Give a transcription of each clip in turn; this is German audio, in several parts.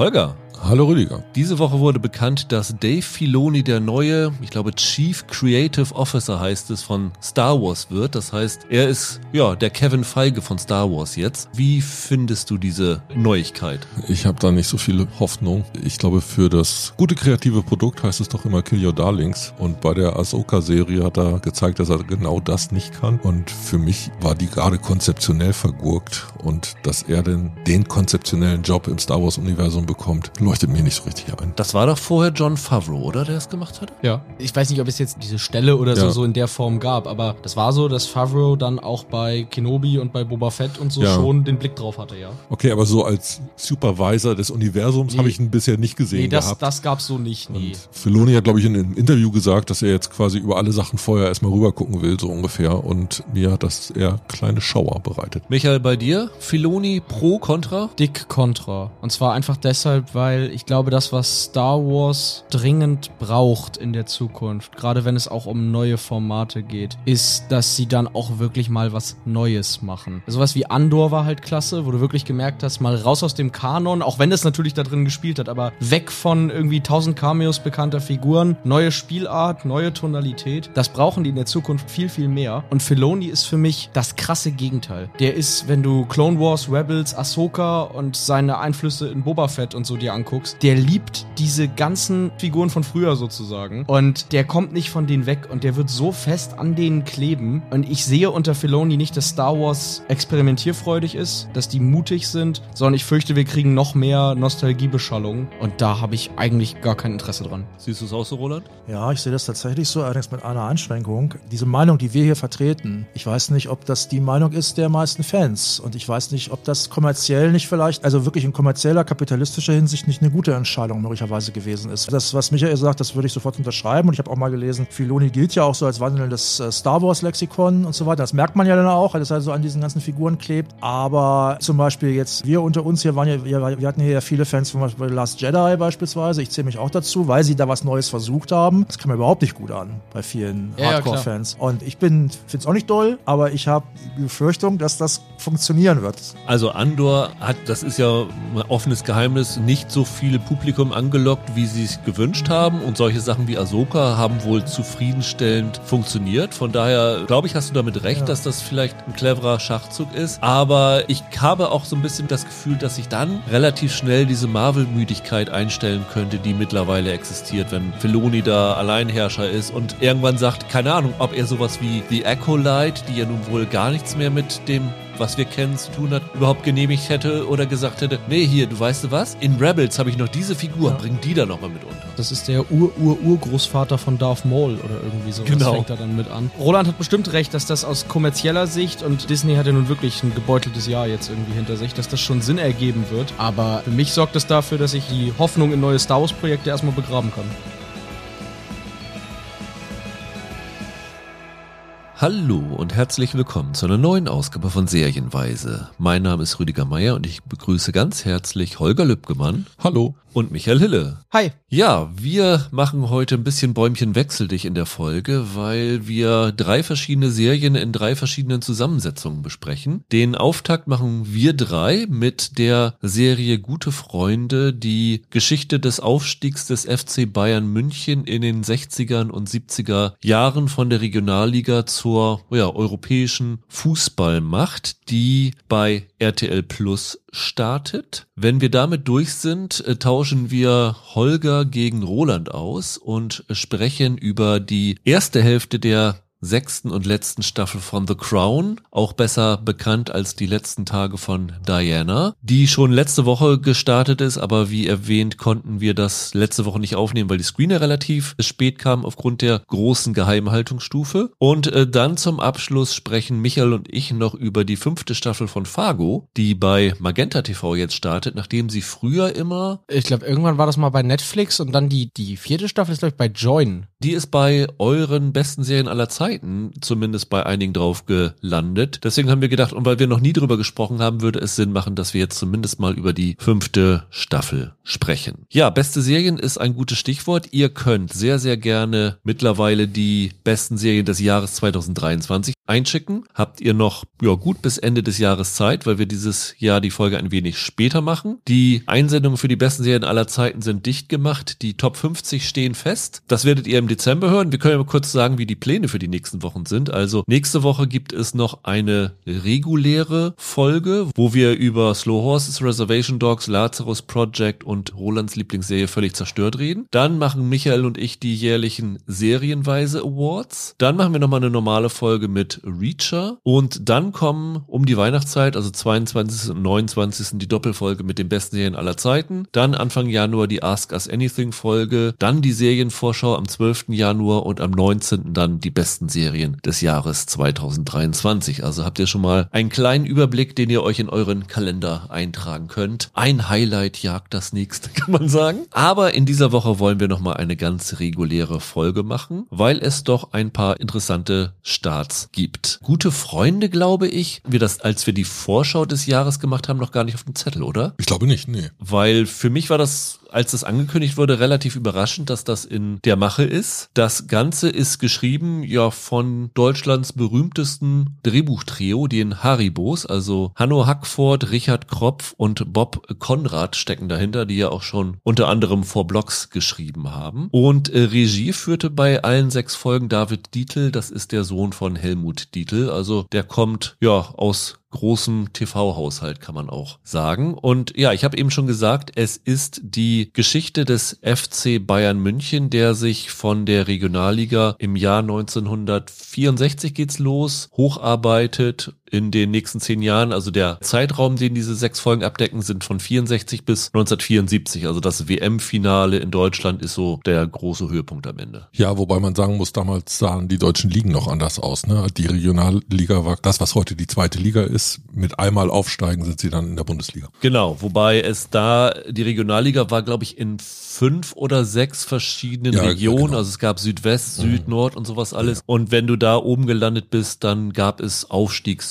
Holger, Hallo Rüdiger. diese Woche wurde bekannt, dass Dave Filoni der neue, ich glaube Chief Creative Officer heißt es, von Star Wars wird. Das heißt, er ist ja der Kevin Feige von Star Wars jetzt. Wie findest du diese Neuigkeit? Ich habe da nicht so viele Hoffnung. Ich glaube, für das gute kreative Produkt heißt es doch immer Kill Your Darlings. Und bei der Ahsoka-Serie hat er gezeigt, dass er genau das nicht kann. Und für mich war die gerade konzeptionell vergurkt. Und dass er denn den konzeptionellen Job im Star Wars-Universum bekommt, leuchtet mir nicht so richtig ein. Das war doch vorher John Favreau, oder, der es gemacht hat? Ja. Ich weiß nicht, ob es jetzt diese Stelle oder so, Ja. so in der Form gab, aber das war so, dass Favreau dann auch bei Kenobi und bei Boba Fett und so Ja. schon den Blick drauf hatte, ja. Okay, aber so als Supervisor des Universums Nee. habe ich ihn bisher nicht gesehen Nee, das, gehabt. das gab's so nicht, nee. Und Filoni hat, glaube ich, in einem Interview gesagt, dass er jetzt quasi über alle Sachen vorher erstmal rüber gucken will, so ungefähr. Und mir hat das eher kleine Schauer bereitet. Michael, bei dir? Filoni pro, contra? Dick Contra. Und zwar einfach deshalb, weil ich glaube, das, was Star Wars dringend braucht in der Zukunft, gerade wenn es auch um neue Formate geht, ist, dass sie dann auch wirklich mal was Neues machen. Sowas wie Andor war halt klasse, wo du wirklich gemerkt hast, mal raus aus dem Kanon, auch wenn es natürlich da drin gespielt hat, aber weg von irgendwie 1000 Cameos bekannter Figuren, neue Spielart, neue Tonalität. Das brauchen die in der Zukunft viel, viel mehr. Und Filoni ist für mich das krasse Gegenteil. Der ist, wenn du Clone Wars, Rebels, Ahsoka und seine Einflüsse in Boba Fett und so dir anguckst, der liebt diese ganzen Figuren von früher sozusagen. Und der kommt nicht von denen weg und der wird so fest an denen kleben. Und ich sehe unter Filoni nicht, dass Star Wars experimentierfreudig ist, dass die mutig sind, sondern ich fürchte, wir kriegen noch mehr Nostalgiebeschallung. Und da habe ich eigentlich gar kein Interesse dran. Siehst du es auch so, Roland? Ja, ich sehe das tatsächlich so, allerdings mit einer Einschränkung. Diese Meinung, die wir hier vertreten, ich weiß nicht, ob das die Meinung ist der meisten Fans. Und ich weiß nicht, ob das kommerziell nicht vielleicht, also wirklich in kommerzieller, kapitalistischer Hinsicht nicht eine gute Entscheidung möglicherweise gewesen ist. Das, was Michael sagt, das würde ich sofort unterschreiben. Und ich habe auch mal gelesen, Filoni gilt ja auch so als wandelndes äh, Star Wars-Lexikon und so weiter. Das merkt man ja dann auch, dass er so an diesen ganzen Figuren klebt. Aber zum Beispiel jetzt, wir unter uns hier waren ja, wir, hatten hier ja viele Fans von Beispiel Last Jedi beispielsweise. Ich zähle mich auch dazu, weil sie da was Neues versucht haben. Das kam mir überhaupt nicht gut an bei vielen Ja, ja, Hardcore-Fans. Und ich bin, finde es auch nicht doll, aber ich habe die Befürchtung, dass das funktionieren wird. Also Andor hat, das ist ja ein offenes Geheimnis, nicht so viele Publikum angelockt, wie sie es gewünscht haben. Und solche Sachen wie Ahsoka haben wohl zufriedenstellend funktioniert. Von daher, glaube ich, hast du damit recht, Ja. dass das vielleicht ein cleverer Schachzug ist. Aber ich habe auch so ein bisschen das Gefühl, dass sich dann relativ schnell diese Marvel-Müdigkeit einstellen könnte, die mittlerweile existiert, wenn Filoni da Alleinherrscher ist und irgendwann sagt, keine Ahnung, ob er sowas wie The Acolyte, die ja nun wohl gar nichts mehr mit dem was wir kennen, zu tun hat, überhaupt genehmigt hätte oder gesagt hätte, nee, hier, du weißt du was, in Rebels habe ich noch diese Figur, Ja. bring die da nochmal mit unter. Das ist der Ur-Ur-Urgroßvater von Darth Maul oder irgendwie so. Genau. Das fängt er dann mit an. Roland hat bestimmt recht, dass das aus kommerzieller Sicht und Disney hat ja nun wirklich ein gebeuteltes Jahr jetzt irgendwie hinter sich, dass das schon Sinn ergeben wird. Aber für mich sorgt es dafür, dass ich die Hoffnung in neue Star Wars Projekte erstmal begraben kann. Hallo und herzlich willkommen zu einer neuen Ausgabe von Serienweise. Mein Name ist Rüdiger Meier und ich begrüße ganz herzlich Holger Lübgemann Hallo. Und Michael Hille. Hi. Ja, wir machen heute ein bisschen Bäumchen wechsel dich in der Folge, weil wir drei verschiedene Serien in drei verschiedenen Zusammensetzungen besprechen. Den Auftakt machen wir drei mit der Serie Gute Freunde, die Geschichte des Aufstiegs des FC Bayern München in den 60ern und 70er Jahren von der Regionalliga zur ja, europäischen Fußballmacht, die bei RTL Plus startet. Wenn wir damit durch sind, äh, tauschen wir Holger gegen Roland aus und sprechen über die erste Hälfte der sechsten und letzten Staffel von The Crown, auch besser bekannt als die letzten Tage von Diana, die schon letzte Woche gestartet ist, aber wie erwähnt konnten wir das letzte Woche nicht aufnehmen, weil die Screener relativ spät kamen aufgrund der großen Geheimhaltungsstufe. Und äh, dann zum Abschluss sprechen Michael und ich noch über die fünfte Staffel von Fargo, die bei Magenta TV jetzt startet, nachdem sie früher immer, Ich glaube, irgendwann war das mal bei Netflix und dann die, die vierte Staffel ist, glaube ich, bei Join. Die ist bei euren besten Serien aller Zeiten zumindest bei einigen drauf gelandet. Deswegen haben wir gedacht, und weil wir noch nie drüber gesprochen haben, würde es Sinn machen, dass wir jetzt zumindest mal über die fünfte Staffel sprechen. Ja, beste Serien ist ein gutes Stichwort. Ihr könnt sehr, sehr gerne mittlerweile die besten Serien des Jahres 2023 einschicken. Habt ihr noch ja, gut bis Ende des Jahres Zeit, weil wir dieses Jahr die Folge ein wenig später machen. Die Einsendungen für die besten Serien aller Zeiten sind dicht gemacht. Die Top 50 stehen fest. Das werdet ihr im Dezember hören. Wir können ja mal kurz sagen, wie die Pläne für die nächsten Wochen sind. Also nächste Woche gibt es noch eine reguläre Folge, wo wir über Slow Horses, Reservation Dogs, Lazarus Project und Rolands Lieblingsserie völlig zerstört reden. Dann machen Michael und ich die jährlichen Serienweise Awards. Dann machen wir nochmal eine normale Folge mit Reacher. Und dann kommen um die Weihnachtszeit, also 22. und 29. die Doppelfolge mit den besten Serien aller Zeiten. Dann Anfang Januar die Ask Us Anything Folge. Dann die Serienvorschau am 12. Januar und am 19. dann die besten Serien des Jahres 2023. Also habt ihr schon mal einen kleinen Überblick, den ihr euch in euren Kalender eintragen könnt. Ein Highlight jagt das nächste, kann man sagen. Aber in dieser Woche wollen wir nochmal eine ganz reguläre Folge machen, weil es doch ein paar interessante Starts gibt. Gute Freunde, glaube ich, wir das, als wir die Vorschau des Jahres gemacht haben, noch gar nicht auf dem Zettel, oder? Ich glaube nicht, nee. Weil für mich war das als das angekündigt wurde, relativ überraschend, dass das in der Mache ist. Das Ganze ist geschrieben ja von Deutschlands berühmtesten Drehbuchtrio, den Haribos, also Hanno Hackford, Richard Kropf und Bob Konrad stecken dahinter, die ja auch schon unter anderem vor Blogs geschrieben haben. Und äh, Regie führte bei allen sechs Folgen David Dietl, das ist der Sohn von Helmut Dietl, also der kommt ja aus großem TV-Haushalt, kann man auch sagen. Und ja, ich habe eben schon gesagt, es ist die Geschichte des FC Bayern München, der sich von der Regionalliga im Jahr 1964 geht's los, hocharbeitet in den nächsten zehn Jahren. Also der Zeitraum, den diese sechs Folgen abdecken, sind von 64 bis 1974. Also das WM-Finale in Deutschland ist so der große Höhepunkt am Ende. Ja, wobei man sagen muss, damals sahen die deutschen Ligen noch anders aus. Ne? Die Regionalliga war das, was heute die zweite Liga ist. Mit einmal aufsteigen sind sie dann in der Bundesliga. Genau, wobei es da, die Regionalliga war, glaube ich, in fünf oder sechs verschiedenen Ja, Regionen. genau. Also es gab Südwest, Süd, Nord und sowas alles. Und wenn du da oben gelandet bist, dann gab es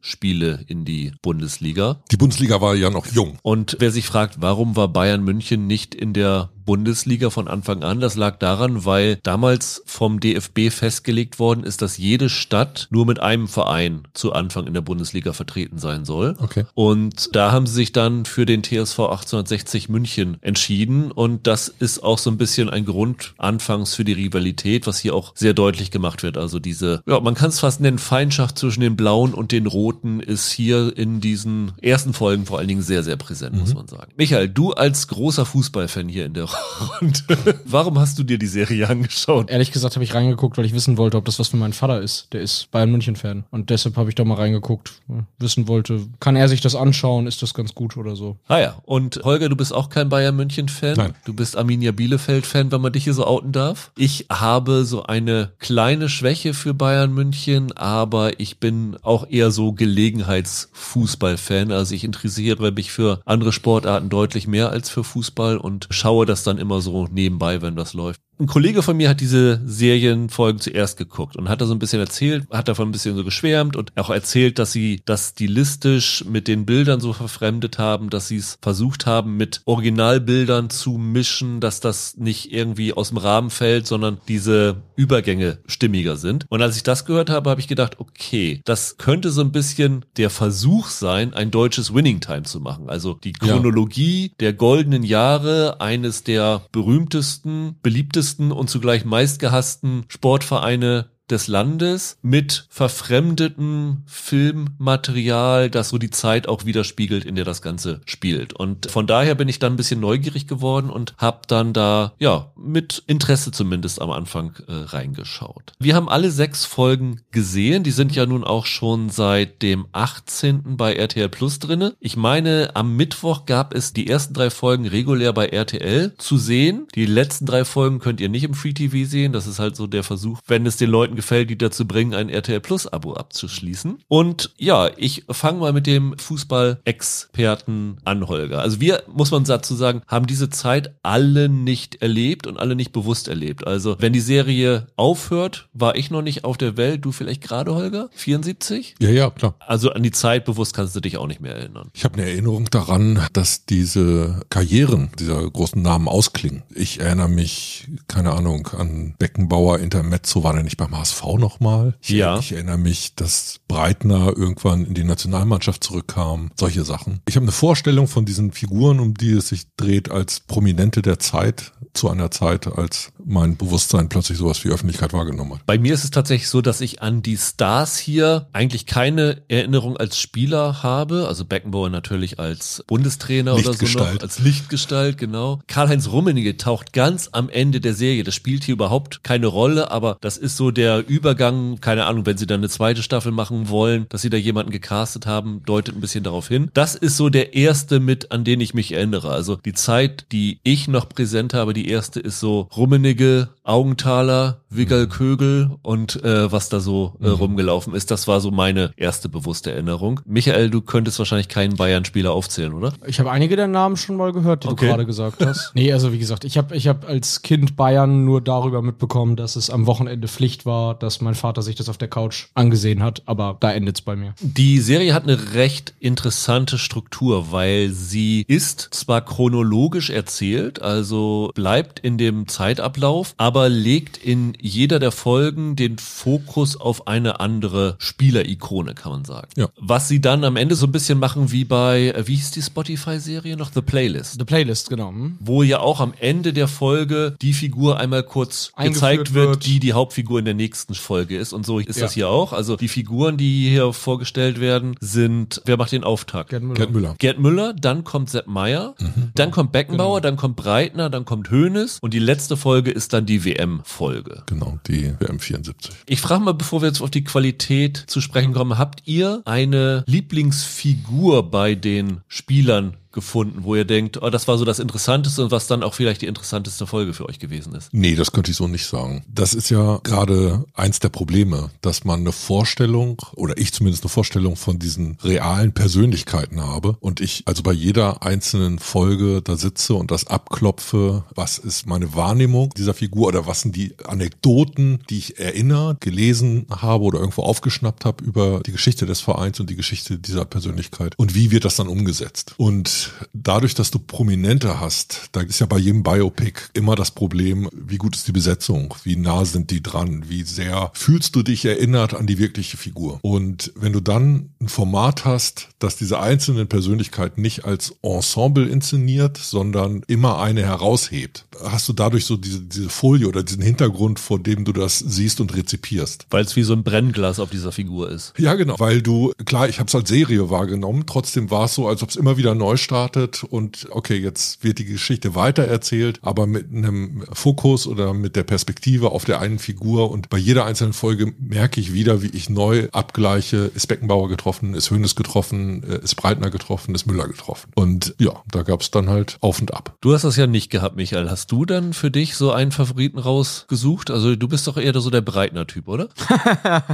Aufstiegsspiele in die Bundesliga. Die Bundesliga war ja noch jung. Und wer sich fragt, warum war Bayern München nicht in der Bundesliga von Anfang an. Das lag daran, weil damals vom DFB festgelegt worden ist, dass jede Stadt nur mit einem Verein zu Anfang in der Bundesliga vertreten sein soll. Okay. Und da haben sie sich dann für den TSV 1860 München entschieden. Und das ist auch so ein bisschen ein Grund anfangs für die Rivalität, was hier auch sehr deutlich gemacht wird. Also diese, ja, man kann es fast nennen, Feindschaft zwischen den Blauen und den Roten ist hier in diesen ersten Folgen vor allen Dingen sehr, sehr präsent, muss man sagen. Michael, du als großer Fußballfan hier in der Runde, warum hast du dir die Serie angeschaut? Ehrlich gesagt habe ich reingeguckt, weil ich wissen wollte, ob das was für meinen Vater ist. Der ist Bayern München Fan und deshalb habe ich da mal reingeguckt, wissen wollte, kann er sich das anschauen, ist das ganz gut oder so. Ah ja, und Holger, du bist auch kein Bayern München-Fan. Nein. Du bist Arminia Bielefeld-Fan, wenn man dich hier so outen darf. Ich habe so eine kleine Schwäche für Bayern München, aber ich bin auch eher so Gelegenheitsfußball-Fan. Also ich interessiere mich für andere Sportarten deutlich mehr als für Fußball und schaue das dann immer so nebenbei, wenn das läuft. Ein Kollege von mir hat diese Serienfolgen zuerst geguckt und hat da so ein bisschen erzählt, hat davon ein bisschen so geschwärmt und auch erzählt, dass sie das stilistisch mit den Bildern so verfremdet haben, dass sie es versucht haben, mit Originalbildern zu mischen, dass das nicht irgendwie aus dem Rahmen fällt, sondern diese Übergänge stimmiger sind. Und als ich das gehört habe, habe ich gedacht, okay, das könnte so ein bisschen der Versuch sein, ein deutsches Winning Time zu machen. Also die Ja. Chronologie der goldenen Jahre eines der berühmtesten, beliebtesten und zugleich meistgehassten Sportvereine des Landes mit verfremdetem Filmmaterial, das so die Zeit auch widerspiegelt, in der das Ganze spielt. Und von daher bin ich dann ein bisschen neugierig geworden und habe dann da, ja, mit Interesse zumindest am Anfang äh, reingeschaut. Wir haben alle sechs Folgen gesehen. Die sind ja nun auch schon seit dem 18. bei RTL Plus drinne. Ich meine, am Mittwoch gab es die ersten drei Folgen regulär bei RTL zu sehen. Die letzten drei Folgen könnt ihr nicht im Free TV sehen. Das ist halt so der Versuch, wenn es den Leuten gefällt, die dazu bringen, ein RTL Plus Abo abzuschließen. Und ja, ich fange mal mit dem Fußball-Experten an, Holger. Also wir, muss man dazu sagen, haben diese Zeit alle nicht erlebt und alle nicht bewusst erlebt. Also wenn die Serie aufhört, war ich noch nicht auf der Welt, du vielleicht gerade, Holger? 74? Ja, ja, klar. Also an die Zeit bewusst kannst du dich auch nicht mehr erinnern. Ich habe eine Erinnerung daran, dass diese Karrieren dieser großen Namen ausklingen. Ich erinnere mich, keine Ahnung, an Beckenbauer, Intermezzo war der nicht beim HSV HSV nochmal. Ich, Ja. ich erinnere mich, dass Breitner irgendwann in die Nationalmannschaft zurückkam. Solche Sachen. Ich habe eine Vorstellung von diesen Figuren, um die es sich dreht, als Prominente der Zeit, zu einer Zeit, als mein Bewusstsein plötzlich sowas wie Öffentlichkeit wahrgenommen hat. Bei mir ist es tatsächlich so, dass ich an die Stars hier eigentlich keine Erinnerung als Spieler habe. Also Beckenbauer natürlich als Bundestrainer oder so noch, als Lichtgestalt, genau. Karl-Heinz Rummenigge taucht ganz am Ende der Serie. Das spielt hier überhaupt keine Rolle, aber das ist so der Übergang, keine Ahnung, wenn sie dann eine zweite Staffel machen wollen, dass sie da jemanden gecastet haben, deutet ein bisschen darauf hin. Das ist so der erste mit, an den ich mich erinnere. Also die Zeit, die ich noch präsent habe, die erste ist so Rummenigge, Augenthaler, Wiggal Kögel und äh, was da so äh, rumgelaufen ist. Das war so meine erste bewusste Erinnerung. Michael, du könntest wahrscheinlich keinen Bayern-Spieler aufzählen, oder? Ich habe einige der Namen schon mal gehört, die Okay. du gerade gesagt hast. nee, also wie gesagt, ich habe ich hab als Kind Bayern nur darüber mitbekommen, dass es am Wochenende Pflicht war, dass mein Vater sich das auf der Couch angesehen hat, aber da endet's bei mir. Die Serie hat eine recht interessante Struktur, weil sie ist zwar chronologisch erzählt, also bleibt in dem Zeitablauf, aber legt in jeder der Folgen den Fokus auf eine andere Spielerikone, kann man sagen. Ja. Was sie dann am Ende so ein bisschen machen wie bei, äh, wie hieß die Spotify-Serie noch? The Playlist. The Playlist, genau. Hm? wo ja auch am Ende der Folge die Figur einmal kurz Eingeführt gezeigt wird, wird. die die Hauptfigur in der nächsten Folge ist. Und so ist Ja. das hier auch. Also die Figuren, die hier vorgestellt werden, sind, wer macht den Auftakt? Gerd Müller. Gerd Müller. Gerd Müller, dann kommt Sepp Meier, dann kommt Beckenbauer, dann kommt Breitner, dann kommt Hoeneß und die letzte Folge ist dann die WM-Folge. Genau, die WM74. Ich frage mal, bevor wir jetzt auf die Qualität zu sprechen kommen, habt ihr eine Lieblingsfigur bei den Spielern gefunden, wo ihr denkt, oh, das war so das Interessanteste und was dann auch vielleicht die interessanteste Folge für euch gewesen ist? Nee, das könnte ich so nicht sagen. Das ist ja gerade eins der Probleme, dass man eine Vorstellung oder ich zumindest eine Vorstellung von diesen realen Persönlichkeiten habe und ich also bei jeder einzelnen Folge da sitze und das abklopfe, was ist meine Wahrnehmung dieser Figur oder was sind die Anekdoten, die ich erinnere, gelesen habe oder irgendwo aufgeschnappt habe über die Geschichte des Vereins und die Geschichte dieser Persönlichkeit und wie wird das dann umgesetzt? Und dadurch, dass du Prominente hast, da ist ja bei jedem Biopic immer das Problem, wie gut ist die Besetzung, wie nah sind die dran, wie sehr fühlst du dich erinnert an die wirkliche Figur. Und wenn du dann ein Format hast, das diese einzelnen Persönlichkeiten nicht als Ensemble inszeniert, sondern immer eine heraushebt, hast du dadurch so diese, diese Folie oder diesen Hintergrund, vor dem du das siehst und rezipierst. Weil es wie so ein Brennglas auf dieser Figur ist. Ja, genau. Weil du, klar, ich habe es als Serie wahrgenommen, trotzdem war es so, als ob es immer wieder neu startet und okay, jetzt wird die Geschichte weitererzählt, aber mit einem Fokus oder mit der Perspektive auf der einen Figur und bei jeder einzelnen Folge merke ich wieder, wie ich neu abgleiche, ist Beckenbauer getroffen, ist Hönes getroffen, äh, ist Breitner getroffen, ist Müller getroffen. Und ja, da gab es dann halt auf und ab. Du hast das ja nicht gehabt, Michael. Hast du dann für dich so einen Favoriten rausgesucht? Also du bist doch eher so der Breitner-Typ, oder?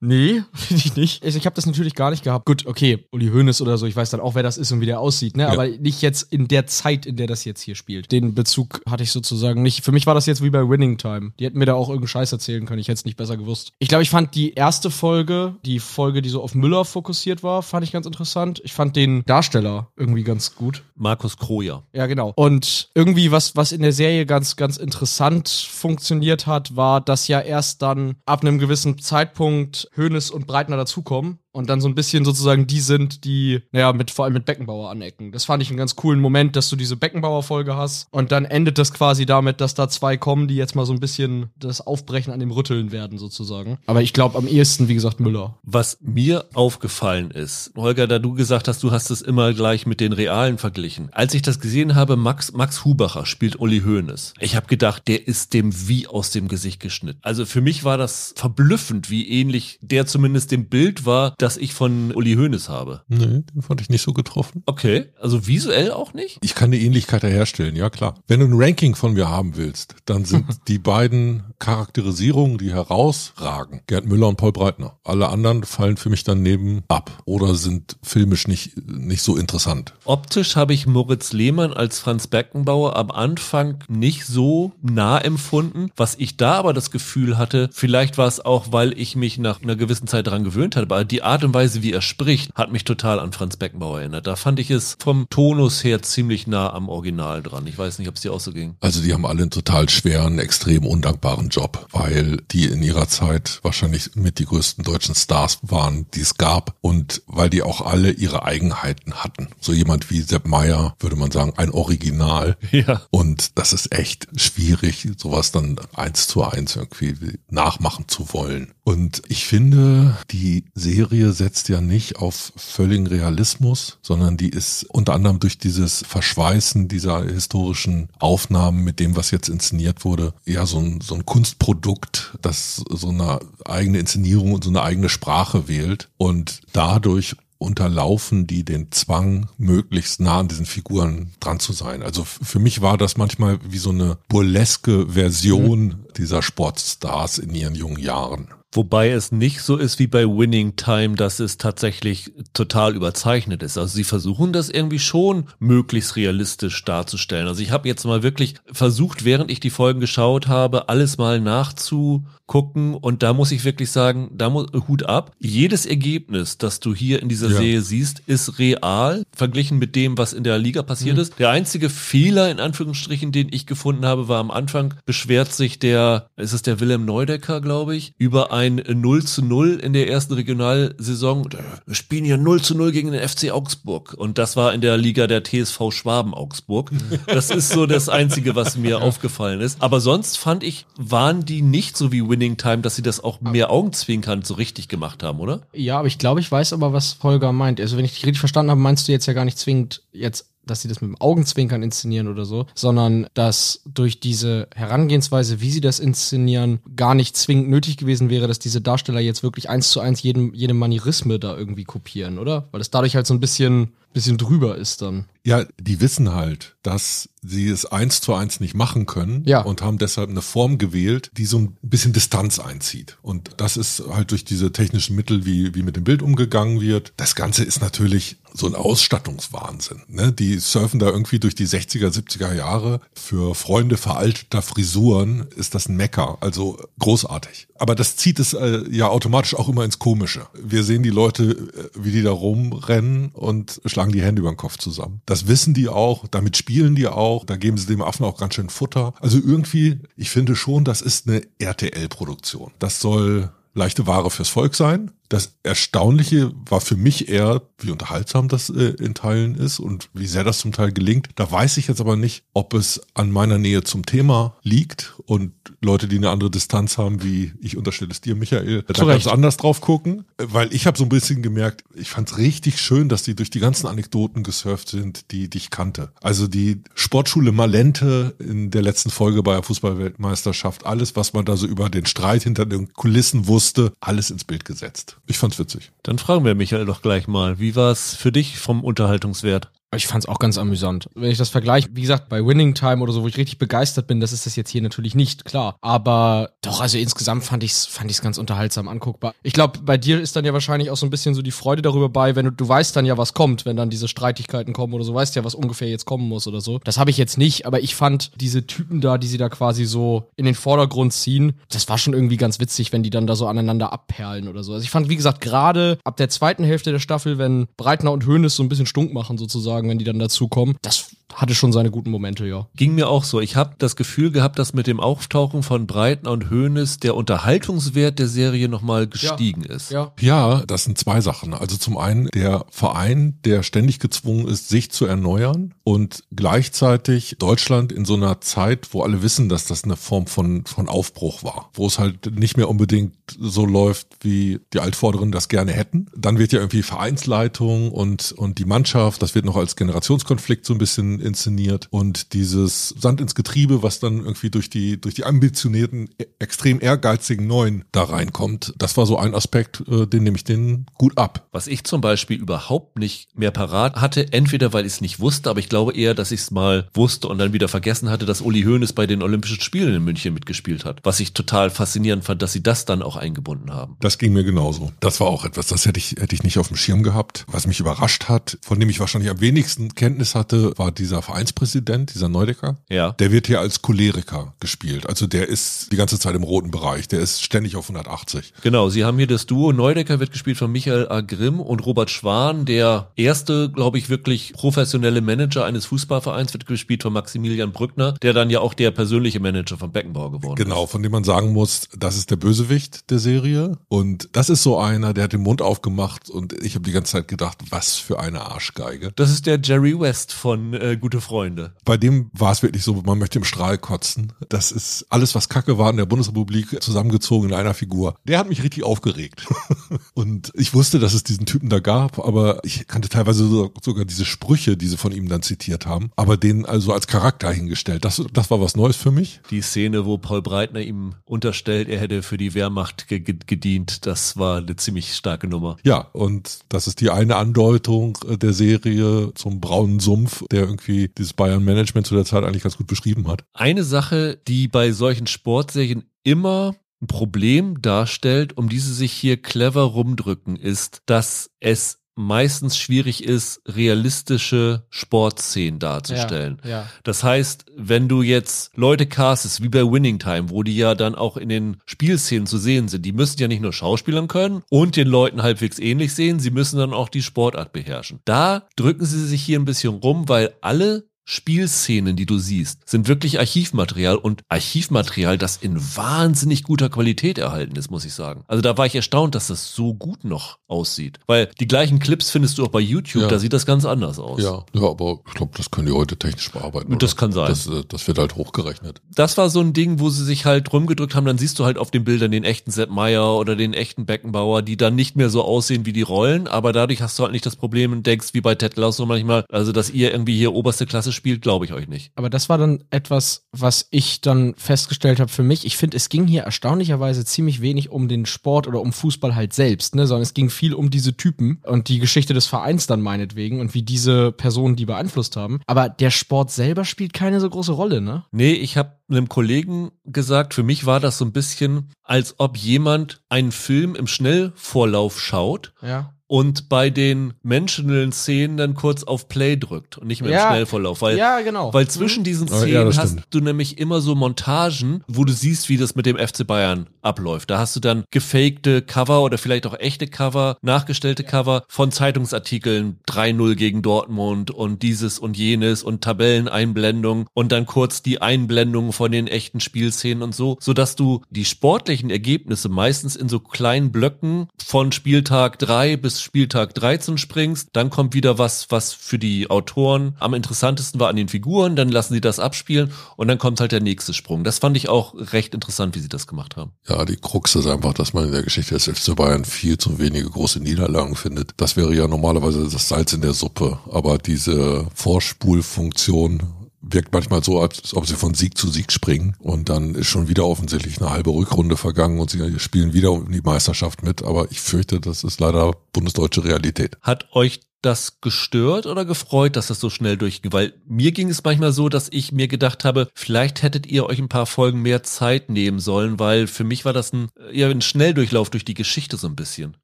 Nee, finde ich nicht. Also ich habe das natürlich gar nicht gehabt. Gut, okay, Uli Hoeneß oder so, ich weiß dann auch, wer das ist und wie der aussieht, ne? Aber nicht jetzt in der Zeit, in der das jetzt hier spielt. Den Bezug hatte ich sozusagen nicht. Für mich war das jetzt wie bei Winning Time. Die hätten mir da auch irgendeinen Scheiß erzählen können. Ich hätte es nicht besser gewusst. Ich glaube, ich fand die erste Folge, die Folge, die so auf Müller fokussiert war, fand ich ganz interessant. Ich fand den Darsteller irgendwie ganz gut. Markus Kroja. Ja, genau. Und irgendwie, was, was in der Serie ganz, ganz interessant funktioniert hat, war, dass ja erst dann ab einem gewissen Zeitpunkt Hoeneß und Breitner dazukommen und dann so ein bisschen sozusagen die sind, die, naja, mit, vor allem mit Beckenbauer anecken. Das fand ich einen ganz coolen Moment, dass du diese Beckenbauer-Folge hast und dann endet das quasi damit, dass da zwei kommen, die jetzt mal so ein bisschen das Aufbrechen an dem Rütteln werden, sozusagen. Aber ich glaube am ehesten, wie gesagt, Müller. Was mir aufgefallen ist, Holger, da du gesagt hast, du hast es immer gleich mit den Realen verglichen. Als ich das gesehen habe, Max, Max Hubacher spielt Uli Hoeneß. Ich habe gedacht, der ist dem wie aus dem Gesicht geschnitten. Also für mich war das verblüffend, wie ähnlich der zumindest dem Bild war, das ich von Uli Hoeneß habe. Nee, den fand ich nicht so getroffen. Okay, also visuell auch nicht? Ich kann eine Ähnlichkeit herstellen, ja klar. Wenn du ein Ranking von mir haben willst, dann sind die beiden Charakterisierungen, die herausragen, Gerd Müller und Paul Breitner. Alle anderen fallen für mich daneben ab oder sind filmisch nicht, nicht so interessant. Optisch habe ich Moritz Lehmann als Franz Beckenbauer am Anfang nicht so nah empfunden. Was ich da aber das Gefühl hatte, vielleicht war es auch, weil ich mich nach einer gewissen Zeit daran gewöhnt hatte, aber die Art, Art und Weise, wie er spricht, hat mich total an Franz Beckenbauer erinnert. Da fand ich es vom Tonus her ziemlich nah am Original dran. Ich weiß nicht, ob es dir auch so ging. Also die haben alle einen total schweren, extrem undankbaren Job, weil die in ihrer Zeit wahrscheinlich mit die größten deutschen Stars waren, die es gab und weil die auch alle ihre Eigenheiten hatten. So jemand wie Sepp Meyer, würde man sagen, ein Original. Ja. Und das ist echt schwierig, sowas dann eins zu eins irgendwie nachmachen zu wollen. Und ich finde, die Serie setzt ja nicht auf völligen Realismus, sondern die ist unter anderem durch dieses Verschweißen dieser historischen Aufnahmen mit dem, was jetzt inszeniert wurde, ja so ein, so ein Kunstprodukt, das so eine eigene Inszenierung und so eine eigene Sprache wählt und dadurch unterlaufen die den Zwang, möglichst nah an diesen Figuren dran zu sein. Also für mich war das manchmal wie so eine burleske Version mhm. dieser Sportstars in ihren jungen Jahren. Wobei es nicht so ist wie bei Winning Time, dass es tatsächlich total überzeichnet ist. Also sie versuchen das irgendwie schon möglichst realistisch darzustellen. Also ich habe jetzt mal wirklich versucht, während ich die Folgen geschaut habe, alles mal nachzugucken. Und da muss ich wirklich sagen, da muss Hut ab. Jedes Ergebnis, das du hier in dieser ja. Serie siehst, ist real, verglichen mit dem, was in der Liga passiert mhm. ist. Der einzige Fehler, in Anführungsstrichen, den ich gefunden habe, war am Anfang beschwert sich der, ist es der Willem Neudecker, glaube ich, über ein ein 0 zu 0 in der ersten Regionalsaison. Wir spielen hier 0 zu 0 gegen den FC Augsburg. Und das war in der Liga der TSV Schwaben Augsburg. Das ist so das Einzige, was mir aufgefallen ist. Aber sonst fand ich, waren die nicht so wie Winning Time, dass sie das auch mehr Augenzwinkern so richtig gemacht haben, oder? Ja, aber ich glaube, ich weiß aber, was Volker meint. Also wenn ich dich richtig verstanden habe, meinst du jetzt ja gar nicht zwingend jetzt dass sie das mit dem Augenzwinkern inszenieren oder so, sondern dass durch diese Herangehensweise, wie sie das inszenieren, gar nicht zwingend nötig gewesen wäre, dass diese Darsteller jetzt wirklich eins zu eins jedem, jede Manierisme da irgendwie kopieren, oder? Weil es dadurch halt so ein bisschen, bisschen drüber ist dann. Ja, die wissen halt, dass sie es eins zu eins nicht machen können ja. und haben deshalb eine Form gewählt, die so ein bisschen Distanz einzieht. Und das ist halt durch diese technischen Mittel, wie, wie mit dem Bild umgegangen wird. Das Ganze ist natürlich so ein Ausstattungswahnsinn. Ne? Die surfen da irgendwie durch die 60er, 70er Jahre. Für Freunde veralteter Frisuren ist das ein Mecker, also großartig. Aber das zieht es äh, ja automatisch auch immer ins Komische. Wir sehen die Leute, äh, wie die da rumrennen und schlagen die Hände über den Kopf zusammen. Das wissen die auch, damit spielen die auch, da geben sie dem Affen auch ganz schön Futter. Also irgendwie, ich finde schon, das ist eine RTL-Produktion. Das soll leichte Ware fürs Volk sein. Das Erstaunliche war für mich eher, wie unterhaltsam das äh, in Teilen ist und wie sehr das zum Teil gelingt. Da weiß ich jetzt aber nicht, ob es an meiner Nähe zum Thema liegt und Leute, die eine andere Distanz haben, wie ich unterstelle es dir, Michael, da ganz anders drauf gucken. Weil ich habe so ein bisschen gemerkt, ich fand es richtig schön, dass die durch die ganzen Anekdoten gesurft sind, die, die ich kannte. Also die Sportschule Malente in der letzten Folge bei der Fußballweltmeisterschaft, alles, was man da so über den Streit hinter den Kulissen wusste, alles ins Bild gesetzt. Ich fand's witzig. Dann fragen wir Michael doch gleich mal, wie war es für dich vom Unterhaltungswert? Ich fand es auch ganz amüsant. Wenn ich das vergleiche, wie gesagt, bei Winning Time oder so, wo ich richtig begeistert bin, das ist das jetzt hier natürlich nicht, klar. Aber doch, also insgesamt fand ich es fand ich's ganz unterhaltsam anguckbar. Ich glaube, bei dir ist dann ja wahrscheinlich auch so ein bisschen so die Freude darüber bei, wenn du, du weißt dann ja, was kommt, wenn dann diese Streitigkeiten kommen oder so, weißt ja, was ungefähr jetzt kommen muss oder so. Das habe ich jetzt nicht, aber ich fand diese Typen da, die sie da quasi so in den Vordergrund ziehen, das war schon irgendwie ganz witzig, wenn die dann da so aneinander abperlen oder so. Also ich fand, wie gesagt, gerade ab der zweiten Hälfte der Staffel, wenn Breitner und Höhnes so ein bisschen stunk machen sozusagen, wenn die dann dazu kommen, das hatte schon seine guten Momente, ja. Ging mir auch so. Ich habe das Gefühl gehabt, dass mit dem Auftauchen von Breitner und Hoeneß der Unterhaltungswert der Serie nochmal gestiegen ja. ist. Ja. ja, das sind zwei Sachen. Also zum einen der Verein, der ständig gezwungen ist, sich zu erneuern und gleichzeitig Deutschland in so einer Zeit, wo alle wissen, dass das eine Form von, von Aufbruch war, wo es halt nicht mehr unbedingt so läuft, wie die Altvorderen das gerne hätten. Dann wird ja irgendwie Vereinsleitung und, und die Mannschaft, das wird noch als Generationskonflikt so ein bisschen inszeniert und dieses Sand ins Getriebe, was dann irgendwie durch die, durch die ambitionierten, e, extrem ehrgeizigen Neuen da reinkommt, das war so ein Aspekt, äh, den nehme ich den gut ab. Was ich zum Beispiel überhaupt nicht mehr parat hatte, entweder weil ich es nicht wusste, aber ich glaube eher, dass ich es mal wusste und dann wieder vergessen hatte, dass Uli Hoeneß bei den Olympischen Spielen in München mitgespielt hat. Was ich total faszinierend fand, dass sie das dann auch eingebunden haben. Das ging mir genauso. Das war auch etwas, das hätte ich, hätte ich nicht auf dem Schirm gehabt. Was mich überrascht hat, von dem ich wahrscheinlich am wenigsten wenigsten Kenntnis hatte, war dieser Vereinspräsident, dieser Neudecker. Ja. Der wird hier als Choleriker gespielt. Also der ist die ganze Zeit im roten Bereich. Der ist ständig auf 180. Genau, sie haben hier das Duo. Neudecker wird gespielt von Michael A. Grimm und Robert Schwan. Der erste, glaube ich, wirklich professionelle Manager eines Fußballvereins wird gespielt von Maximilian Brückner, der dann ja auch der persönliche Manager von Beckenbauer geworden Genau, ist. von dem man sagen muss, das ist der Bösewicht der Serie. Und das ist so einer, der hat den Mund aufgemacht und ich habe die ganze Zeit gedacht, was für eine Arschgeige. Das ist der Jerry West von äh, Gute Freunde. Bei dem war es wirklich so, man möchte im Strahl kotzen. Das ist alles, was Kacke war in der Bundesrepublik, zusammengezogen in einer Figur. Der hat mich richtig aufgeregt. und ich wusste, dass es diesen Typen da gab, aber ich kannte teilweise so, sogar diese Sprüche, die sie von ihm dann zitiert haben, aber den also als Charakter hingestellt. Das, das war was Neues für mich. Die Szene, wo Paul Breitner ihm unterstellt, er hätte für die Wehrmacht ge ge gedient, das war eine ziemlich starke Nummer. Ja, und das ist die eine Andeutung äh, der Serie zum braunen Sumpf, der irgendwie dieses Bayern-Management zu der Zeit eigentlich ganz gut beschrieben hat. Eine Sache, die bei solchen Sportserien immer ein Problem darstellt, um diese sich hier clever rumdrücken, ist, dass es meistens schwierig ist, realistische Sportszenen darzustellen. Ja, ja. Das heißt, wenn du jetzt Leute castest, wie bei Winning Time, wo die ja dann auch in den Spielszenen zu sehen sind, die müssen ja nicht nur Schauspielern können und den Leuten halbwegs ähnlich sehen, sie müssen dann auch die Sportart beherrschen. Da drücken sie sich hier ein bisschen rum, weil alle Spielszenen, die du siehst, sind wirklich Archivmaterial und Archivmaterial, das in wahnsinnig guter Qualität erhalten ist, muss ich sagen. Also da war ich erstaunt, dass das so gut noch aussieht. Weil die gleichen Clips findest du auch bei YouTube, Ja. da sieht das ganz anders aus. Ja, ja, aber ich glaube, das können die heute technisch bearbeiten. Das oder? kann sein. Das, äh, das wird halt hochgerechnet. Das war so ein Ding, wo sie sich halt rumgedrückt haben, dann siehst du halt auf den Bildern den echten Sepp Meyer oder den echten Beckenbauer, die dann nicht mehr so aussehen wie die Rollen, aber dadurch hast du halt nicht das Problem und denkst, wie bei Ted Lasso manchmal, also dass ihr irgendwie hier oberste Klasse spielt, glaube ich euch nicht. Aber das war dann etwas, was ich dann festgestellt habe für mich. Ich finde, es ging hier erstaunlicherweise ziemlich wenig um den Sport oder um Fußball halt selbst, ne, sondern es ging viel um diese Typen und die Geschichte des Vereins dann meinetwegen und wie diese Personen die beeinflusst haben. Aber der Sport selber spielt keine so große Rolle, ne? Nee, ich habe einem Kollegen gesagt, für mich war das so ein bisschen, als ob jemand einen Film im Schnellvorlauf schaut Ja. Und bei den menschenden Szenen dann kurz auf Play drückt und nicht mehr Ja. im Schnellvorlauf, weil ja, genau. Weil zwischen diesen Szenen ja, hast stimmt. du nämlich immer so Montagen, wo du siehst, wie das mit dem FC Bayern abläuft. Da hast du dann gefakte Cover oder vielleicht auch echte Cover, nachgestellte Cover von Zeitungsartikeln 3-0 gegen Dortmund und dieses und jenes und Tabelleneinblendung und dann kurz die Einblendung von den echten Spielszenen und so, sodass du die sportlichen Ergebnisse meistens in so kleinen Blöcken von Spieltag 3 bis Spieltag 13 springst, dann kommt wieder was, was für die Autoren am interessantesten war an den Figuren, dann lassen sie das abspielen und dann kommt halt der nächste Sprung. Das fand ich auch recht interessant, wie sie das gemacht haben. Ja, die Krux ist einfach, dass man in der Geschichte des FC Bayern viel zu wenige große Niederlagen findet. Das wäre ja normalerweise das Salz in der Suppe, aber diese Vorspulfunktion wirkt manchmal so, als ob sie von Sieg zu Sieg springen und dann ist schon wieder offensichtlich eine halbe Rückrunde vergangen und sie spielen wieder um die Meisterschaft mit, aber ich fürchte, das ist leider bundesdeutsche Realität. Hat euch das gestört oder gefreut, dass das so schnell durchging? Weil mir ging es manchmal so, dass ich mir gedacht habe, vielleicht hättet ihr euch ein paar Folgen mehr Zeit nehmen sollen, weil für mich war das ein, ja, ein Schnelldurchlauf durch die Geschichte so ein bisschen.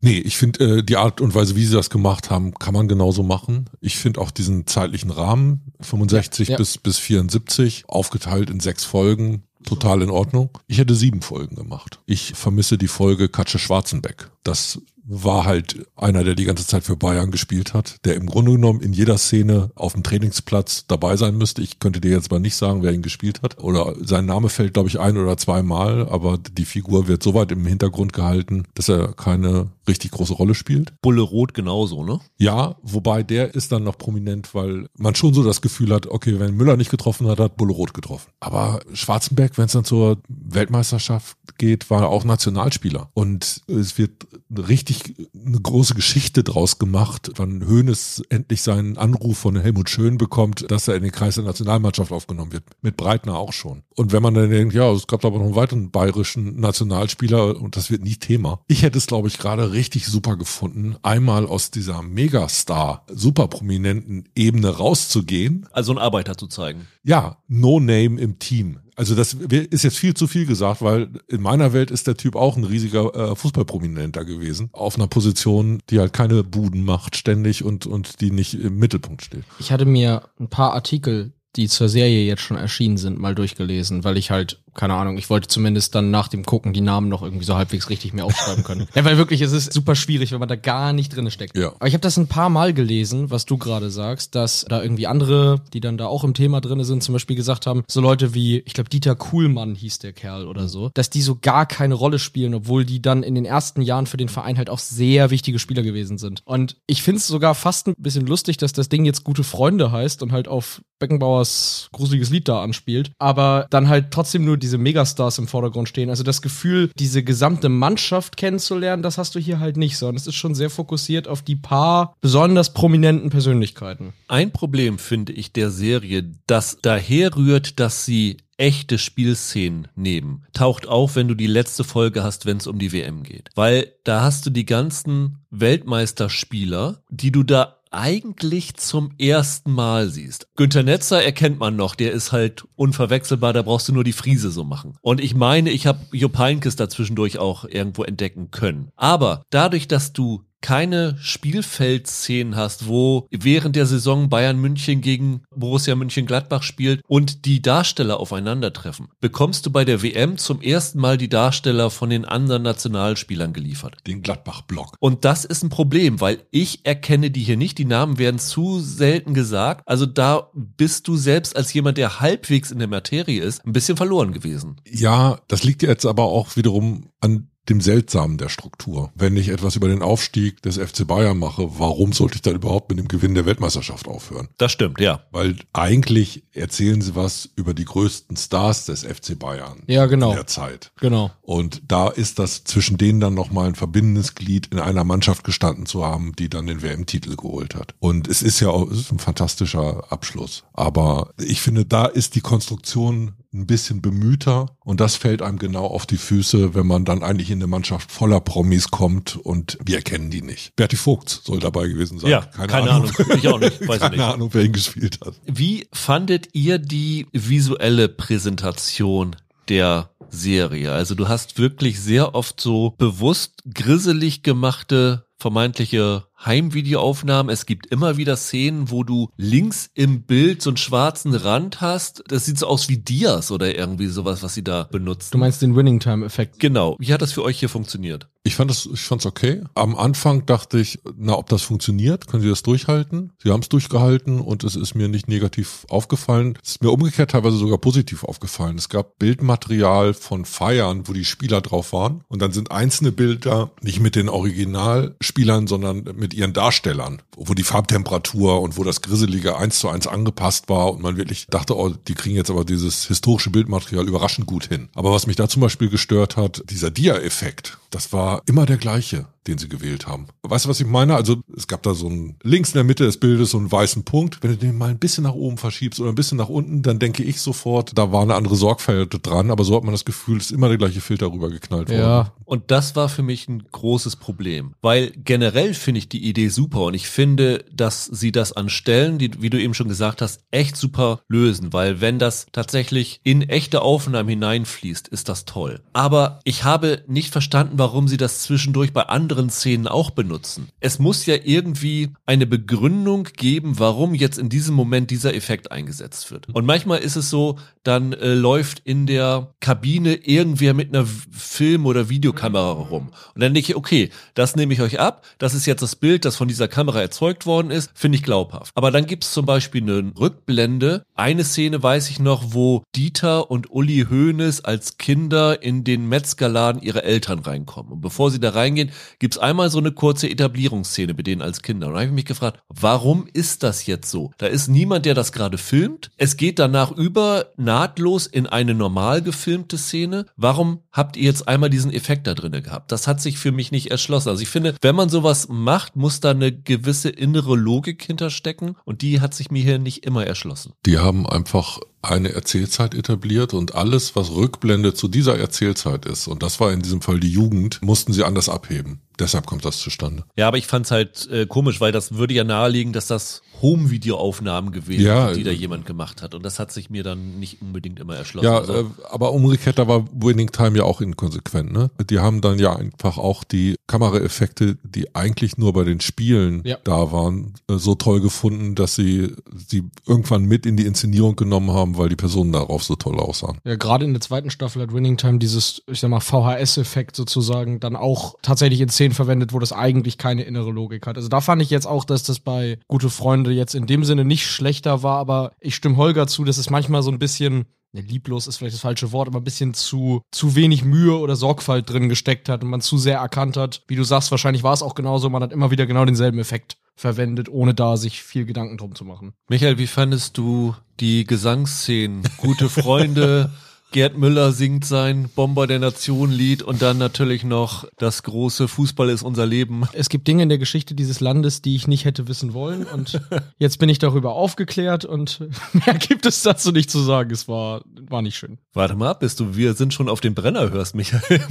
Nee, ich finde äh, die Art und Weise, wie sie das gemacht haben, kann man genauso machen. Ich finde auch diesen zeitlichen Rahmen, 65 Ja. bis, bis 74, aufgeteilt in sechs Folgen, total in Ordnung. Ich hätte sieben Folgen gemacht. Ich vermisse die Folge Katsche Schwarzenbeck. Das war halt einer, der die ganze Zeit für Bayern gespielt hat, der im Grunde genommen in jeder Szene auf dem Trainingsplatz dabei sein müsste. Ich könnte dir jetzt mal nicht sagen, wer ihn gespielt hat. Oder sein Name fällt, glaube ich, ein oder zweimal, aber die Figur wird so weit im Hintergrund gehalten, dass er keine richtig große Rolle spielt. Bulle Rot genauso, ne? Ja, wobei der ist dann noch prominent, weil man schon so das Gefühl hat, okay, wenn Müller nicht getroffen hat, hat Bulle Rot getroffen. Aber Schwarzenberg, wenn es dann zur Weltmeisterschaft geht, war auch Nationalspieler. Und es wird richtig eine große Geschichte draus gemacht, wann Hoeneß endlich seinen Anruf von Helmut Schön bekommt, dass er in den Kreis der Nationalmannschaft aufgenommen wird. Mit Breitner auch schon. Und wenn man dann denkt, ja, es gab aber noch einen weiteren bayerischen Nationalspieler und das wird nie Thema. Ich hätte es, glaube ich, gerade richtig super gefunden, einmal aus dieser Megastar, super prominenten Ebene rauszugehen. Also ein Arbeiter zu zeigen. Ja, No Name im Team. Also das ist jetzt viel zu viel gesagt, weil in meiner Welt ist der Typ auch ein riesiger äh, Fußballprominenter gewesen. Auf einer Position, die halt keine Buden macht ständig und, und die nicht im Mittelpunkt steht. Ich hatte mir ein paar Artikel die zur Serie jetzt schon erschienen sind, mal durchgelesen, weil ich halt keine Ahnung, ich wollte zumindest dann nach dem Gucken die Namen noch irgendwie so halbwegs richtig mir aufschreiben können. ja, weil wirklich, es ist super schwierig, wenn man da gar nicht drin steckt. Ja. Aber ich habe das ein paar Mal gelesen, was du gerade sagst, dass da irgendwie andere, die dann da auch im Thema drin sind, zum Beispiel gesagt haben, so Leute wie, ich glaube, Dieter Kuhlmann hieß der Kerl oder so, dass die so gar keine Rolle spielen, obwohl die dann in den ersten Jahren für den Verein halt auch sehr wichtige Spieler gewesen sind. Und ich finde es sogar fast ein bisschen lustig, dass das Ding jetzt Gute Freunde heißt und halt auf Beckenbauers gruseliges Lied da anspielt, aber dann halt trotzdem nur diese Megastars im Vordergrund stehen. Also das Gefühl, diese gesamte Mannschaft kennenzulernen, das hast du hier halt nicht, sondern es ist schon sehr fokussiert auf die paar besonders prominenten Persönlichkeiten. Ein Problem finde ich der Serie, das daher rührt, dass sie echte Spielszenen nehmen, taucht auf, wenn du die letzte Folge hast, wenn es um die WM geht. Weil da hast du die ganzen Weltmeisterspieler, die du da eigentlich zum ersten Mal siehst. Günter Netzer erkennt man noch, der ist halt unverwechselbar, da brauchst du nur die Friese so machen. Und ich meine, ich habe Jupp Heynckes dazwischendurch auch irgendwo entdecken können. Aber dadurch, dass du keine Spielfeldszenen hast, wo während der Saison Bayern München gegen Borussia München-Gladbach spielt und die Darsteller aufeinandertreffen, bekommst du bei der WM zum ersten Mal die Darsteller von den anderen Nationalspielern geliefert. Den Gladbach-Block. Und das ist ein Problem, weil ich erkenne die hier nicht. Die Namen werden zu selten gesagt. Also da bist du selbst als jemand, der halbwegs in der Materie ist, ein bisschen verloren gewesen. Ja, das liegt jetzt aber auch wiederum an dem Seltsamen der Struktur. Wenn ich etwas über den Aufstieg des FC Bayern mache, warum sollte ich dann überhaupt mit dem Gewinn der Weltmeisterschaft aufhören? Das stimmt, ja. Weil eigentlich erzählen sie was über die größten Stars des FC Bayern Ja, genau. in der Zeit. Genau. Und da ist das zwischen denen dann nochmal ein verbindendes Glied in einer Mannschaft gestanden zu haben, die dann den WM-Titel geholt hat. Und es ist ja auch es ist ein fantastischer Abschluss. Aber ich finde, da ist die Konstruktion ein bisschen bemühter und das fällt einem genau auf die Füße, wenn man dann eigentlich in eine Mannschaft voller Promis kommt und wir erkennen die nicht. Berti Vogt soll dabei gewesen sein. Ja, keine, Ahnung. Ich auch nicht. Weiß Keine nicht. Ahnung, wer ihn gespielt hat. Wie fandet ihr die visuelle Präsentation der Serie? Also du hast wirklich sehr oft so bewusst grisselig gemachte vermeintliche Heimvideoaufnahmen. Es gibt immer wieder Szenen, wo du links im Bild so einen schwarzen Rand hast. Das sieht so aus wie Dias oder irgendwie sowas, was sie da benutzen. Du meinst den Winning Time Effekt? Genau. Wie hat das für euch hier funktioniert? Ich fand das, ich fand's okay. Am Anfang dachte ich, na, ob das funktioniert, können Sie das durchhalten? Sie haben es durchgehalten und es ist mir nicht negativ aufgefallen. Es ist mir umgekehrt teilweise sogar positiv aufgefallen. Es gab Bildmaterial von Feiern, wo die Spieler drauf waren und dann sind einzelne Bilder nicht mit den Originalspielern, sondern mit ihren Darstellern, wo die Farbtemperatur und wo das Grisselige eins zu eins angepasst war und man wirklich dachte, oh, die kriegen jetzt aber dieses historische Bildmaterial überraschend gut hin. Aber was mich da zum Beispiel gestört hat, dieser Dia-Effekt, das war immer der gleiche, den sie gewählt haben. Weißt du, was ich meine? Also es gab da so ein links in der Mitte des Bildes so einen weißen Punkt. Wenn du den mal ein bisschen nach oben verschiebst oder ein bisschen nach unten, dann denke ich sofort, da war eine andere Sorgfalt dran. Aber so hat man das Gefühl, es ist immer der gleiche Filter rübergeknallt worden. Ja. Und das war für mich ein großes Problem, weil generell finde ich die Idee super und ich finde, dass sie das an Stellen, die, wie du eben schon gesagt hast, echt super lösen, weil wenn das tatsächlich in echte Aufnahmen hineinfließt, ist das toll. Aber ich habe nicht verstanden, warum sie das zwischendurch bei anderen Szenen auch benutzen. Es muss ja irgendwie eine Begründung geben, warum jetzt in diesem Moment dieser Effekt eingesetzt wird. Und manchmal ist es so, dann äh, läuft in der Kabine irgendwer mit einer Film- oder Videokamera rum. Und dann denke ich, okay, das nehme ich euch ab. Das ist jetzt das Bild, das von dieser Kamera erzeugt worden ist. Finde ich glaubhaft. Aber dann gibt es zum Beispiel eine Rückblende. Eine Szene weiß ich noch, wo Dieter und Uli Hoeneß als Kinder in den Metzgerladen ihrer Eltern reinkommen. Und bevor sie da reingehen, gibt es einmal so eine kurze Etablierungsszene mit denen als Kinder. Und da habe ich mich gefragt, warum ist das jetzt so? Da ist niemand, der das gerade filmt. Es geht danach über nahtlos in eine normal gefilmte Szene. Warum habt ihr jetzt einmal diesen Effekt da drinne gehabt? Das hat sich für mich nicht erschlossen. Also ich finde, wenn man sowas macht, muss da eine gewisse innere Logik hinterstecken und die hat sich mir hier nicht immer erschlossen. Die haben einfach eine Erzählzeit etabliert und alles, was Rückblende zu dieser Erzählzeit ist, und das war in diesem Fall die Jugend, mussten sie anders abheben. Deshalb kommt das zustande. Ja, aber ich fand's halt äh, komisch, weil das würde ja nahelegen, dass das Home-Videoaufnahmen gewesen Ja, die da äh, jemand gemacht hat. Und das hat sich mir dann nicht unbedingt immer erschlossen. Ja, Also, äh, aber umgekehrt, da war Winning Time ja auch inkonsequent, ne? Die haben dann ja einfach auch die Kameraeffekte, die eigentlich nur bei den Spielen Ja. da waren, äh, so toll gefunden, dass sie sie irgendwann mit in die Inszenierung genommen haben, weil die Personen darauf so toll aussahen. Ja, gerade in der zweiten Staffel hat Winning Time dieses, ich sag mal, VHS-Effekt sozusagen dann auch tatsächlich in Szenen verwendet, wo das eigentlich keine innere Logik hat. Also da fand ich jetzt auch, dass das bei Gute Freunde jetzt in dem Sinne nicht schlechter war, aber ich stimme Holger zu, dass es manchmal so ein bisschen, ne, lieblos ist vielleicht das falsche Wort, aber ein bisschen zu, zu wenig Mühe oder Sorgfalt drin gesteckt hat und man zu sehr erkannt hat. Wie du sagst, wahrscheinlich war es auch genauso, man hat immer wieder genau denselben Effekt verwendet, ohne da sich viel Gedanken drum zu machen. Michael, wie fandest du die Gesangsszenen? Gute Freunde, Gerd Müller singt sein Bomber der Nation Lied und dann natürlich noch das große Fußball ist unser Leben. Es gibt Dinge in der Geschichte dieses Landes, die ich nicht hätte wissen wollen und jetzt bin ich darüber aufgeklärt und mehr gibt es dazu nicht zu sagen. Es war, war nicht schön. Warte mal ab, bis du, wir sind schon auf den Brenner hörst, Michael.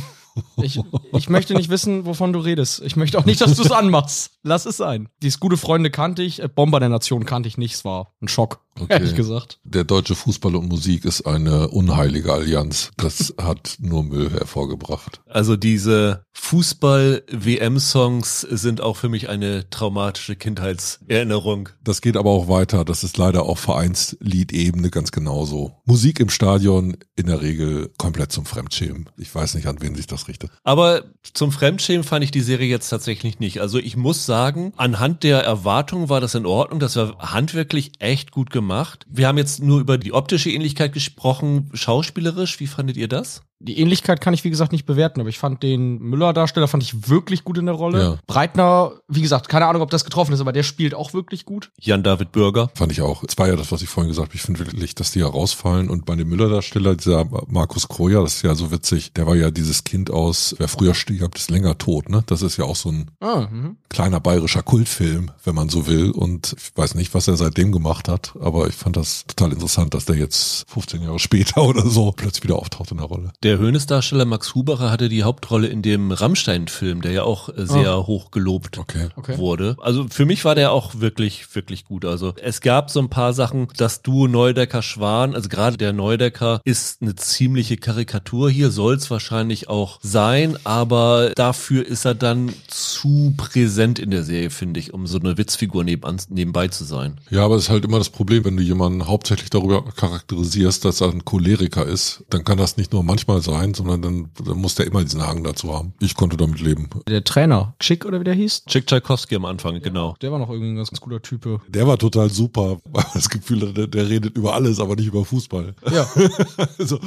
Ich, ich möchte nicht wissen, wovon du redest. Ich möchte auch nicht, dass du es anmachst. Lass es sein. Dieses gute Freunde kannte ich, äh, Bomber der Nation kannte ich nicht. Es war ein Schock, Okay. ehrlich gesagt. Der deutsche Fußball und Musik ist eine unheilige Allianz. Das hat nur Müll hervorgebracht. Also diese Fußball-WM-Songs sind auch für mich eine traumatische Kindheitserinnerung. Das geht aber auch weiter. Das ist leider auf Vereinsliedebene ganz genauso. Musik im Stadion in der Regel komplett zum Fremdschämen. Ich weiß nicht, an wen sich das richtet. Aber zum Fremdschämen fand ich die Serie jetzt tatsächlich nicht. Also ich muss sagen, anhand der Erwartungen war das in Ordnung. Das war handwerklich echt gut gemacht. Wir haben jetzt nur über die optische Ähnlichkeit gesprochen. Schauspielerisch, wie fandet ihr das? Die Ähnlichkeit kann ich, wie gesagt, nicht bewerten, aber ich fand den Müller-Darsteller fand ich wirklich gut in der Rolle. Ja. Breitner, wie gesagt, keine Ahnung, ob das getroffen ist, aber der spielt auch wirklich gut. Jan-David Bürger. Fand ich auch. Es war ja das, was ich vorhin gesagt habe. Ich finde wirklich, dass die herausfallen. Und bei dem Müller-Darsteller, dieser Markus Kroja, das ist ja so witzig, der war ja dieses Kind aus Wer früher stirbt, ist länger tot, ne? Das ist ja auch so ein Ah, mhm. kleiner bayerischer Kultfilm, wenn man so will. Und ich weiß nicht, was er seitdem gemacht hat, aber ich fand das total interessant, dass der jetzt 15 Jahre später oder so plötzlich wieder auftaucht in der Rolle. Der Hönes-Darsteller Max Hubacher hatte die Hauptrolle in dem Rammstein-Film, der ja auch äh, sehr hoch gelobt Okay. Okay. wurde. Also für mich war der auch wirklich, wirklich gut. Also es gab so ein paar Sachen, das Duo Neudecker-Schwan, also gerade der Neudecker ist eine ziemliche Karikatur hier, soll es wahrscheinlich auch sein, aber dafür ist er dann zu präsent in der Serie, finde ich, um so eine Witzfigur nebenan, nebenbei zu sein. Ja, aber es ist halt immer das Problem, wenn du jemanden hauptsächlich darüber charakterisierst, dass er ein Choleriker ist, dann kann das nicht nur manchmal sein, sondern dann, dann muss der immer diesen Hang dazu haben. Ich konnte damit leben. Der Trainer, Chick oder wie der hieß, Chick Tchaikovsky am Anfang, genau. der war noch irgendwie ein ganz, ganz cooler Typ. Der war total super, weil man das Gefühl hatte, der, der redet über alles, aber nicht über Fußball. Ja, Also,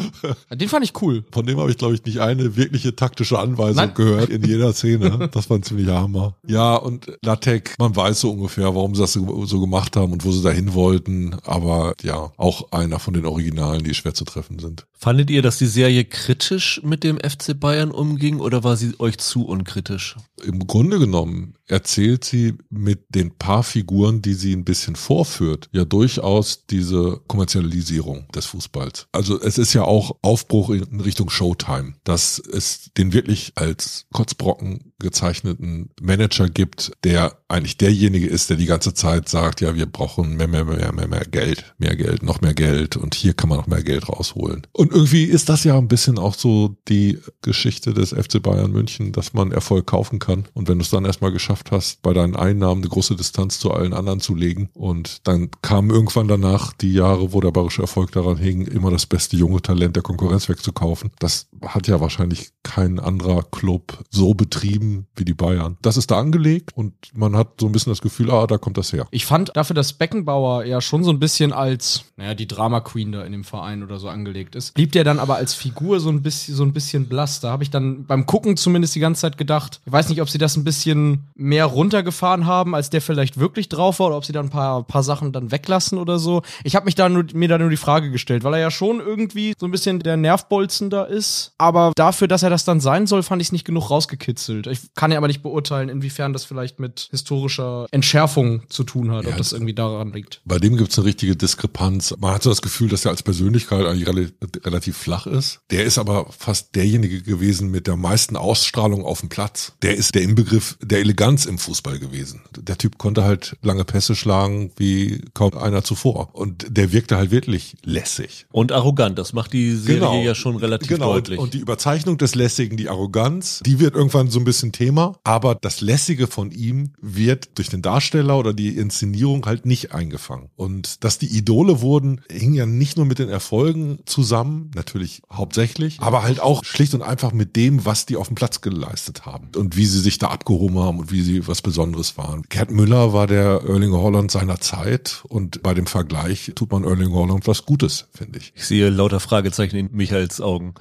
den fand ich cool. von dem habe ich, glaube ich, nicht eine wirkliche taktische Anweisung Nein. gehört in jeder Szene. Das war ein ziemlicher Hammer. Ja, und Latek, man weiß so ungefähr, warum sie das so, so gemacht haben und wo sie dahin wollten. Aber ja, auch einer von den Originalen, die schwer zu treffen sind. Fandet ihr, dass die Serie kritisch mit dem FC Bayern umging oder war sie euch zu unkritisch? Im Grunde genommen erzählt sie mit den paar Figuren, die sie ein bisschen vorführt, ja durchaus diese Kommerzialisierung des Fußballs. Also es ist ja auch Aufbruch in Richtung Showtime, dass es den wirklich als Kotzbrocken gezeichneten Manager gibt, der eigentlich derjenige ist, der die ganze Zeit sagt, ja, wir brauchen mehr, mehr, mehr, mehr, mehr Geld, mehr Geld, noch mehr Geld und hier kann man noch mehr Geld rausholen. Und irgendwie ist das ja ein bisschen auch so die Geschichte des FC Bayern München, dass man Erfolg kaufen kann und wenn du es dann erstmal geschafft hast, bei deinen Einnahmen eine große Distanz zu allen anderen zu legen und dann kamen irgendwann danach die Jahre, wo der bayerische Erfolg daran hing, immer das beste junge Talent der Konkurrenz wegzukaufen. Das hat ja wahrscheinlich kein anderer Club so betrieben wie die Bayern. Das ist da angelegt und man hat so ein bisschen das Gefühl, ah, da kommt das her. Ich fand dafür, dass Beckenbauer ja schon so ein bisschen als, naja, die Drama Queen da in dem Verein oder so angelegt ist, blieb der dann aber als Figur so ein bisschen, so ein bisschen blass. Da habe ich dann beim Gucken zumindest die ganze Zeit gedacht, ich weiß nicht, ob sie das ein bisschen mehr runtergefahren haben, als der vielleicht wirklich drauf war, oder ob sie da ein paar, paar Sachen dann weglassen oder so. Ich habe mich da nur, mir da nur die Frage gestellt, weil er ja schon irgendwie so ein bisschen der Nervbolzen da ist. Aber dafür, dass er das dann sein soll, fand ich es nicht genug rausgekitzelt. Ich kann ja aber nicht beurteilen, inwiefern das vielleicht mit historischer Entschärfung zu tun hat, Ja, ob das irgendwie daran liegt. Bei dem gibt es eine richtige Diskrepanz. Man hat so das Gefühl, dass er als Persönlichkeit eigentlich rel relativ flach ist. Der ist aber fast derjenige gewesen mit der meisten Ausstrahlung auf dem Platz. Der ist der Inbegriff der Eleganz im Fußball gewesen. Der Typ konnte halt lange Pässe schlagen wie kaum einer zuvor. Und der wirkte halt wirklich lässig. Und arrogant, das macht die Serie ja schon relativ genau. deutlich. Und die Überzeichnung des Lässigen, die Arroganz, die wird irgendwann so ein bisschen Thema. Aber das Lässige von ihm wird durch den Darsteller oder die Inszenierung halt nicht eingefangen. Und dass die Idole wurden, hing ja nicht nur mit den Erfolgen zusammen, natürlich hauptsächlich, aber halt auch schlicht und einfach mit dem, was die auf dem Platz geleistet haben und wie sie sich da abgehoben haben und wie sie was Besonderes waren. Gerd Müller war der Erling Holland seiner Zeit und bei dem Vergleich tut man Erling Holland was Gutes, finde ich. ich sehe lauter Fragezeichen in Michaels Augen.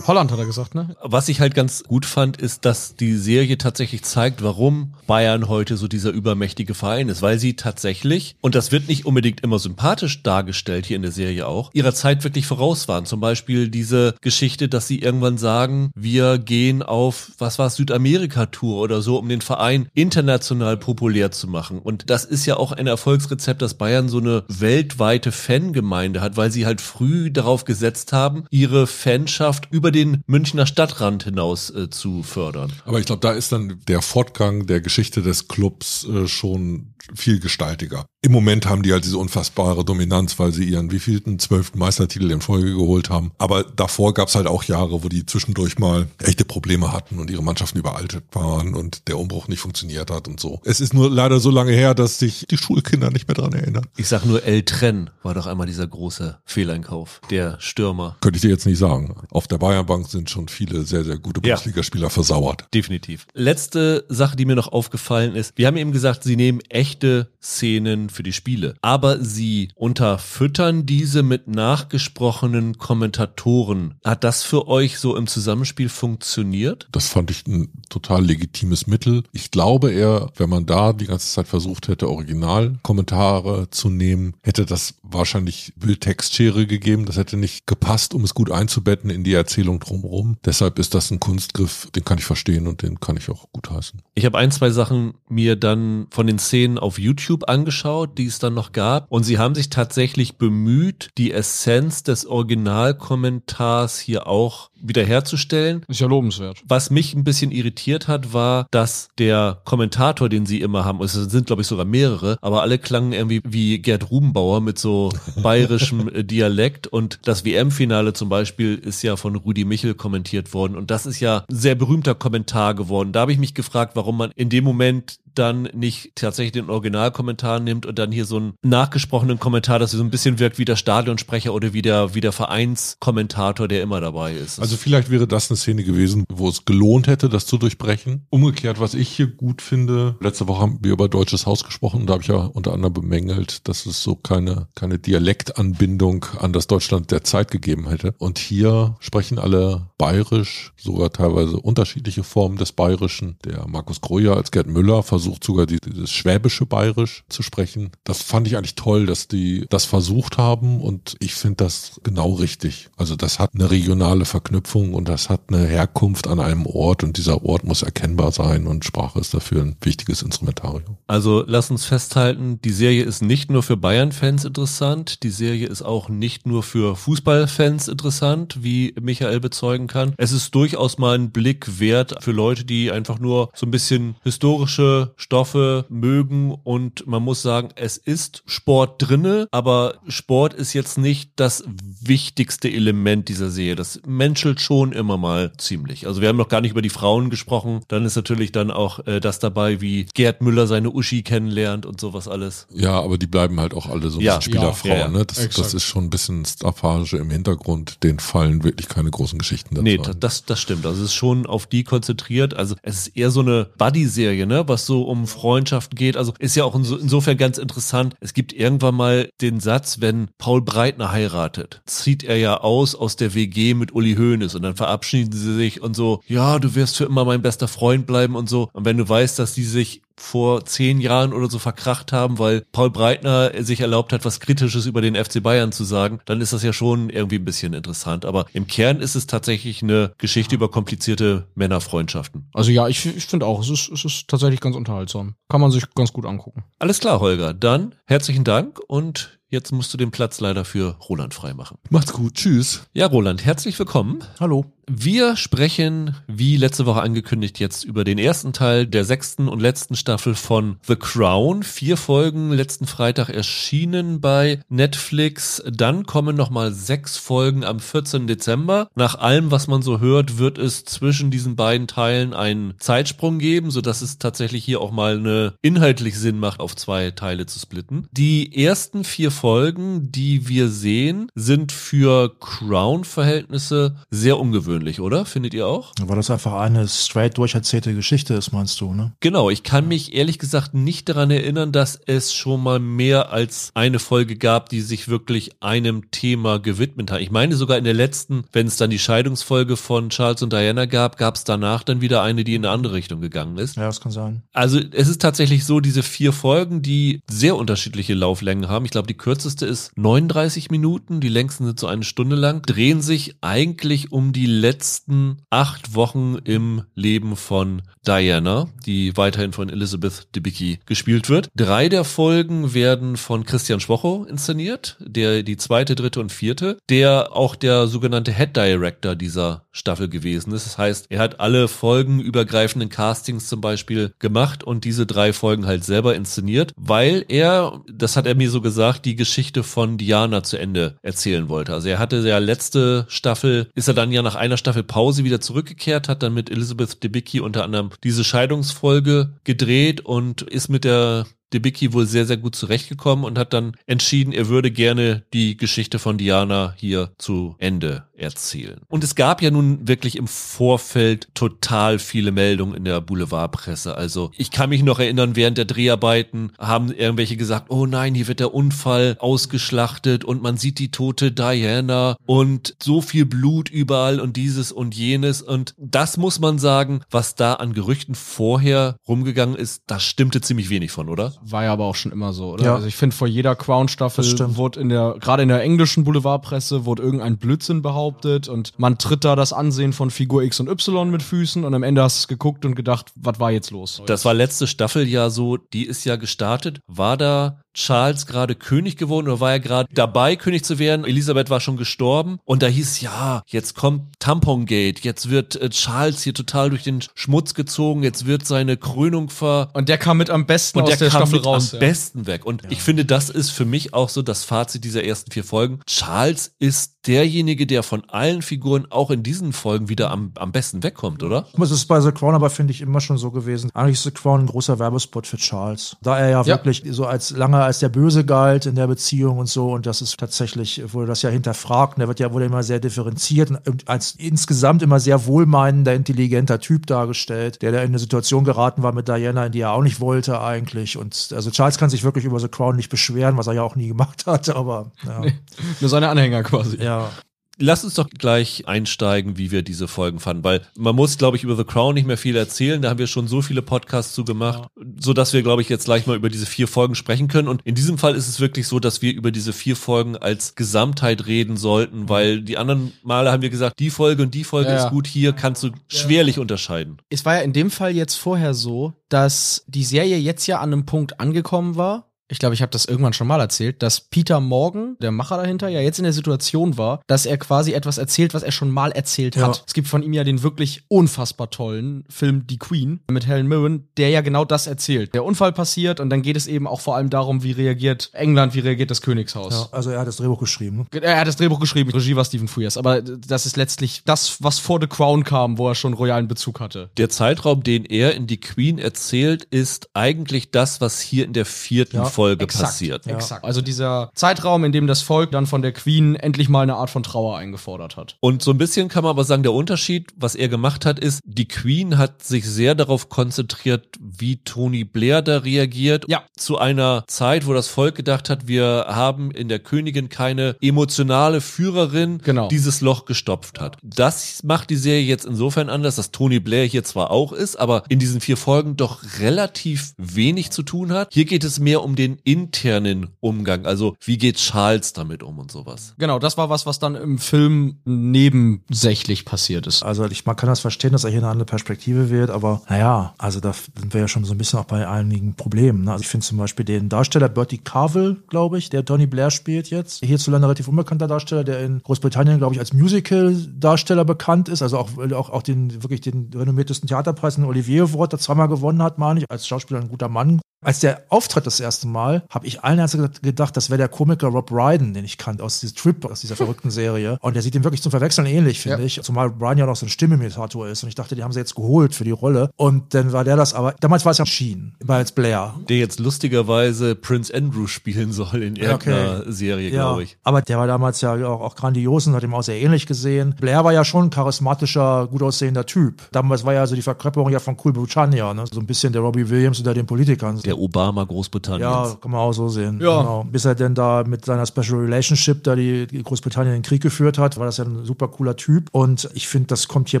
Holland hat er gesagt, ne? Was ich halt ganz gut fand, ist, dass die Serie tatsächlich zeigt, warum Bayern heute so dieser übermächtige Verein ist, weil sie tatsächlich, und das wird nicht unbedingt immer sympathisch dargestellt hier in der Serie auch, ihrer Zeit wirklich voraus waren. Zum Beispiel diese Geschichte, dass sie irgendwann sagen, wir gehen auf, was war Südamerika-Tour oder so, um den Verein international populär zu machen. Und das ist ja auch ein Erfolgsrezept, dass Bayern so eine weltweite Fangemeinde hat, weil sie halt früh darauf gesetzt haben, ihre Fanschaft über den Münchner Stadtrand hinaus äh, zu fördern. Aber ich glaube, da ist dann der Fortgang der Geschichte des Clubs äh, schon viel gestaltiger. Im Moment haben die halt diese unfassbare Dominanz, weil sie ihren wievielten zwölften Meistertitel in Folge geholt haben. Aber davor gab es halt auch Jahre, wo die zwischendurch mal echte Probleme hatten und ihre Mannschaften überaltet waren und der Umbruch nicht funktioniert hat und so. Es ist nur leider so lange her, dass sich die Schulkinder nicht mehr dran erinnern. Ich sag nur El Tren war doch einmal dieser große Fehleinkauf, der Stürmer. Könnte ich dir jetzt nicht sagen. Auf der Bayernbank sind schon viele sehr, sehr gute Ja. Bundesligaspieler versauert. Definitiv. Letzte Sache, die mir noch aufgefallen ist. Wir haben eben gesagt, sie nehmen echte Szenen für die Spiele. Aber sie unterfüttern diese mit nachgesprochenen Kommentatoren. Hat das für euch so im Zusammenspiel funktioniert? Das fand ich ein total legitimes Mittel. Ich glaube eher, wenn man da die ganze Zeit versucht hätte, Originalkommentare zu nehmen, hätte das wahrscheinlich Bildtextschere gegeben. Das hätte nicht gepasst, um es gut einzubetten in die Erzählung drumherum. Deshalb ist das ein Kunstgriff, den kann ich verstehen und den kann ich auch gutheißen. Ich habe ein, zwei Sachen mir dann von den Szenen auf YouTube angeschaut, die es dann noch gab. Und sie haben sich tatsächlich bemüht, die Essenz des Originalkommentars hier auch wiederherzustellen. Ist ja lobenswert. Was mich ein bisschen irritiert hat, war, dass der Kommentator, den sie immer haben, es sind glaube ich sogar mehrere, aber alle klangen irgendwie wie Gerd Rubenbauer mit so bayerischem äh, Dialekt und das WM-Finale zum Beispiel ist ja von Rudi Michel kommentiert worden und das ist ja ein sehr berühmter Kommentar geworden. Da habe ich mich gefragt, warum man in dem Moment dann nicht tatsächlich den Originalkommentar nimmt und dann hier so einen nachgesprochenen Kommentar, dass er so ein bisschen wirkt wie der Stadionsprecher oder wie der, wie der Vereinskommentator, der immer dabei ist. Also vielleicht wäre das eine Szene gewesen, wo es gelohnt hätte, das zu durchbrechen. Umgekehrt, was ich hier gut finde, letzte Woche haben wir über Deutsches Haus gesprochen und da habe ich ja unter anderem bemängelt, dass es so keine, keine Dialektanbindung an das Deutschland der Zeit gegeben hätte. Und hier sprechen alle bayerisch, sogar teilweise unterschiedliche Formen des Bayerischen. Der Markus Groja als Gerd Müller versucht sogar die- dieses schwäbische Bayerisch zu sprechen. Das fand ich eigentlich toll, dass die das versucht haben und ich finde das genau richtig. Also das hat eine regionale Verknüpfung und das hat eine Herkunft an einem Ort und dieser Ort muss erkennbar sein und Sprache ist dafür ein wichtiges Instrumentarium. Also lass uns festhalten, die Serie ist nicht nur für Bayern-Fans interessant, die Serie ist auch nicht nur für Fußballfans interessant, wie Michael bezeugen kann. Es ist durchaus mal ein Blick wert für Leute, die einfach nur so ein bisschen historische Stoffe mögen und man muss sagen, es ist Sport drinne, aber Sport ist jetzt nicht das wichtigste Element dieser Serie. Das menschelt schon immer mal ziemlich. Also wir haben noch gar nicht über die Frauen gesprochen. Dann ist natürlich dann auch äh, das dabei, wie Gerd Müller seine Uschi kennenlernt und sowas alles. Ja, aber die bleiben halt auch alle so ein Ja, bisschen Spielerfrauen. ja, ja, ne? das, das ist schon ein bisschen Staffage im Hintergrund. Den fallen wirklich keine großen Geschichten dazu Nee, das, das stimmt. Also es ist schon auf die konzentriert. Also es ist eher so eine Buddy-Serie, ne, was so um Freundschaften geht. Also ist ja auch inso, insofern ganz interessant. Es gibt irgendwann mal den Satz, wenn Paul Breitner heiratet, zieht er ja aus aus der WG mit Uli Hoeneß und dann verabschieden sie sich und so, ja, du wirst für immer mein bester Freund bleiben und so. Und wenn du weißt, dass die sich vor zehn Jahren oder so verkracht haben, weil Paul Breitner sich erlaubt hat, was Kritisches über den FC Bayern zu sagen, dann ist das ja schon irgendwie ein bisschen interessant. Aber im Kern ist es tatsächlich eine Geschichte über komplizierte Männerfreundschaften. Also ja, ich, ich finde auch, es ist, es ist tatsächlich ganz unterhaltsam. Kann man sich ganz gut angucken. Alles klar, Holger. Dann herzlichen Dank und jetzt musst du den Platz leider für Roland freimachen. Macht's gut. Tschüss. Ja, Roland, herzlich willkommen. Hallo. Wir sprechen, wie letzte Woche angekündigt, jetzt über den ersten Teil der sechsten und letzten Staffel von The Crown. Vier Folgen letzten Freitag erschienen bei Netflix. Dann kommen nochmal sechs Folgen am 14. Dezember. Nach allem, was man so hört, wird es zwischen diesen beiden Teilen einen Zeitsprung geben, sodass es tatsächlich hier auch mal eine inhaltlich Sinn macht, auf zwei Teile zu splitten. Die ersten vier Folgen, die wir sehen, sind für Crown-Verhältnisse sehr ungewöhnlich, oder? Findet ihr auch? Weil das einfach eine straight durcherzählte Geschichte ist, meinst du, ne? Genau, ich kann mich ehrlich gesagt nicht daran erinnern, dass es schon mal mehr als eine Folge gab, die sich wirklich einem Thema gewidmet hat. Ich meine sogar in der letzten, wenn es dann die Scheidungsfolge von Charles und Diana gab, gab es danach dann wieder eine, die in eine andere Richtung gegangen ist. Ja, das kann sein. Also es ist tatsächlich so, diese vier Folgen, die sehr unterschiedliche Lauflängen haben. Ich glaube, die kürzeste ist 39 Minuten, die längsten sind so eine Stunde lang, drehen sich eigentlich um die letzten acht Wochen im Leben von Diana, die weiterhin von Elizabeth Debicki gespielt wird. Drei der Folgen werden von Christian Schwocho inszeniert, der die zweite, dritte und vierte, der auch der sogenannte Head Director dieser Staffel gewesen ist. Das heißt, er hat alle folgenübergreifenden Castings zum Beispiel gemacht und diese drei Folgen halt selber inszeniert, weil er, das hat er mir so gesagt, die Geschichte von Diana zu Ende erzählen wollte. Also er hatte ja letzte Staffel, ist er dann ja nach einer Staffel Pause wieder zurückgekehrt, hat dann mit Elizabeth Debicki unter anderem diese Scheidungsfolge gedreht und ist mit der Debicki wohl sehr, sehr gut zurechtgekommen und hat dann entschieden, er würde gerne die Geschichte von Diana hier zu Ende erzählen. Und es gab ja nun wirklich im Vorfeld total viele Meldungen in der Boulevardpresse. Also ich kann mich noch erinnern, während der Dreharbeiten haben irgendwelche gesagt, oh nein, hier wird der Unfall ausgeschlachtet und man sieht die tote Diana und so viel Blut überall und dieses und jenes. Und das muss man sagen, was da an Gerüchten vorher rumgegangen ist, da stimmte ziemlich wenig von, oder? War ja aber auch schon immer so, oder? Ja. Also ich finde, vor jeder Crown-Staffel wurde in der, gerade in der englischen Boulevardpresse, wurde irgendein Blödsinn behauptet und man tritt da das Ansehen von Figur X und Y mit Füßen und am Ende hast du es geguckt und gedacht, was war jetzt los? Das war letzte Staffel ja so, die ist ja gestartet. War da Charles gerade König geworden oder war er gerade dabei, König zu werden? Elisabeth war schon gestorben und da hieß ja, jetzt kommt Tampongate, jetzt wird äh, Charles hier total durch den Schmutz gezogen, jetzt wird seine Krönung ver Und der kam mit am besten und aus der, der, kam Staffel mit raus. am ja. besten weg. Und ich finde, das ist für mich auch so das Fazit dieser ersten vier Folgen. Charles ist derjenige, der von allen Figuren auch in diesen Folgen wieder am, am besten wegkommt, oder? Es ist bei The Crown aber, finde ich, immer schon so gewesen. Eigentlich ist The Crown ein großer Werbespot für Charles. Da er ja, Ja. wirklich so als als der Böse galt in der Beziehung und so. Und das ist tatsächlich, wurde das ja hinterfragt. Und er wird ja wurde immer sehr differenziert und als insgesamt immer sehr wohlmeinender, intelligenter Typ dargestellt, der da in eine Situation geraten war mit Diana, in die er auch nicht wollte eigentlich. Und also Charles kann sich wirklich über The Crown nicht beschweren, was er ja auch nie gemacht hat. Aber ja. Nur seine Anhänger quasi. ja. Lass uns doch gleich einsteigen, wie wir diese Folgen fanden, weil man muss, glaube ich, über The Crown nicht mehr viel erzählen. Da haben wir schon so viele Podcasts zu gemacht, so dass wir, glaube ich, jetzt gleich mal über diese vier Folgen sprechen können. Und in diesem Fall ist es wirklich so, dass wir über diese vier Folgen als Gesamtheit reden sollten, weil die anderen Male haben wir gesagt, die Folge und die Folge Ja, ja. ist gut. Hier kannst du schwerlich unterscheiden. Es war ja in dem Fall jetzt vorher so, dass die Serie jetzt ja an einem Punkt angekommen war. Ich glaube, ich habe das irgendwann schon mal erzählt, dass Peter Morgan, der Macher dahinter, ja jetzt in der Situation war, dass er quasi etwas erzählt, was er schon mal erzählt Ja. hat. Es gibt von ihm ja den wirklich unfassbar tollen Film Die Queen mit Helen Mirren, der ja genau das erzählt. Der Unfall passiert und dann geht es eben auch vor allem darum, wie reagiert England, wie reagiert das Königshaus. ja. Also er hat das Drehbuch geschrieben. Ne? Er hat das Drehbuch geschrieben, Regie war Stephen Frears, aber das ist letztlich das, was vor The Crown kam, wo er schon royalen Bezug hatte. Der Zeitraum, den er in die Queen erzählt, ist eigentlich das, was hier in der vierten Ja. Folge exakt, passiert. Exakt. Also dieser Zeitraum, in dem das Volk dann von der Queen endlich mal eine Art von Trauer eingefordert hat. Und so ein bisschen kann man aber sagen, der Unterschied, was er gemacht hat, ist, die Queen hat sich sehr darauf konzentriert, wie Tony Blair da reagiert. Ja. Zu einer Zeit, wo das Volk gedacht hat, wir haben in der Königin keine emotionale Führerin, Genau. die dieses Loch gestopft hat. Das macht die Serie jetzt insofern anders, dass Tony Blair hier zwar auch ist, aber in diesen vier Folgen doch relativ wenig zu tun hat. Hier geht es mehr um den internen Umgang. Also, wie geht Charles damit um und sowas? Genau, das war was, was dann im Film nebensächlich passiert ist. Also ich, man kann das verstehen, dass er hier eine andere Perspektive wählt, aber naja, also da sind wir ja schon so ein bisschen auch bei einigen Problemen. Ne? Also ich finde zum Beispiel den Darsteller Bertie Carvel, glaube ich, der Tony Blair spielt jetzt, hierzulande relativ unbekannter Darsteller, der in Großbritannien, glaube ich, als Musical-Darsteller bekannt ist, also auch, auch, auch den wirklich den renommiertesten Theaterpreis, den Olivier Award, der zweimal gewonnen hat, meine ich, als Schauspieler ein guter Mann. Als der auftritt das erste Mal, habe ich allen Herzens gedacht, das wäre der Komiker Rob Brydon, den ich kannte aus diesem Trip, aus dieser verrückten Serie. Und der sieht ihm wirklich zum Verwechseln ähnlich, finde Ja. ich. Zumal Brydon ja noch so ein Stimmimitator ist. Und ich dachte, die haben sie jetzt geholt für die Rolle. Und dann war der das aber, damals war es ja Sheen, jetzt Blair. Der jetzt lustigerweise Prince Andrew spielen soll in Ja, okay. irgendeiner Serie, glaube ich. Aber der war damals ja auch, auch grandios und hat ihm auch sehr ähnlich gesehen. Blair war ja schon ein charismatischer, gut aussehender Typ. Damals war ja also die Verkörperung ja von Cool Britannia, ne? so ein bisschen der Robbie Williams unter den Politikern. Der Obama Großbritanniens. ja, kann man auch so sehen. Ja. Genau. Bis er denn da mit seiner Special Relationship, da die Großbritannien in den Krieg geführt hat, war das ja ein super cooler Typ. Und ich finde, das kommt hier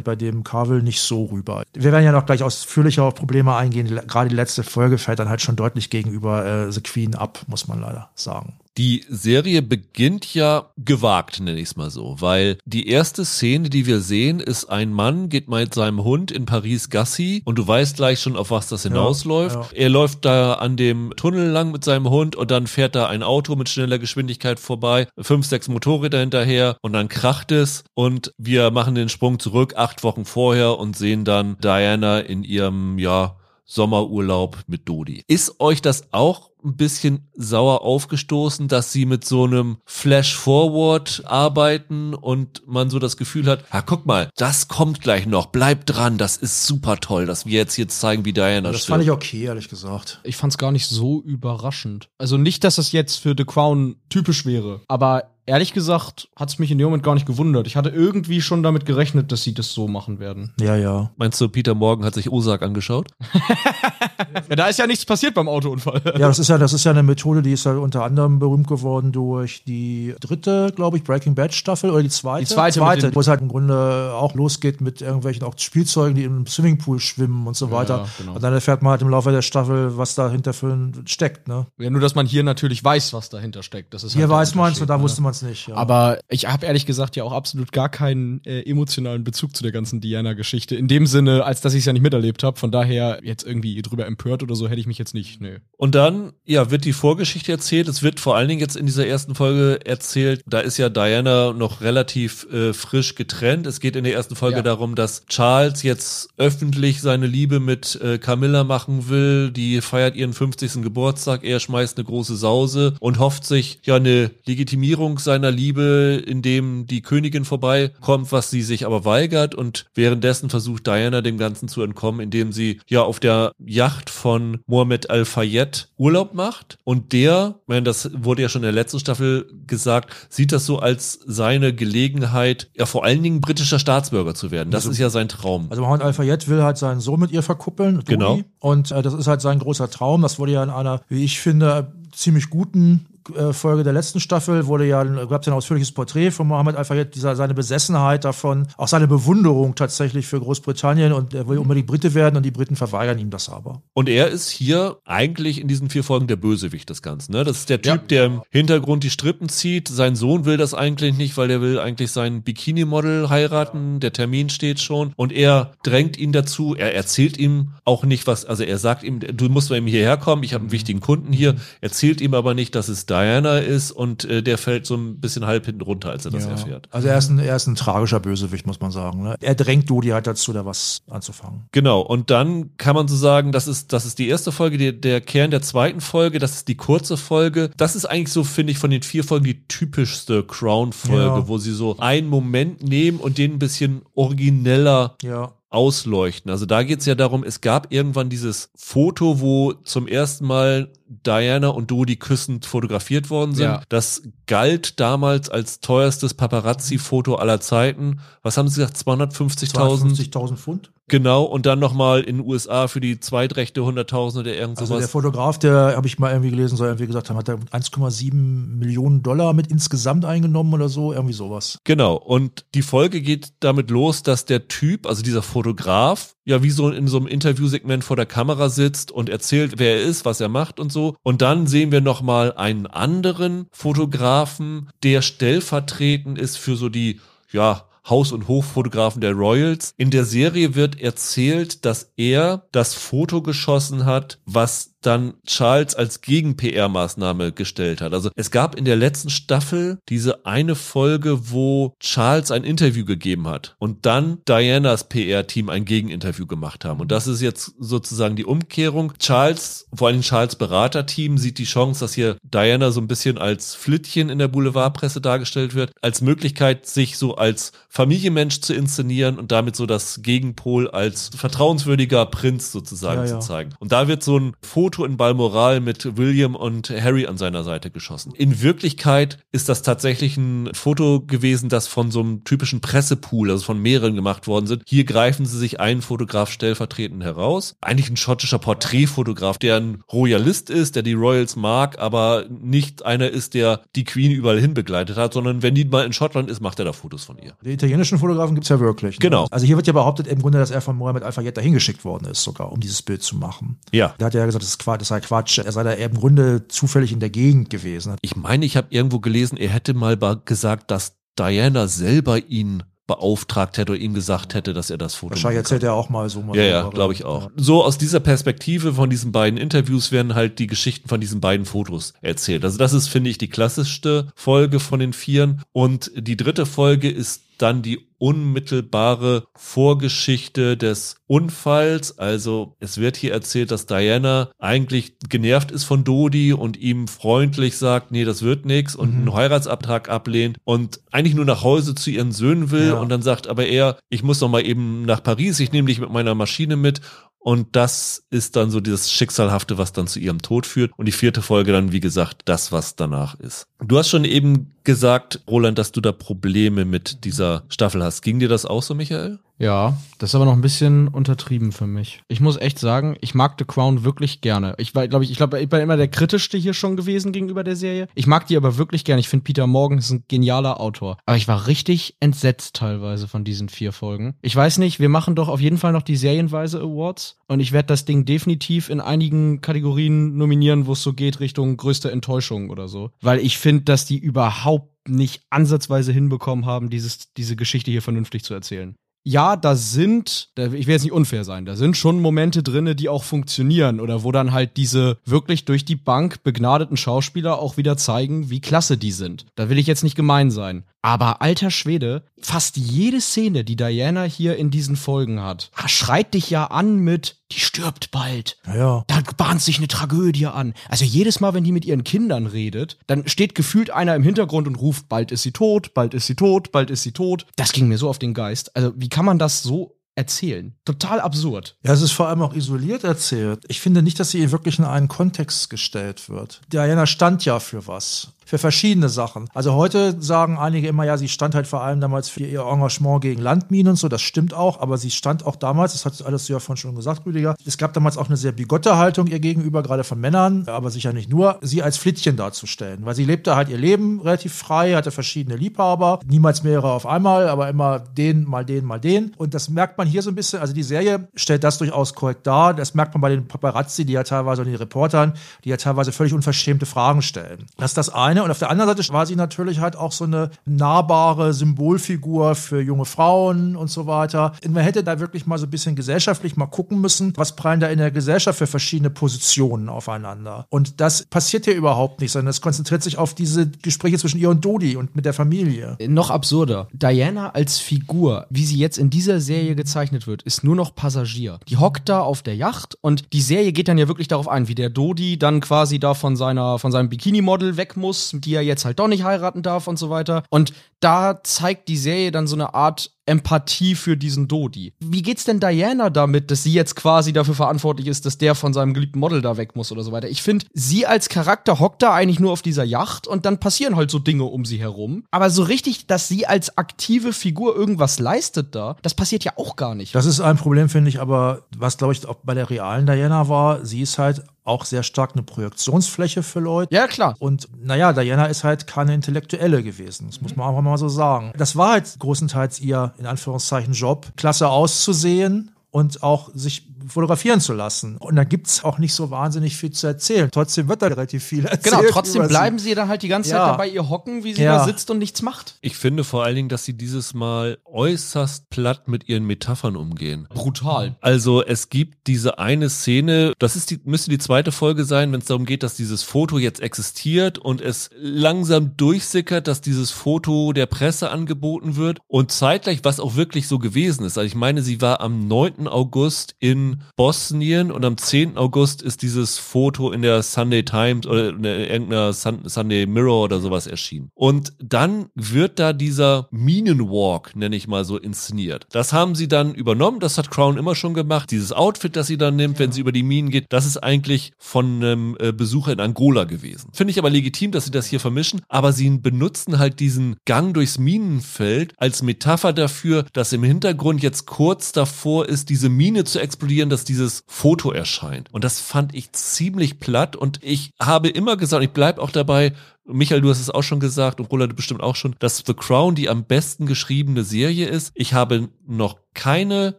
bei dem Carvel nicht so rüber. Wir werden ja noch gleich ausführlicher auf Probleme eingehen. Gerade die letzte Folge fällt dann halt schon deutlich gegenüber äh, The Queen ab, muss man leider sagen. Die Serie beginnt ja gewagt, nenne ich es mal so, weil die erste Szene, die wir sehen, ist ein Mann geht mal mit seinem Hund in Paris Gassi und du weißt gleich schon, auf was das hinausläuft. ja. Er läuft da an dem Tunnel lang mit seinem Hund und dann fährt da ein Auto mit schneller Geschwindigkeit vorbei, fünf, sechs Motorräder hinterher und dann kracht es und wir machen den Sprung zurück, acht Wochen vorher und sehen dann Diana in ihrem, ja, Sommerurlaub mit Dodi. Ist euch das auch ein bisschen sauer aufgestoßen, dass sie mit so einem Flash-Forward arbeiten und man so das Gefühl hat, ja, guck mal, das kommt gleich noch, bleib dran, das ist super toll, dass wir jetzt hier zeigen, wie Diana Das stirbt. fand ich okay, ehrlich gesagt. Ich fand es gar nicht so überraschend. Also nicht, dass es jetzt für The Crown typisch wäre, aber ehrlich gesagt hat es mich in dem Moment gar nicht gewundert. Ich hatte irgendwie schon damit gerechnet, dass sie das so machen werden. Ja, ja. Meinst du, Peter Morgan hat sich Osak angeschaut? Ja, da ist ja nichts passiert beim Autounfall. Ja, das ist ja, das ist ja eine Methode, die ist ja unter anderem berühmt geworden durch die dritte, glaube ich, Breaking Bad Staffel oder die zweite. Die zweite den- wo es halt im Grunde auch losgeht mit irgendwelchen auch Spielzeugen, die im Swimmingpool schwimmen und so weiter. genau. Und dann erfährt man halt im Laufe der Staffel, was dahinter für steckt, ne? Ja, nur, dass man hier natürlich weiß, was dahinter steckt. Das ist Hier halt weiß man es und da ne? wusste man es nicht. Ja. Aber ich habe ehrlich gesagt ja auch absolut gar keinen äh, emotionalen Bezug zu der ganzen Diana-Geschichte. In dem Sinne, als dass ich es ja nicht miterlebt habe. Von daher jetzt irgendwie drüber empört oder so hätte ich mich jetzt nicht. Nö. Und dann, ja, wird die Vorgeschichte erzählt. Es wird vor allen Dingen jetzt in dieser ersten Folge erzählt, da ist ja Diana noch relativ äh, frisch getrennt. Es geht in der ersten Folge Ja. darum, dass Charles jetzt öffentlich seine Liebe mit äh, Camilla machen will. Die feiert ihren 50. Geburtstag. Er schmeißt eine große Sause und hofft sich ja eine Legitimierung seiner Liebe, indem die Königin vorbeikommt, was sie sich aber weigert. Und währenddessen versucht Diana dem Ganzen zu entkommen, indem sie ja auf der Yacht von Mohammed Al-Fayed Urlaub macht. Und der, das wurde ja schon in der letzten Staffel gesagt, sieht das so als seine Gelegenheit, ja vor allen Dingen britischer Staatsbürger zu werden. Das ist ja sein Traum. Also Mohammed Al-Fayed will halt seinen Sohn mit ihr verkuppeln. Dodi. Genau. Und äh, das ist halt sein großer Traum. Das wurde ja in einer, wie ich finde, ziemlich guten Folge der letzten Staffel wurde ja, gab es ein ausführliches Porträt von Mohammed Al-Fayed, seine Besessenheit davon, auch seine Bewunderung tatsächlich für Großbritannien und er will unbedingt Brite werden und die Briten verweigern ihm das aber. Und er ist hier eigentlich in diesen vier Folgen der Bösewicht des Ganzen. Ne? Das ist der Typ, Ja. der im Hintergrund die Strippen zieht. Sein Sohn will das eigentlich nicht, weil der will eigentlich sein Bikini-Model heiraten. Der Termin steht schon. Und er drängt ihn dazu. Er erzählt ihm auch nicht was. Also er sagt ihm, du musst bei ihm hierher kommen. Ich habe einen wichtigen Kunden hier. Erzählt ihm aber nicht, dass es Diana ist. Und äh, der fällt so ein bisschen halb hinten runter, als er das erfährt. Also er ist, ein, er ist ein tragischer Bösewicht, muss man sagen. Ne? Er drängt Dodi halt dazu, da was anzufangen. Genau, und dann kann man so sagen, das ist, das ist die erste Folge, die, der Kern der zweiten Folge, das ist die kurze Folge. Das ist eigentlich so, finde ich, von den vier Folgen die typischste Crown-Folge, Ja. wo sie so einen Moment nehmen und den ein bisschen origineller Ja. ausleuchten. Also da geht's ja darum, es gab irgendwann dieses Foto, wo zum ersten Mal Diana und Dodi küssend fotografiert worden sind. Ja. Das galt damals als teuerstes Paparazzi-Foto aller Zeiten. Was haben Sie gesagt? 250.000? 250.000 Pfund. Genau. Und dann nochmal in den USA für die Zweitrechte 100.000 oder irgend Also der. Fotograf, der habe ich mal irgendwie gelesen, soll irgendwie gesagt haben, hat er 1,7 Millionen Dollar mit insgesamt eingenommen oder so, irgendwie sowas. Genau. Und die Folge geht damit los, dass der Typ, also dieser Fotograf, ja wie so in so einem Interviewsegment vor der Kamera sitzt und erzählt, wer er ist, was er macht und so. Und dann sehen wir nochmal einen anderen Fotografen, der stellvertretend ist für so die, ja, Haus- und Hoffotografen der Royals. In der Serie wird erzählt, dass er das Foto geschossen hat, was dann Charles als Gegen-PR-Maßnahme gestellt hat. Also es gab in der letzten Staffel diese eine Folge, wo Charles ein Interview gegeben hat und dann Dianas PR-Team ein Gegeninterview gemacht haben. Und das ist jetzt sozusagen die Umkehrung. Charles, vor allem Charles Beraterteam, sieht die Chance, dass hier Diana so ein bisschen als Flittchen in der Boulevardpresse dargestellt wird, als Möglichkeit, sich so als Familienmensch zu inszenieren und damit so das Gegenpol als vertrauenswürdiger Prinz sozusagen Ja, zu ja. zeigen. Und da wird so ein Foto in Balmoral mit William und Harry an seiner Seite geschossen. In Wirklichkeit ist das tatsächlich ein Foto gewesen, das von so einem typischen Pressepool, also von mehreren gemacht worden sind. Hier greifen sie sich einen Fotograf stellvertretend heraus. Eigentlich ein schottischer Porträtfotograf, der ein Royalist ist, der die Royals mag, aber nicht einer ist, der die Queen überall hin begleitet hat, sondern wenn die mal in Schottland ist, macht er da Fotos von ihr. Die italienischen Fotografen gibt's ja wirklich. Ne? Genau. Also hier wird ja behauptet im Grunde, dass er von Mohammed Al-Fayed dahin geschickt worden ist, sogar, um dieses Bild zu machen. Ja. Da hat er ja gesagt, das, ist Quatsch, das sei Quatsch. Er sei da im Grunde zufällig in der Gegend gewesen. Ich meine, ich habe irgendwo gelesen, er hätte mal gesagt, dass Diana selber ihn beauftragt hätte oder ihm gesagt hätte, dass er das Foto Wahrscheinlich erzählt er auch mal so mal. Ja, ja, glaube ich auch. Ja. So aus dieser Perspektive von diesen beiden Interviews werden halt die Geschichten von diesen beiden Fotos erzählt. Also das ist, finde ich, die klassischste Folge von den Vieren. Und die dritte Folge ist dann die unmittelbare Vorgeschichte des Unfalls. Also es wird hier erzählt, dass Diana eigentlich genervt ist von Dodi und ihm freundlich sagt, nee, das wird nix und einen Heiratsabtrag ablehnt und eigentlich nur nach Hause zu ihren Söhnen will Ja. und dann sagt aber er, ich muss noch mal eben nach Paris, ich nehme dich mit meiner Maschine mit und das ist dann so dieses Schicksalhafte, was dann zu ihrem Tod führt. Und die vierte Folge dann, wie gesagt, das, was danach ist. Du hast schon eben gesagt, Roland, dass du da Probleme mit dieser Staffel hast. Ging dir das auch so, Michael? Ja, das ist aber noch ein bisschen untertrieben für mich. Ich muss echt sagen, ich mag The Crown wirklich gerne. Ich war, glaube ich, ich glaube, ich bin immer der kritischste hier schon gewesen gegenüber der Serie. Ich mag die aber wirklich gerne. Ich finde Peter Morgan ist ein genialer Autor. Aber ich war richtig entsetzt teilweise von diesen vier Folgen. Ich weiß nicht, wir machen doch auf jeden Fall noch die Serienweise Awards und ich werde das Ding definitiv in einigen Kategorien nominieren, wo es so geht Richtung größte Enttäuschung oder so, weil ich finde, dass die überhaupt nicht ansatzweise hinbekommen haben, dieses, diese Geschichte hier vernünftig zu erzählen ja, da sind, ich will jetzt nicht unfair sein, da sind schon Momente drinne, die auch funktionieren oder wo dann halt diese wirklich durch die Bank begnadeten Schauspieler auch wieder zeigen, wie klasse die sind. Da will ich jetzt nicht gemein sein. Aber alter Schwede, fast jede Szene, die Diana hier in diesen Folgen hat, schreit dich ja an mit, die stirbt bald. Ja, ja. Da bahnt sich eine Tragödie an. Also jedes Mal, wenn die mit ihren Kindern redet, dann steht gefühlt einer im Hintergrund und ruft, bald ist sie tot, bald ist sie tot, bald ist sie tot. Das ging mir so auf den Geist. Also wie kann man das so erzählen? Total absurd. Ja, es ist vor allem auch isoliert erzählt. Ich finde nicht, dass sie wirklich in einen Kontext gestellt wird. Diana stand ja für was. Für verschiedene Sachen. Also heute sagen einige immer, ja, sie stand halt vor allem damals für ihr Engagement gegen Landminen und so. Das stimmt auch, aber sie stand auch damals, das hat alles ja vorhin schon gesagt, Rüdiger. Es gab damals auch eine sehr bigotte Haltung ihr gegenüber, gerade von Männern, aber sicher nicht nur, sie als Flittchen darzustellen. Weil sie lebte halt ihr Leben relativ frei, hatte verschiedene Liebhaber, niemals mehrere auf einmal, aber immer den, mal den, mal den. Und das merkt man hier so ein bisschen, also die Serie stellt das durchaus korrekt dar. Das merkt man bei den Paparazzi, die ja teilweise, und den Reportern, die ja teilweise völlig unverschämte Fragen stellen. Das ist das eine. Und auf der anderen Seite war sie natürlich halt auch so eine nahbare Symbolfigur für junge Frauen und so weiter. Und man hätte da wirklich mal so ein bisschen gesellschaftlich mal gucken müssen, was prallen da in der Gesellschaft für verschiedene Positionen aufeinander. Und das passiert hier überhaupt nicht, sondern es konzentriert sich auf diese Gespräche zwischen ihr und Dodi und mit der Familie. Noch absurder. Diana als Figur, wie sie jetzt in dieser Serie gezeichnet wird, ist nur noch Passagier. Die hockt da auf der Yacht und die Serie geht dann ja wirklich darauf ein, wie der Dodi dann quasi da von seiner, von seinem Bikini-Model weg muss, die er jetzt halt doch nicht heiraten darf und so weiter. Und da zeigt die Serie dann so eine Art Empathie für diesen Dodi. Wie geht's denn Diana damit, dass sie jetzt quasi dafür verantwortlich ist, dass der von seinem geliebten Model da weg muss oder so weiter? Ich finde, sie als Charakter hockt da eigentlich nur auf dieser Yacht und dann passieren halt so Dinge um sie herum. Aber so richtig, dass sie als aktive Figur irgendwas leistet da, das passiert ja auch gar nicht. Das ist ein Problem, finde ich, aber was, glaube ich, auch bei der realen Diana war, sie ist halt auch sehr stark eine Projektionsfläche für Leute. Ja, klar. Und naja, Diana ist halt keine Intellektuelle gewesen. Das muss man einfach mal so sagen. Das war halt großenteils ihr, in Anführungszeichen, Job, klasse auszusehen und auch sich fotografieren zu lassen. Und da gibt's auch nicht so wahnsinnig viel zu erzählen. Trotzdem wird da relativ viel erzählt. Genau, trotzdem über bleiben sie. sie dann halt die ganze Ja. Zeit dabei ihr hocken, wie sie Ja. da sitzt und nichts macht. Ich finde vor allen Dingen, dass sie dieses Mal äußerst platt mit ihren Metaphern umgehen. Brutal. Also es gibt diese eine Szene, das ist die, müsste die zweite Folge sein, wenn es darum geht, dass dieses Foto jetzt existiert und es langsam durchsickert, dass dieses Foto der Presse angeboten wird und zeitgleich, was auch wirklich so gewesen ist. Also ich meine, sie war am 9. August in Bosnien und am 10. August ist dieses Foto in der Sunday Times oder in irgendeiner Sun, Sunday Mirror oder sowas erschienen. Und dann wird da dieser Minenwalk, nenne ich mal so, inszeniert. Das haben sie dann übernommen, das hat Crown immer schon gemacht. Dieses Outfit, das sie dann nimmt, wenn sie über die Minen geht, das ist eigentlich von einem äh, Besucher in Angola gewesen. Finde ich aber legitim, dass sie das hier vermischen, aber sie benutzen halt diesen Gang durchs Minenfeld als Metapher dafür, dass im Hintergrund jetzt kurz davor ist, diese Mine zu explodieren, dass dieses Foto erscheint. Und das fand ich ziemlich platt und ich habe immer gesagt, ich bleib auch dabei, Michael, du hast es auch schon gesagt und Roland bestimmt auch schon, dass The Crown die am besten geschriebene Serie ist. Ich habe noch keine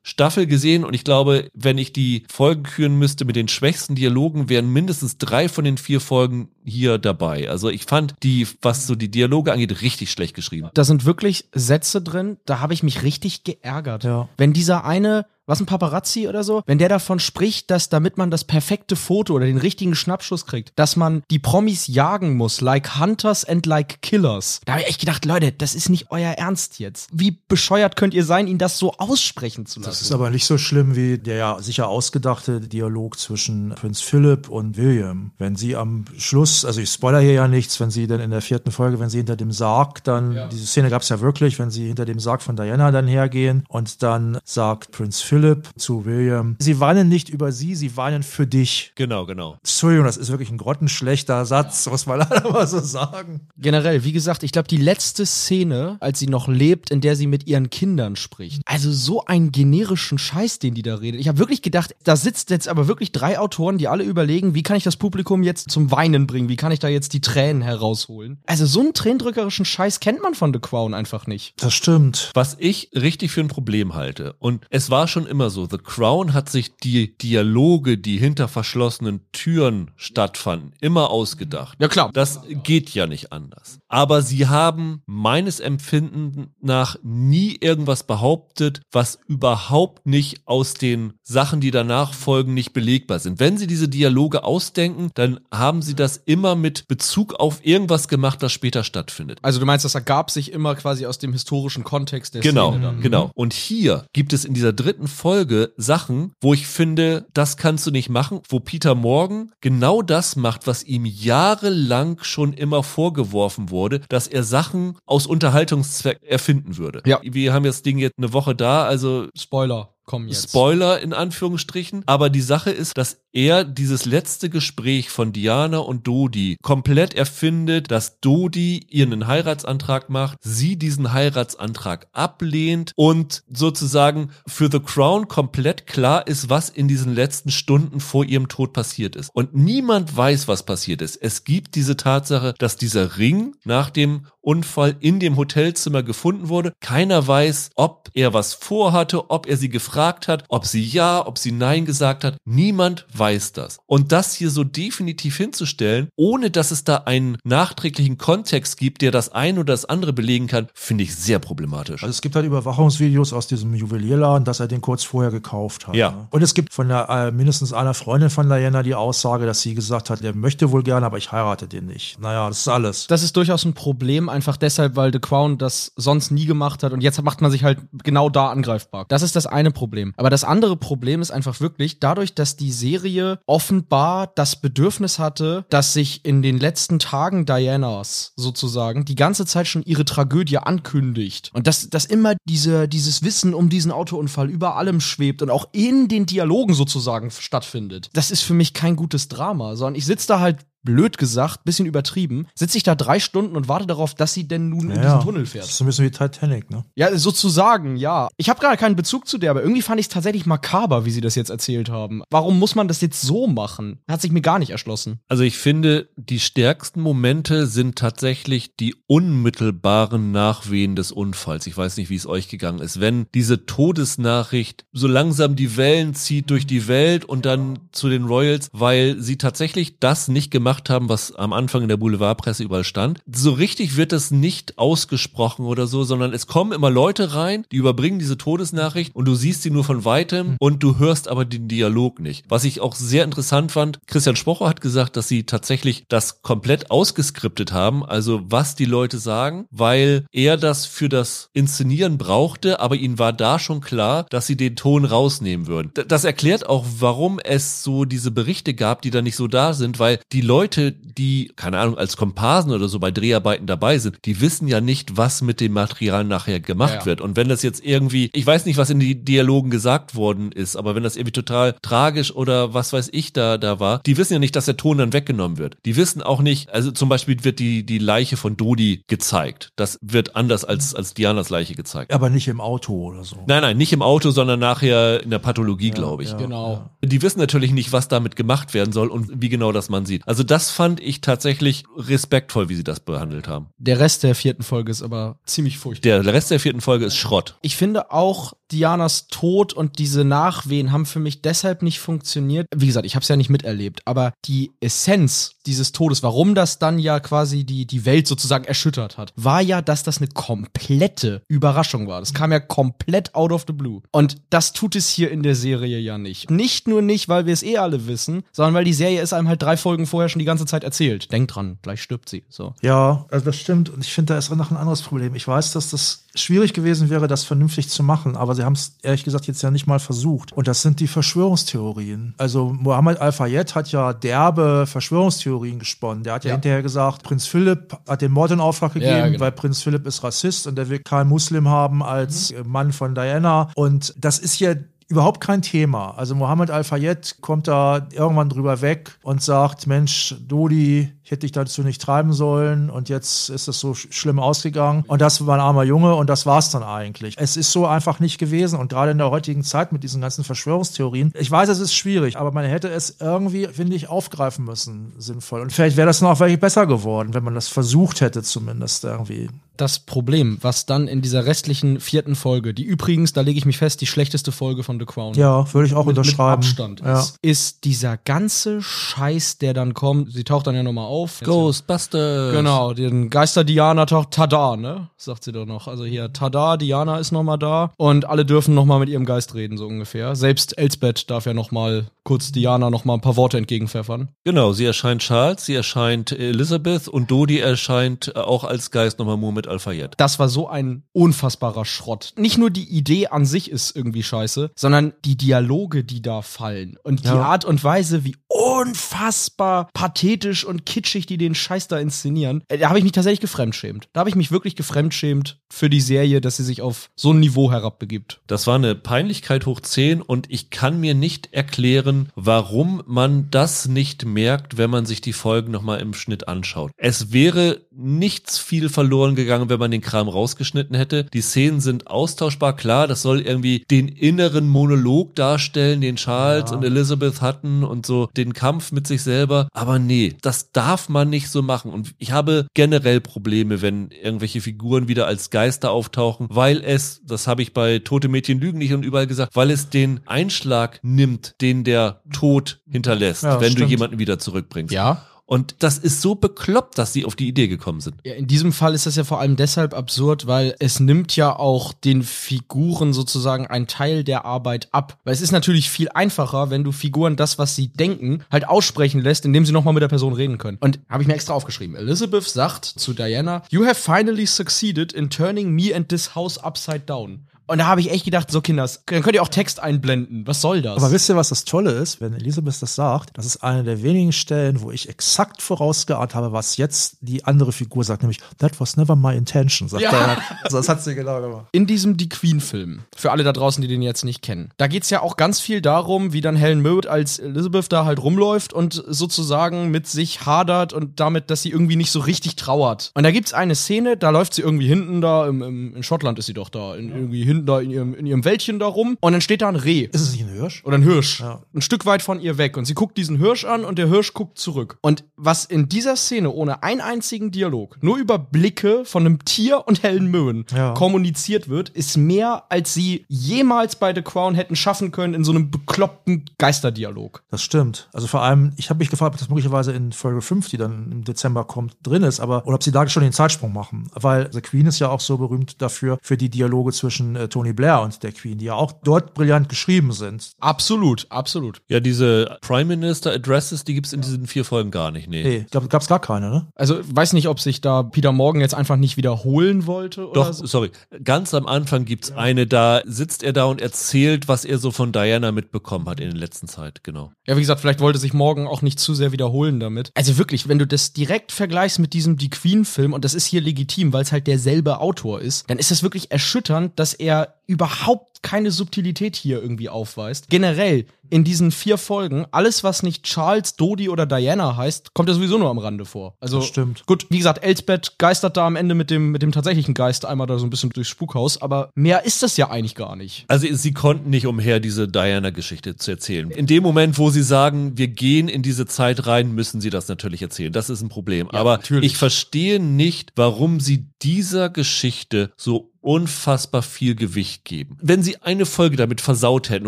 Staffel gesehen und ich glaube, wenn ich die Folgen küren müsste mit den schwächsten Dialogen, wären mindestens drei von den vier Folgen hier dabei. Also ich fand die, was so die Dialoge angeht, richtig schlecht geschrieben. Da sind wirklich Sätze drin, da habe ich mich richtig geärgert. Ja. Wenn dieser eine, was ein Paparazzi oder so, wenn der davon spricht, dass damit man das perfekte Foto oder den richtigen Schnappschuss kriegt, dass man die Promis jagen muss, like Hunters and like Killers. Da habe ich echt gedacht, Leute, das ist nicht euer Ernst jetzt. Wie bescheuert könnt ihr sein, ihn das so aussprechen zu lassen? Das ist aber nicht so schlimm wie der ja sicher ausgedachte Dialog zwischen Prinz Philip und William. Wenn sie am Schluss, also ich spoiler hier ja nichts, wenn sie dann in der vierten Folge, wenn sie hinter dem Sarg dann, diese Szene gab es ja wirklich, wenn sie hinter dem Sarg von Diana dann hergehen und dann sagt Prinz Philip zu William, sie weinen nicht über sie, sie weinen für dich. Genau, genau. Entschuldigung, das ist wirklich ein grottenschlechter Satz, muss man leider mal so sagen. Generell, wie gesagt, ich glaube, die letzte Szene, als sie noch lebt, in der sie mit ihren Kindern spricht. Also so einen generischen Scheiß, den die da redet. Ich habe wirklich gedacht, da sitzt jetzt aber wirklich drei Autoren, die alle überlegen, wie kann ich das Publikum jetzt zum Weinen bringen? Wie kann ich da jetzt die Tränen herausholen? Also so einen tränendrückerischen Scheiß kennt man von The Crown einfach nicht. Das stimmt. Was ich richtig für ein Problem halte, und es war schon immer so, The Crown hat sich die Dialoge, die hinter verschlossenen Türen stattfanden, immer ausgedacht. Ja klar. Das geht ja nicht anders. Aber sie haben meines Empfinden nach nie irgendwas behauptet, was überhaupt nicht aus den Sachen, die danach folgen, nicht belegbar sind. Wenn sie diese Dialoge ausdenken, dann haben sie das immer mit Bezug auf irgendwas gemacht, das später stattfindet. Also du meinst, das ergab sich immer quasi aus dem historischen Kontext der Genau, Szene dann. genau. Und hier gibt es in dieser dritten Folge Sachen, wo ich finde, das kannst du nicht machen, wo Peter Morgan genau das macht, was ihm jahrelang schon immer vorgeworfen wurde, dass er Sachen aus Unterhaltungszweck erfinden würde. Ja. Wir haben das Ding jetzt eine Woche da, also Spoiler, komm jetzt. Spoiler in Anführungsstrichen. Aber die Sache ist, dass er dieses letzte Gespräch von Diana und Dodi komplett erfindet, dass Dodi ihr einen Heiratsantrag macht, sie diesen Heiratsantrag ablehnt und sozusagen für The Crown komplett klar ist, was in diesen letzten Stunden vor ihrem Tod passiert ist. Und niemand weiß, was passiert ist. Es gibt diese Tatsache, dass dieser Ring nach dem Unfall in dem Hotelzimmer gefunden wurde. Keiner weiß, ob er was vorhatte, ob er sie gefragt hat, ob sie ja, ob sie nein gesagt hat. Niemand weiß das. Und das hier so definitiv hinzustellen, ohne dass es da einen nachträglichen Kontext gibt, der das eine oder das andere belegen kann, finde ich sehr problematisch. Also es gibt halt Überwachungsvideos aus diesem Juwelierladen, dass er den kurz vorher gekauft hat. Ja. ne? Und es gibt von der, äh, mindestens einer Freundin von Diana die Aussage, dass sie gesagt hat, er möchte wohl gerne, aber ich heirate den nicht. Naja, das ist alles. Das ist durchaus ein Problem einfach deshalb, weil The Crown das sonst nie gemacht hat und jetzt macht man sich halt genau da angreifbar. Das ist das eine Problem. Aber das andere Problem ist einfach wirklich, dadurch, dass die Serie offenbar das Bedürfnis hatte, dass sich in den letzten Tagen Dianas sozusagen die ganze Zeit schon ihre Tragödie ankündigt und dass, dass immer diese, dieses Wissen um diesen Autounfall über allem schwebt und auch in den Dialogen sozusagen stattfindet. Das ist für mich kein gutes Drama, sondern ich sitze da halt blöd gesagt, bisschen übertrieben, sitze ich da drei Stunden und warte darauf, dass sie denn nun in diesen Tunnel fährt. Das ist so ein bisschen wie Titanic, ne? Ja, sozusagen, ja. Ich habe gerade keinen Bezug zu der, aber irgendwie fand ich es tatsächlich makaber, wie sie das jetzt erzählt haben. Warum muss man das jetzt so machen? Hat sich mir gar nicht erschlossen. Also ich finde, die stärksten Momente sind tatsächlich die unmittelbaren Nachwehen des Unfalls. Ich weiß nicht, wie es euch gegangen ist. Wenn diese Todesnachricht so langsam die Wellen zieht durch die Welt und dann zu den Royals, weil sie tatsächlich das nicht gemacht haben, was am Anfang in der Boulevardpresse überall stand. So richtig wird das nicht ausgesprochen oder so, sondern es kommen immer Leute rein, die überbringen diese Todesnachricht und du siehst sie nur von weitem und du hörst aber den Dialog nicht. Was ich auch sehr interessant fand, Christian Spocher hat gesagt, dass sie tatsächlich das komplett ausgeskriptet haben, also was die Leute sagen, weil er das für das Inszenieren brauchte, aber ihnen war da schon klar, dass sie den Ton rausnehmen würden. Das erklärt auch, warum es so diese Berichte gab, die da nicht so da sind, weil die Leute, die, keine Ahnung, als Komparsen oder so bei Dreharbeiten dabei sind, die wissen ja nicht, was mit dem Material nachher gemacht Ja, ja. wird. Und wenn das jetzt irgendwie, ich weiß nicht, was in die Dialogen gesagt worden ist, aber wenn das irgendwie total tragisch oder was weiß ich da, da war, die wissen ja nicht, dass der Ton dann weggenommen wird. Die wissen auch nicht, also zum Beispiel wird die, die Leiche von Dodi gezeigt. Das wird anders als, als Dianas Leiche gezeigt. Aber nicht im Auto oder so. Nein, nein, nicht im Auto, sondern nachher in der Pathologie, glaube ich. ja. Genau. Die wissen natürlich nicht, was damit gemacht werden soll und wie genau das man sieht. Also das fand ich tatsächlich respektvoll, wie sie das behandelt haben. Der Rest der vierten Folge ist aber ziemlich furchtbar. Der Rest der vierten Folge ist Schrott. Ich finde auch Dianas Tod und diese Nachwehen haben für mich deshalb nicht funktioniert. Wie gesagt, ich habe es ja nicht miterlebt, aber die Essenz dieses Todes, warum das dann ja quasi die, die Welt sozusagen erschüttert hat, war ja, dass das eine komplette Überraschung war. Das kam ja komplett out of the blue. Und das tut es hier in der Serie ja nicht. Nicht nur nicht, weil wir es eh alle wissen, sondern weil die Serie es einem halt drei Folgen vorher schon die ganze Zeit erzählt. Denkt dran, gleich stirbt sie. So. Ja, also das stimmt. Und ich finde, da ist noch ein anderes Problem. Ich weiß, dass das schwierig gewesen wäre, das vernünftig zu machen, aber sie haben es ehrlich gesagt jetzt ja nicht mal versucht. Und das sind die Verschwörungstheorien. Also Mohammed Al-Fayed hat ja derbe Verschwörungstheorien gesponnen. Der hat ja, Ja. hinterher gesagt, Prinz Philipp hat den Mord in Auftrag gegeben, Ja, genau. weil Prinz Philipp ist Rassist und der will keinen Muslim haben als äh, Mann von Diana. Und das ist ja überhaupt kein Thema. Also Mohammed Al-Fayed kommt da irgendwann drüber weg und sagt, Mensch, Dodi, ich hätte dich dazu nicht treiben sollen und jetzt ist es so sch schlimm ausgegangen und das war ein armer Junge und das war's dann eigentlich. Es ist so einfach nicht gewesen und gerade in der heutigen Zeit mit diesen ganzen Verschwörungstheorien, ich weiß, es ist schwierig, aber man hätte es irgendwie, finde ich, aufgreifen müssen, sinnvoll. Und vielleicht wäre das noch wirklich besser geworden, wenn man das versucht hätte zumindest irgendwie. das Problem, was dann in dieser restlichen vierten Folge, die übrigens, da lege ich mich fest, die schlechteste Folge von The Crown Ja, würde ich auch mit, mit unterschreiben. Abstand ja. ist, ist dieser ganze Scheiß, der dann kommt. Sie taucht dann ja nochmal auf. Ghostbusters. Genau, den Geister Diana taucht Tada, ne? Sagt sie doch noch. Also hier, Tada, Diana ist nochmal da und alle dürfen nochmal mit ihrem Geist reden, so ungefähr. Selbst Elsbeth darf ja nochmal kurz Diana nochmal ein paar Worte entgegenpfeffern. Genau, sie erscheint Charles, sie erscheint Elizabeth und Dodi erscheint äh, auch als Geist nochmal Muhammad Al-Fayed. Das war so ein unfassbarer Schrott. Nicht nur die Idee an sich ist irgendwie scheiße, sondern die Dialoge, die da fallen und die Ja. Art und Weise, wie unfassbar pathetisch und kitschig die den Scheiß da inszenieren. Äh, Da habe ich mich tatsächlich gefremdschämt. Da habe ich mich wirklich gefremdschämt für die Serie, dass sie sich auf so ein Niveau herabbegibt. Das war eine Peinlichkeit hoch 10 und ich kann mir nicht erklären, warum man das nicht merkt, wenn man sich die Folgen nochmal im Schnitt anschaut. Es wäre nichts viel verloren gegangen, wenn man den Kram rausgeschnitten hätte. Die Szenen sind austauschbar, klar, das soll irgendwie den inneren Monolog darstellen, den Charles Ja. und Elizabeth hatten und so den Kampf mit sich selber. Aber nee, das darf man nicht so machen. Und ich habe generell Probleme, wenn irgendwelche Figuren wieder als Geister auftauchen, weil es, das habe ich bei Tote Mädchen lügen nicht und überall gesagt, weil es den Einschlag nimmt, den der Tod hinterlässt, Ja, wenn du stimmt. jemanden wieder zurückbringst. Ja. Und das ist so bekloppt, dass sie auf die Idee gekommen sind. Ja, in diesem Fall ist das ja vor allem deshalb absurd, weil es nimmt ja auch den Figuren sozusagen einen Teil der Arbeit ab. Weil es ist natürlich viel einfacher, wenn du Figuren das, was sie denken, halt aussprechen lässt, indem sie nochmal mit der Person reden können. Und habe ich mir extra aufgeschrieben. Elizabeth sagt zu Diana, You have finally succeeded in turning me and this house upside down. Und da habe ich echt gedacht, so Kinders, dann könnt ihr auch Text einblenden. Was soll das? Aber wisst ihr, was das Tolle ist, wenn Elisabeth das sagt? Das ist eine der wenigen Stellen, wo ich exakt vorausgeahnt habe, was jetzt die andere Figur sagt, nämlich That was never my intention, sagt Ja. er. Also das hat sie genau gemacht. in diesem Die Queen-Film, für alle da draußen, die den jetzt nicht kennen, da geht's ja auch ganz viel darum, wie dann Helen Mirren als Elizabeth da halt rumläuft und sozusagen mit sich hadert und damit, dass sie irgendwie nicht so richtig trauert. Und da gibt's eine Szene, da läuft sie irgendwie hinten da, im, im, in Schottland ist sie doch da, in, irgendwie hinten da in ihrem, in ihrem Wäldchen da rum und dann steht da ein Reh. Ist es nicht ein Hirsch? Oder ein Hirsch. Ja. Ein Stück weit von ihr weg. Und sie guckt diesen Hirsch an und der Hirsch guckt zurück. Und was in dieser Szene ohne einen einzigen Dialog, nur über Blicke von einem Tier und Helen Mirren Ja. kommuniziert wird, ist mehr, als sie jemals bei The Crown hätten schaffen können in so einem bekloppten Geisterdialog. Das stimmt. Also vor allem, ich habe mich gefragt, ob das möglicherweise in Folge 5, die dann im Dezember kommt, drin ist, aber oder ob sie da schon den Zeitsprung machen. Weil The Queen ist ja auch so berühmt dafür, für die Dialoge zwischen äh, Tony Blair und der Queen, die ja auch dort brillant geschrieben sind. Absolut, absolut. Ja, diese Prime Minister Addresses, die gibt's in diesen vier Folgen gar nicht. Nee. Nee, ich glaube, gab es gar keine, ne? Also weiß nicht, ob sich da Peter Morgan jetzt einfach nicht wiederholen wollte oder Doch, so. sorry. Ganz am Anfang gibt's eine, da sitzt er da und erzählt, was er so von Diana mitbekommen hat in der letzten Zeit, genau. Ja, wie gesagt, vielleicht wollte sich Morgan auch nicht zu sehr wiederholen damit. Also wirklich, wenn du das direkt vergleichst mit diesem Die Queen-Film, und das ist hier legitim, weil es halt derselbe Autor ist, dann ist das wirklich erschütternd, dass er überhaupt keine Subtilität hier irgendwie aufweist. Generell in diesen vier Folgen, alles, was nicht Charles, Dodi oder Diana heißt, kommt ja sowieso nur am Rande vor. Also, Das stimmt. gut, wie gesagt, Elsbeth geistert da am Ende mit dem, mit dem tatsächlichen Geist einmal da so ein bisschen durchs Spukhaus, aber mehr ist das ja eigentlich gar nicht. Also sie konnten nicht umher, diese Diana-Geschichte zu erzählen. In dem Moment, wo sie sagen, wir gehen in diese Zeit rein, müssen sie das natürlich erzählen. Das ist ein Problem. Ja, Aber natürlich. ich verstehe nicht, warum sie dieser Geschichte so unfassbar viel Gewicht geben. Wenn sie eine Folge damit versaut hätten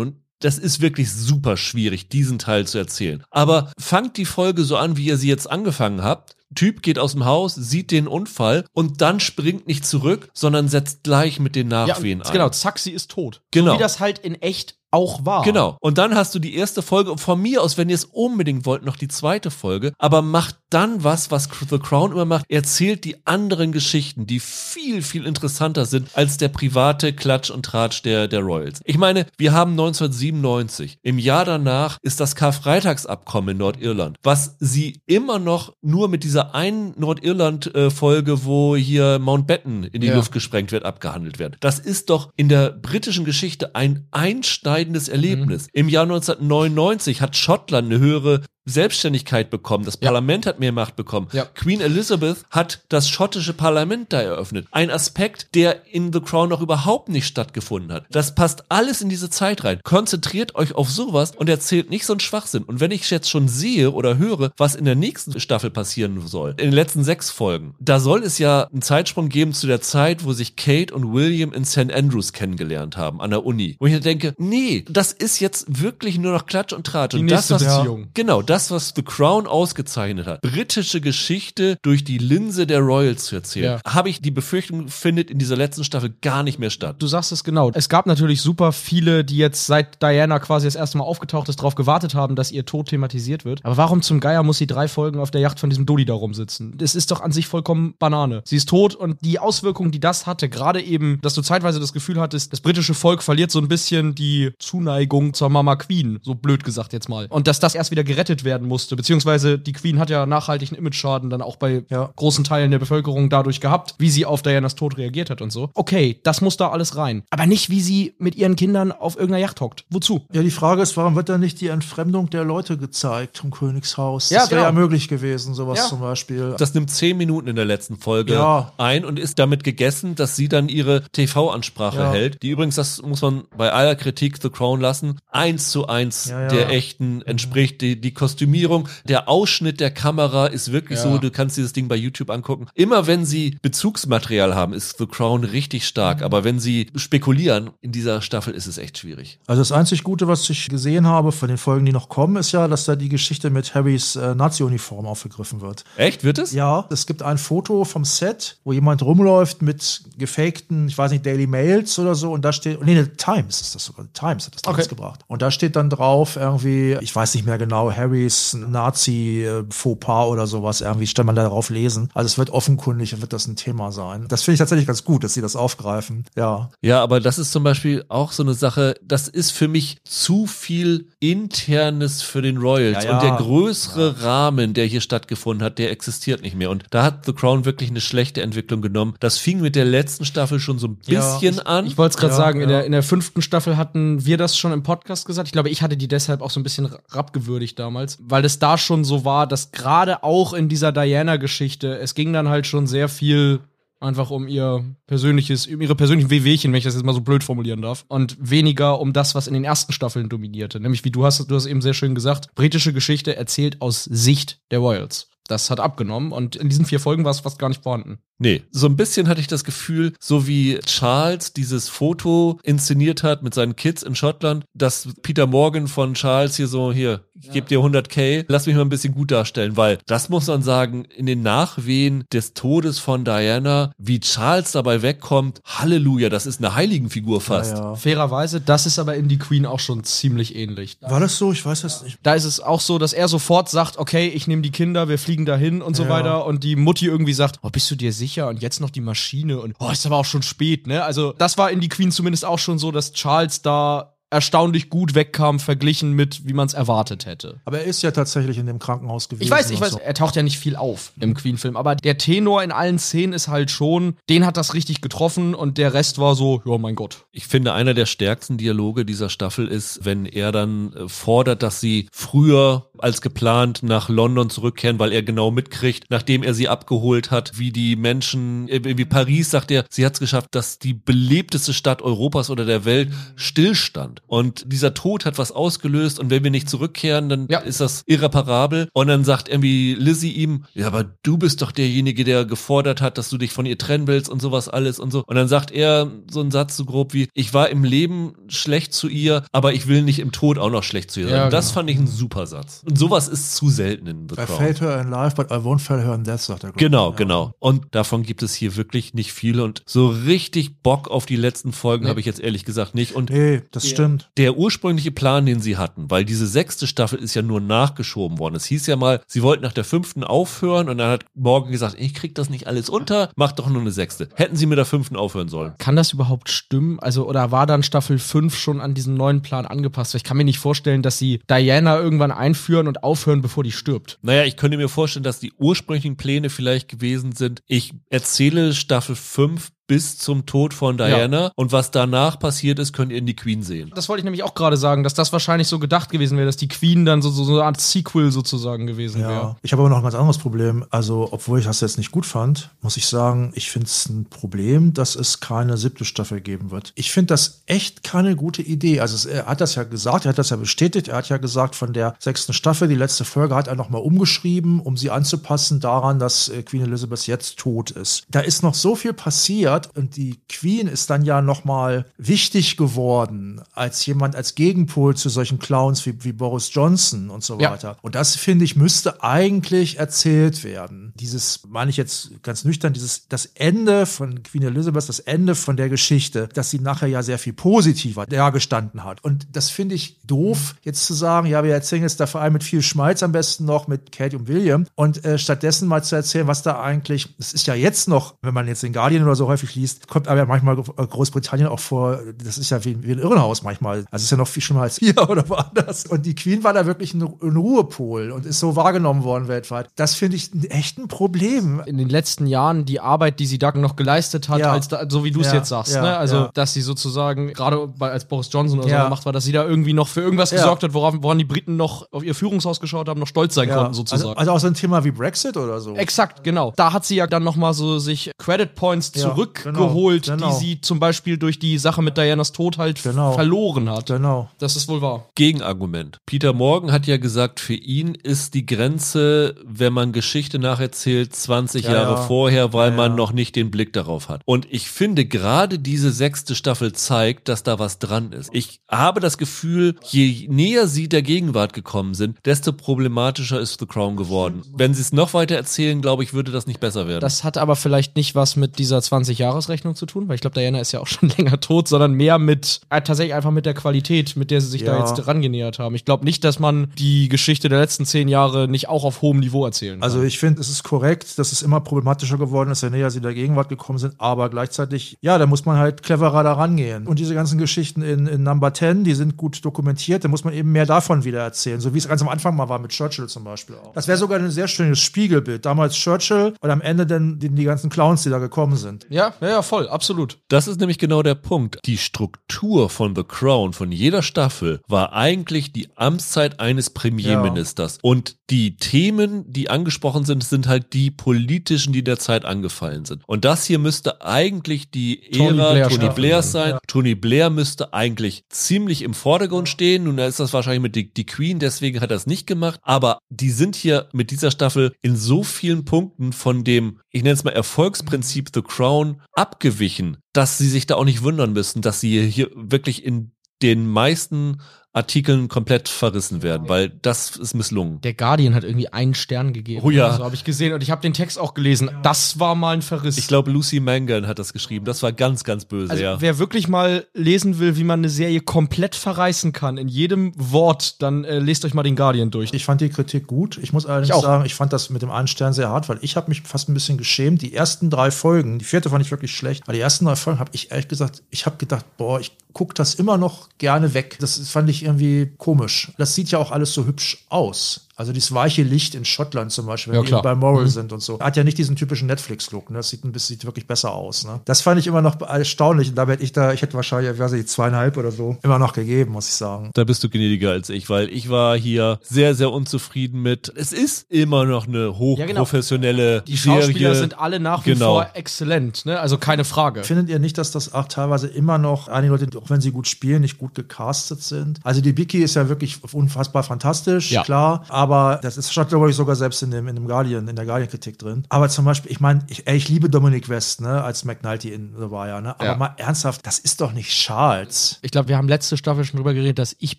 und das ist wirklich super schwierig, diesen Teil zu erzählen. Aber fangt die Folge so an, wie ihr sie jetzt angefangen habt. Typ geht aus dem Haus, sieht den Unfall und dann springt nicht zurück, sondern setzt gleich mit den Nachwehen und ein. genau, zack, sie ist tot. Genau. So wie das halt in echt auch war. Genau. Und dann hast du die erste Folge. Und von mir aus, wenn ihr es unbedingt wollt, noch die zweite Folge. Aber macht dann was, was The Crown immer macht. Erzählt die anderen Geschichten, die viel, viel interessanter sind als der private Klatsch und Tratsch der, der Royals. Ich meine, wir haben 1997. Im Jahr danach ist das Karfreitagsabkommen in Nordirland, was sie immer noch nur mit dieser einen Nordirland-Folge, wo hier Mountbatten in die Ja. Luft gesprengt wird, abgehandelt werden. Das ist doch in der britischen Geschichte ein einschneidendes Erlebnis. Im Jahr 1999 hat Schottland eine höhere Selbstständigkeit bekommen. Das Ja. Parlament hat mehr Macht bekommen. Ja. Queen Elizabeth hat das schottische Parlament da eröffnet. Ein Aspekt, der in The Crown noch überhaupt nicht stattgefunden hat. Das passt alles in diese Zeit rein. Konzentriert euch auf sowas und erzählt nicht so einen Schwachsinn. Und wenn ich jetzt schon sehe oder höre, was in der nächsten Staffel passieren soll, in den letzten sechs Folgen, da soll es ja einen Zeitsprung geben zu der Zeit, wo sich Kate und William in St. Andrews kennengelernt haben, an der Uni. Wo ich denke, nee, das ist jetzt wirklich nur noch Klatsch und Tratsch. Die und nächste das, was, Beziehung. Genau, das, was The Crown ausgezeichnet hat. Britische Geschichte durch die Linse der Royals zu erzählen. Habe ich die Befürchtung, findet in dieser letzten Staffel gar nicht mehr statt. Du sagst es genau. Es gab natürlich super viele, die jetzt seit Diana quasi das erste Mal aufgetaucht ist, darauf gewartet haben, dass ihr Tod thematisiert wird. Aber warum zum Geier muss sie drei Folgen auf der Yacht von diesem Dodi da rumsitzen? Das ist doch an sich vollkommen Banane. Sie ist tot und die Auswirkungen, die das hatte, gerade eben, dass du zeitweise das Gefühl hattest, das britische Volk verliert so ein bisschen die Zuneigung zur Mama Queen, so blöd gesagt jetzt mal. Und dass das erst wieder gerettet werden musste, beziehungsweise die Queen hat ja nachhaltigen Image-Schaden dann auch bei Ja. großen Teilen der Bevölkerung dadurch gehabt, wie sie auf Dianas Tod reagiert hat und so. Okay, das muss da alles rein. Aber nicht, wie sie mit ihren Kindern auf irgendeiner Yacht hockt. Wozu? Ja, die Frage ist, warum wird da nicht die Entfremdung der Leute gezeigt vom Königshaus? Ja, das wäre genau. ja möglich gewesen, sowas Ja. zum Beispiel. Das nimmt zehn Minuten in der letzten Folge Ja. ein und ist damit gegessen, dass sie dann ihre TV-Ansprache Ja. hält, die übrigens, das muss man bei aller Kritik The Crown lassen, eins zu eins Ja, ja. der echten entspricht. Die, die Kostümierung, der Ausschnitt der Kamera ist wirklich Ja. so, du kannst dieses Ding bei YouTube angucken. Immer wenn sie Bezugsmaterial haben, ist The Crown richtig stark, aber wenn sie spekulieren, in dieser Staffel ist es echt schwierig. Also das einzig Gute, was ich gesehen habe von den Folgen, die noch kommen, ist ja, dass da die Geschichte mit Harrys äh, Nazi-Uniform aufgegriffen wird. Echt, wird es? Ja, es gibt ein Foto vom Set, wo jemand rumläuft mit gefakten, ich weiß nicht, Daily Mails oder so und da steht, nee, ne, Times ist das sogar, Times hat das Okay. gebracht. Und da steht dann drauf irgendwie, ich weiß nicht mehr genau, Harrys Nazi-Fauxpas oder sowas, irgendwie stellt man da drauf lesen. Also es wird offenkundig, wird das ein Thema sein. Das finde ich tatsächlich ganz gut, dass sie das aufgreifen. Ja. Ja, aber das ist zum Beispiel auch so eine Sache, das ist für mich zu viel Internes für den Royals. Ja, ja. Und der größere Rahmen, der hier stattgefunden hat, der existiert nicht mehr. Und da hat The Crown wirklich eine schlechte Entwicklung genommen. Das fing mit der letzten Staffel schon so ein Ja, bisschen an. Ich wollte es gerade Ja, sagen, in, ja. der, in der fünften Staffel hatten wir das schon im Podcast gesagt. Ich glaube, ich hatte die deshalb auch so ein bisschen rabgewürdigt damals, weil es da schon so war, dass gerade auch in dieser Diana-Geschichte, es ging dann halt schon sehr viel einfach um ihr persönliches, um ihre persönlichen Wehwehchen, wenn ich das jetzt mal so blöd formulieren darf. Und weniger um das, was in den ersten Staffeln dominierte. Nämlich, wie du hast, du hast eben sehr schön gesagt, britische Geschichte erzählt aus Sicht der Royals. Das hat abgenommen und in diesen vier Folgen war es fast gar nicht vorhanden. Nee, so ein bisschen hatte ich das Gefühl, so wie Charles dieses Foto inszeniert hat mit seinen Kids in Schottland, dass Peter Morgan von Charles hier so, hier, ich gebe dir 100k, lass mich mal ein bisschen gut darstellen, weil das muss man sagen, in den Nachwehen des Todes von Diana, wie Charles dabei wegkommt, Halleluja, das ist eine Heiligenfigur fast. Ja, ja. Fairerweise, das ist aber in die Queen auch schon ziemlich ähnlich. War das so? Ich weiß das nicht. Da ist es auch so, dass er sofort sagt, okay, ich nehme die Kinder, wir fliegen dahin und so Ja. weiter. Und die Mutti irgendwie sagt, oh, bist du dir sicher? Und jetzt noch die Maschine und oh, ist aber auch schon spät, ne? Also, das war in die Queen zumindest auch schon so, dass Charles da erstaunlich gut wegkam, verglichen mit, wie man es erwartet hätte. Aber er ist ja tatsächlich in dem Krankenhaus gewesen. Ich weiß, ich weiß, So. er taucht ja nicht viel auf im Queen-Film, aber der Tenor in allen Szenen ist halt schon, den hat das richtig getroffen und der Rest war so, ja, mein Gott. Ich finde, einer der stärksten Dialoge dieser Staffel ist, wenn er dann äh, fordert, dass sie früher als geplant nach London zurückkehren, weil er genau mitkriegt, nachdem er sie abgeholt hat, wie die Menschen, äh, wie Paris sagt er, sie hat es geschafft, dass die belebteste Stadt Europas oder der Welt stillstand. Und dieser Tod hat was ausgelöst und wenn wir nicht zurückkehren, dann Ja. ist das irreparabel. Und dann sagt irgendwie Lizzie ihm, ja, aber du bist doch derjenige, der gefordert hat, dass du dich von ihr trennen willst und sowas alles und so. Und dann sagt er so einen Satz so grob wie, ich war im Leben schlecht zu ihr, aber ich will nicht im Tod auch noch schlecht zu ihr sein. Ja, Und das genau. fand ich ein super Satz. Und sowas ist zu selten in The I Crown. failed her in life, but I won't fail her in death, sagt er. Genau, Ja. genau. Und davon gibt es hier wirklich nicht viele und so richtig Bock auf die letzten Folgen Nee. habe ich jetzt ehrlich gesagt nicht. Und Nee, das stimmt. der ursprüngliche Plan, den sie hatten, weil diese sechste Staffel ist ja nur nachgeschoben worden. Es hieß ja mal, sie wollten nach der fünften aufhören und dann hat Morgan gesagt, ich krieg das nicht alles unter, mach doch nur eine sechste. Hätten sie mit der fünften aufhören sollen. Kann das überhaupt stimmen? Also, oder war dann Staffel 5 schon an diesen neuen Plan angepasst? Ich kann mir nicht vorstellen, dass sie Diana irgendwann einführen und aufhören, bevor die stirbt. Naja, ich könnte mir vorstellen, dass die ursprünglichen Pläne vielleicht gewesen sind, ich erzähle Staffel 5 bis zum Tod von Diana und was danach passiert ist, könnt ihr in die Queen sehen. Das wollte ich nämlich auch gerade sagen, dass das wahrscheinlich so gedacht gewesen wäre, dass die Queen dann so, so, so eine Art Sequel sozusagen gewesen Ja, wäre. ich habe aber noch ein ganz anderes Problem. Also, obwohl ich das jetzt nicht gut fand, muss ich sagen, ich finde es ein Problem, dass es keine siebte Staffel geben wird. Ich finde das echt keine gute Idee. Also, es, er hat das ja gesagt, er hat das ja bestätigt. Er hat ja gesagt, von der sechsten Staffel, die letzte Folge, hat er nochmal umgeschrieben, um sie anzupassen daran, dass äh, Queen Elizabeth jetzt tot ist. Da ist noch so viel passiert und die Queen ist dann ja nochmal wichtig geworden als jemand, als Gegenpol zu solchen Clowns wie, wie Boris Johnson und so Ja. weiter. Und das, finde ich, müsste eigentlich erzählt werden. Dieses, meine ich jetzt ganz nüchtern, dieses, das Ende von Queen Elizabeth, das Ende von der Geschichte, dass sie nachher ja sehr viel positiver dargestanden hat. Und das finde ich doof, jetzt zu sagen, ja, wir erzählen jetzt der Verein mit viel Schmalz am besten noch mit Kate und William und äh, stattdessen mal zu erzählen, was da eigentlich, es ist ja jetzt noch, wenn man jetzt den Guardian oder so häufig liest, kommt aber ja manchmal äh, Großbritannien auch vor, das ist ja wie, wie ein Irrenhaus manchmal. Also es ist ja noch viel schlimmer als hier oder woanders. Und die Queen war da wirklich ein, ein Ruhepol und ist so wahrgenommen worden weltweit. Das finde ich ein- echt ein Problem. In den letzten Jahren die Arbeit, die sie da noch geleistet hat, Ja. als da, so wie du es Ja, jetzt sagst, ja, ne? Also, dass sie sozusagen, gerade als Boris Johnson oder so gemacht war, dass sie da irgendwie noch für irgendwas gesorgt hat, worauf, woran die Briten noch auf ihr Führungshaus geschaut haben, noch stolz sein konnten, sozusagen. Also, also auch so ein Thema wie Brexit oder so. Exakt, genau. Da hat sie ja dann noch mal so sich Credit Points Ja. Genau, genau. die sie zum Beispiel durch die Sache mit Dianas Tod halt Genau. verloren hat. Genau. Das ist wohl wahr. Gegenargument. Peter Morgan hat ja gesagt, für ihn ist die Grenze, wenn man Geschichte nacherzählt, 20 Ja, Jahre ja. vorher, weil Ja, man ja. noch nicht den Blick darauf hat. Und ich finde, gerade diese sechste Staffel zeigt, dass da was dran ist. Ich habe das Gefühl, je näher sie der Gegenwart gekommen sind, desto problematischer ist The Crown geworden. Wenn sie es noch weiter erzählen, glaube ich, würde das nicht besser werden. Das hat aber vielleicht nicht was mit dieser 20-Jahres-Rechnung zu tun, weil ich glaube, Diana ist ja auch schon länger tot, sondern mehr mit, äh, tatsächlich einfach mit der Qualität, mit der sie sich da Ja. jetzt rangenähert haben. Ich glaube nicht, dass man die Geschichte der letzten zehn Jahre nicht auch auf hohem Niveau erzählen kann. Also ich finde, es ist korrekt, dass es immer problematischer geworden ist, je näher sie der Gegenwart gekommen sind, aber gleichzeitig, ja, da muss man halt cleverer da rangehen. Und diese ganzen Geschichten in, in Number 10, die sind gut dokumentiert, da muss man eben mehr davon wieder erzählen, so wie es ganz am Anfang mal war mit Churchill zum Beispiel auch. Das wäre sogar ein sehr schönes Spiegelbild. Damals Churchill und am Ende dann die, die ganzen Clowns, die da gekommen sind. ja, ja, ja, voll, absolut. Das ist nämlich genau der Punkt. Die Struktur von The Crown, von jeder Staffel, war eigentlich die Amtszeit eines Premierministers. Und die Themen, die angesprochen sind, sind halt die politischen, die derzeit angefallen sind. Und das hier müsste eigentlich die Tony Ära Blair Tony Staffel Blair sein. sein. Ja. Tony Blair müsste eigentlich ziemlich im Vordergrund stehen. Nun, da ist das wahrscheinlich mit die, die Queen, deswegen hat er es nicht gemacht. Aber die sind hier mit dieser Staffel in so vielen Punkten von dem, ich nenne es mal Erfolgsprinzip The Crown abgewichen, dass sie sich da auch nicht wundern müssen, dass sie hier wirklich in den meisten Artikeln komplett verrissen werden, weil das ist misslungen. Der Guardian hat irgendwie einen Stern gegeben. Oh ja. So habe ich gesehen und ich habe den Text auch gelesen. Das war mal ein Verriss. Ich glaube, Lucy Mangan hat das geschrieben. Das war ganz, ganz böse, Also, ja. wer wirklich mal lesen will, wie man eine Serie komplett verreißen kann, in jedem Wort, dann äh, lest euch mal den Guardian durch. Ich fand die Kritik gut. Ich muss allerdings Ich auch. sagen, ich fand das mit dem einen Stern sehr hart, weil ich habe mich fast ein bisschen geschämt. Die ersten drei Folgen, die vierte fand ich wirklich schlecht, aber die ersten drei Folgen habe ich ehrlich gesagt, ich habe gedacht, boah, ich gucke das immer noch gerne weg. Das fand ich irgendwie komisch. Das sieht ja auch alles so hübsch aus. Also dieses weiche Licht in Schottland zum Beispiel, wenn Ja, die klar. bei Moral Mhm. sind und so. Hat ja nicht diesen typischen Netflix-Look. Ne? Das sieht, ein bisschen, sieht wirklich besser aus. Ne? Das fand ich immer noch erstaunlich. Und da hätte ich da, ich hätte wahrscheinlich, ich weiß nicht, zweieinhalb oder so, immer noch gegeben, muss ich sagen. Da bist du gnädiger als ich, weil ich war hier sehr, sehr unzufrieden mit. Es ist immer noch eine hochprofessionelle Die Schauspieler Serie. sind alle nach wie Genau. vor exzellent, ne? Also keine Frage. Findet ihr nicht, dass das auch teilweise immer noch einige Leute, auch wenn sie gut spielen, nicht gut gecastet sind? Also die Vicky ist ja wirklich unfassbar fantastisch, Ja. klar, aber das ist stand, glaube ich, sogar selbst in dem, in dem Guardian, in der Guardian-Kritik drin. Aber zum Beispiel, ich meine, ich, ey, ich liebe Dominic West, ne, als McNulty in The Wire, ne? Aber Ja. mal ernsthaft, das ist doch nicht Charles. Ich glaube, wir haben letzte Staffel schon drüber geredet, dass ich